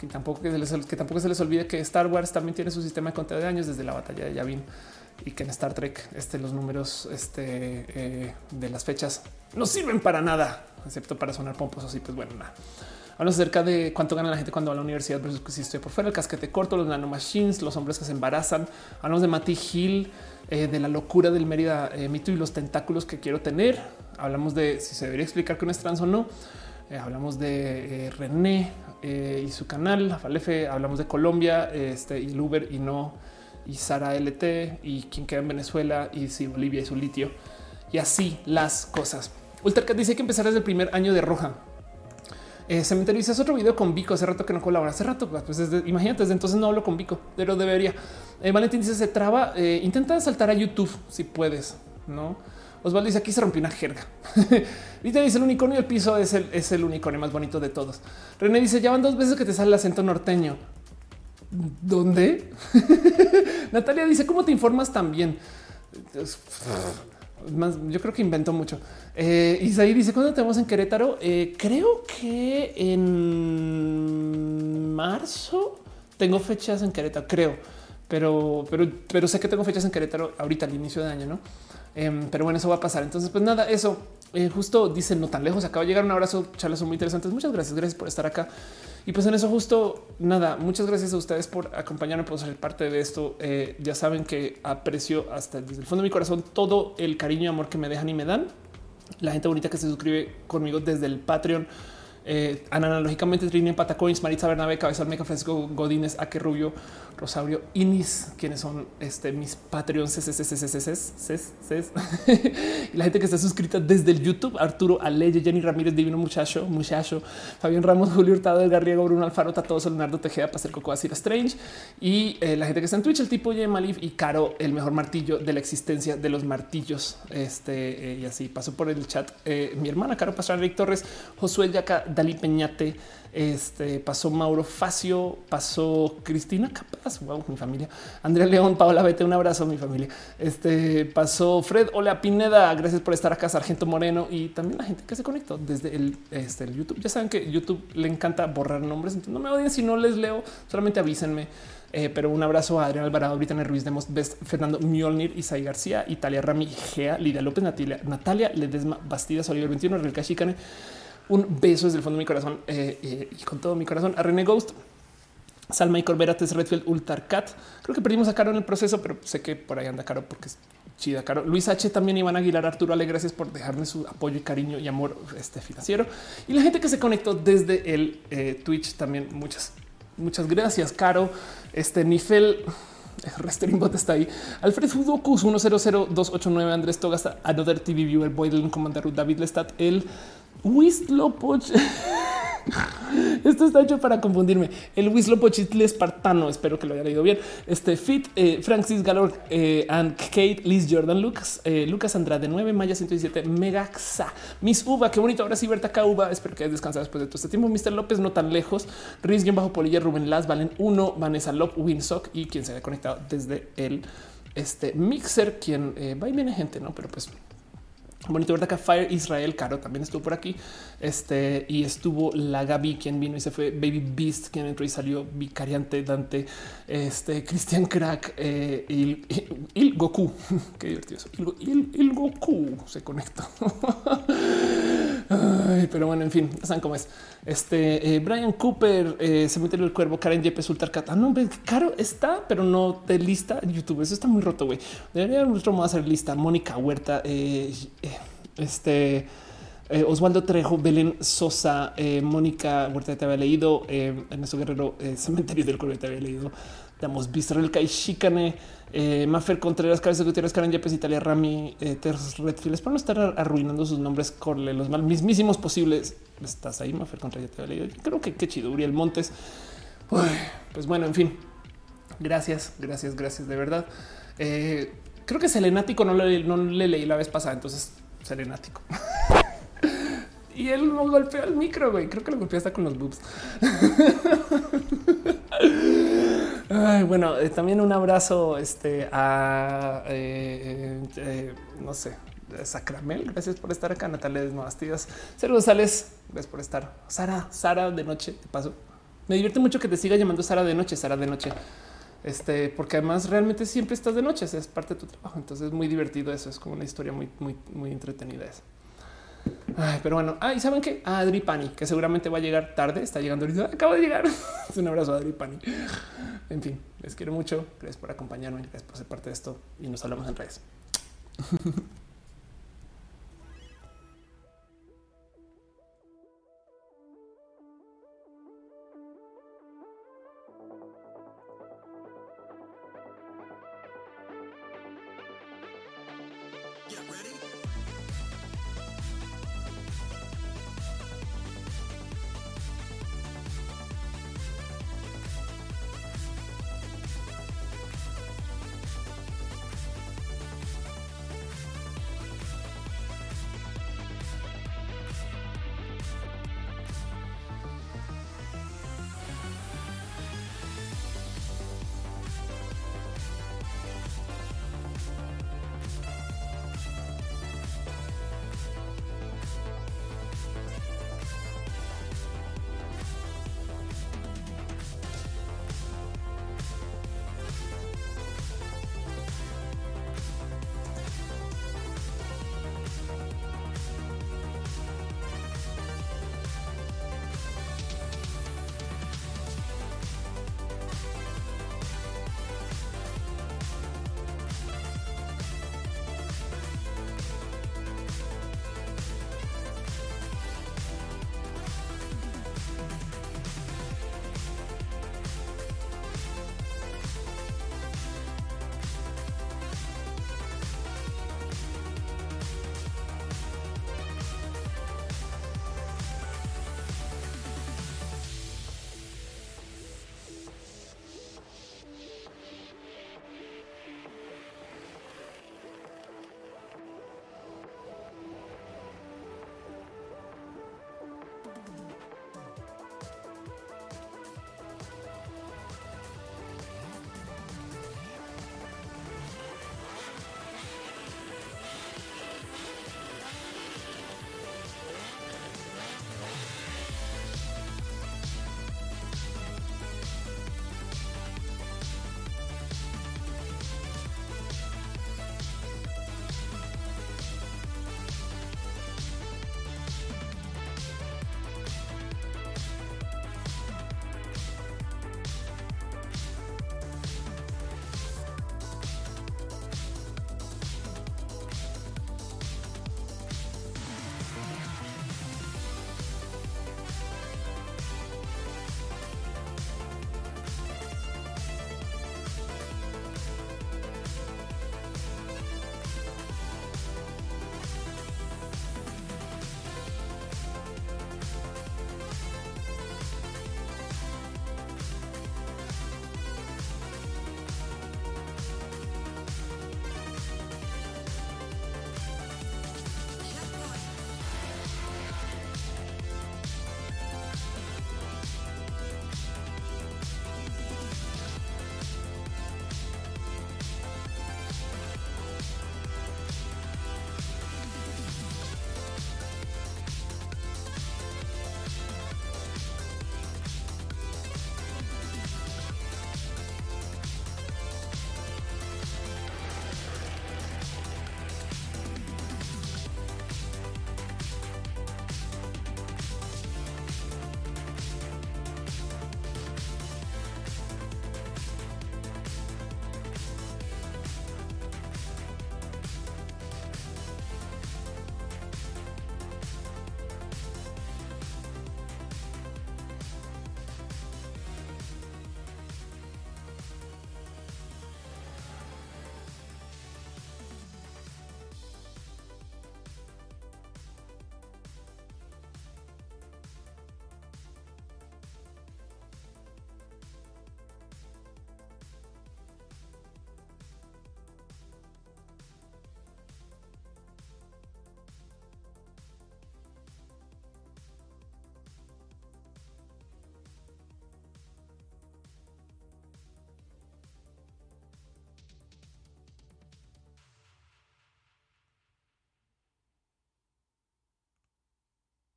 que tampoco, que, se les, tampoco se les olvide que Star Wars también tiene su sistema de conteo de años desde la batalla de Yavin y que en Star Trek este, los números este, eh, de las fechas no sirven para nada, excepto para sonar pomposos. Y pues bueno, nada. Hablamos acerca de cuánto gana la gente cuando va a la universidad versus que si estoy por fuera, el casquete corto, los nanomachines, los hombres que se embarazan. Hablamos de Matty Hill, eh, de la locura del Mérida eh, mito y los tentáculos que quiero tener. Hablamos de si se debería explicar que no es trans o no. hablamos de René, eh, y su canal Falefe. Hablamos de Colombia este, y el Uber y no y Sara LT y quien queda en Venezuela y si Bolivia y su litio y así las cosas. Ultracat dice que empezar desde el primer año de Roja. Eh, Cementerio dice es otro video con Vico. Hace rato que no colabora. Hace rato, pues imagínate, desde entonces no hablo con Vico, pero debería. Eh, Valentín dice se traba. Eh, intenta saltar a YouTube si puedes, no? Osvaldo dice aquí se rompió una jerga. [laughs] Viste dice el unicornio del piso es el, es el unicornio más bonito de todos. René dice ya van dos veces que te sale el acento norteño. ¿Dónde? [laughs] Natalia dice cómo te informas también más, yo creo que inventó mucho. Eh, Isaí dice cuando tenemos en Querétaro. Eh, creo que en marzo tengo fechas en Querétaro, creo, pero, pero, pero sé que tengo fechas en Querétaro ahorita al inicio de año, no? Em, pero bueno, eso va a pasar. Entonces, pues nada, eso eh, justo dicen no tan lejos. Acaba de llegar un abrazo, charlas son muy interesantes. Muchas gracias, gracias por estar acá. Y pues en eso justo nada, muchas gracias a ustedes por acompañarme, por ser parte de esto. Eh, ya saben que aprecio hasta desde el fondo de mi corazón todo el cariño y amor que me dejan y me dan. La gente bonita que se suscribe conmigo desde el Patreon eh, analógicamente Trini Patacoins, Maritza Bernabé, Cabeza Meca, Francisco Godínez, Aque Rubio, Rosario Inis, quienes son este, mis Patreons, [laughs] y la gente que está suscrita desde el YouTube, Arturo Aleye, Jenny Ramírez, Divino Muchacho, Muchacho, Fabián Ramos, Julio Hurtado, Edgar Riego, Bruno Alfaro, Tato, Leonardo Tejeda, Pastel Coco, Asira Strange, y eh, la gente que está en Twitch, el tipo J Malif y Caro, el mejor martillo de la existencia de los martillos. Este, eh, y así pasó por el chat mi hermana Caro Pastrana, Rick Torres, Josué Yaca, Dalí Peñate, este pasó Mauro Facio, pasó Cristina Capaz, wow, mi familia, Andrea León, Paola Vete, un abrazo mi familia. Este pasó Fred, hola Pineda, gracias por estar acá, Sargento Moreno y también la gente que se conectó desde el, este, el YouTube. Ya saben que YouTube le encanta borrar nombres, entonces no me odien si no les leo, solamente avísenme. Eh, pero un abrazo a Adrián Alvarado, Brittany Ruiz, Demos Best, Fernando Mjolnir, Isai García, Italia Rami, Gea, Lidia López, Natalia, Natalia Ledesma, Bastidas, Oliver 21, Relca Chicane, un beso desde el fondo de mi corazón eh, eh, y con todo mi corazón a René Ghost. Salma y Corbera, Tess Redfield, Ultarcat. Creo que perdimos a Caro en el proceso, pero sé que por ahí anda Caro porque es chida. Caro Luis H. también Iván Aguilar, Arturo Ale, gracias por dejarme su apoyo y cariño y amor este financiero y la gente que se conectó desde el eh, Twitch también. Muchas, muchas gracias, Caro. Este Nifel. Resteringbot está ahí. Alfred Fudokus 100289 Andrés Togasta Another TV Viewer Boyden Commander David Lestat el Wislopoch. [laughs] Esto está hecho para confundirme. El Wislopochitl espartano. Espero que lo haya leído bien. Este Fit, eh, Francis Galor eh, and Kate, Liz Jordan, Lucas, eh, Lucas Andrade 9, Maya 117, Megaxa, Miss Uva. Qué bonito. Ahora sí, Berta Uva. Espero que hayas descansado después de todo este tiempo. Mr. López, no tan lejos. Riz, bajo Polilla, Rubén Las, Valen 1, Vanessa Lop, Winsock y quien se haya conectado desde el este mixer, quien va y viene gente, no? Pero pues Bonito verdad que Fire Israel Caro también estuvo por aquí. Este y estuvo la Gaby, quien vino y se fue. Baby Beast, quien entró y salió. Vicariante Dante, este Cristian Crack eh, y, el Goku. [laughs] Qué divertido. El, el Goku se conectó. [laughs] pero bueno, en fin, saben cómo es. Este eh, Brian Cooper eh, se mete el cuervo. Karen Yepes Ultar Ah, no, caro está, pero no de lista YouTube. Eso está muy roto. Güey, debería nuestro modo hacer lista. Mónica Huerta, eh, este Osvaldo Trejo, Belén Sosa, Mónica Huerta te había leído, Ernesto Guerrero, Cementerio del Cuervo te había leído. Damos Visceral Kai Shikane, eh, Maffer Contreras, Cabeza Gutiérrez, Karen Yepes, Italia, Rami, eh, Ters Redfield, para no estar arruinando sus nombres, corle los más mismísimos posibles. Estás ahí, Maffer Contreras, te leído. Creo que qué chido, Uriel Montes. pues bueno, en fin, gracias, gracias, gracias de verdad. Eh, creo que Selenático no le, no le leí la vez pasada, entonces Selenático. [laughs] y él no golpeó el micro, güey. Creo que lo golpeó hasta con los boobs. [laughs] bueno, eh, también un abrazo este, a, eh, eh, no sé, Sacramel. Gracias por estar acá. Natalia Desmabastidas. Cero González. Gracias por estar. Sara, Sara de noche. De paso, me divierte mucho que te siga llamando Sara de noche, Sara de noche. Este, porque además realmente siempre estás de noche, es parte de tu trabajo. Entonces es muy divertido eso. Es como una historia muy, muy, muy entretenida. Eso pero bueno, ah, y saben que Adri Pani, que seguramente va a llegar tarde, está llegando ahorita. Acabo de llegar. [laughs] Un abrazo a Adri Pani. En fin, les quiero mucho. Gracias por acompañarme, gracias por ser parte de esto y nos hablamos en redes.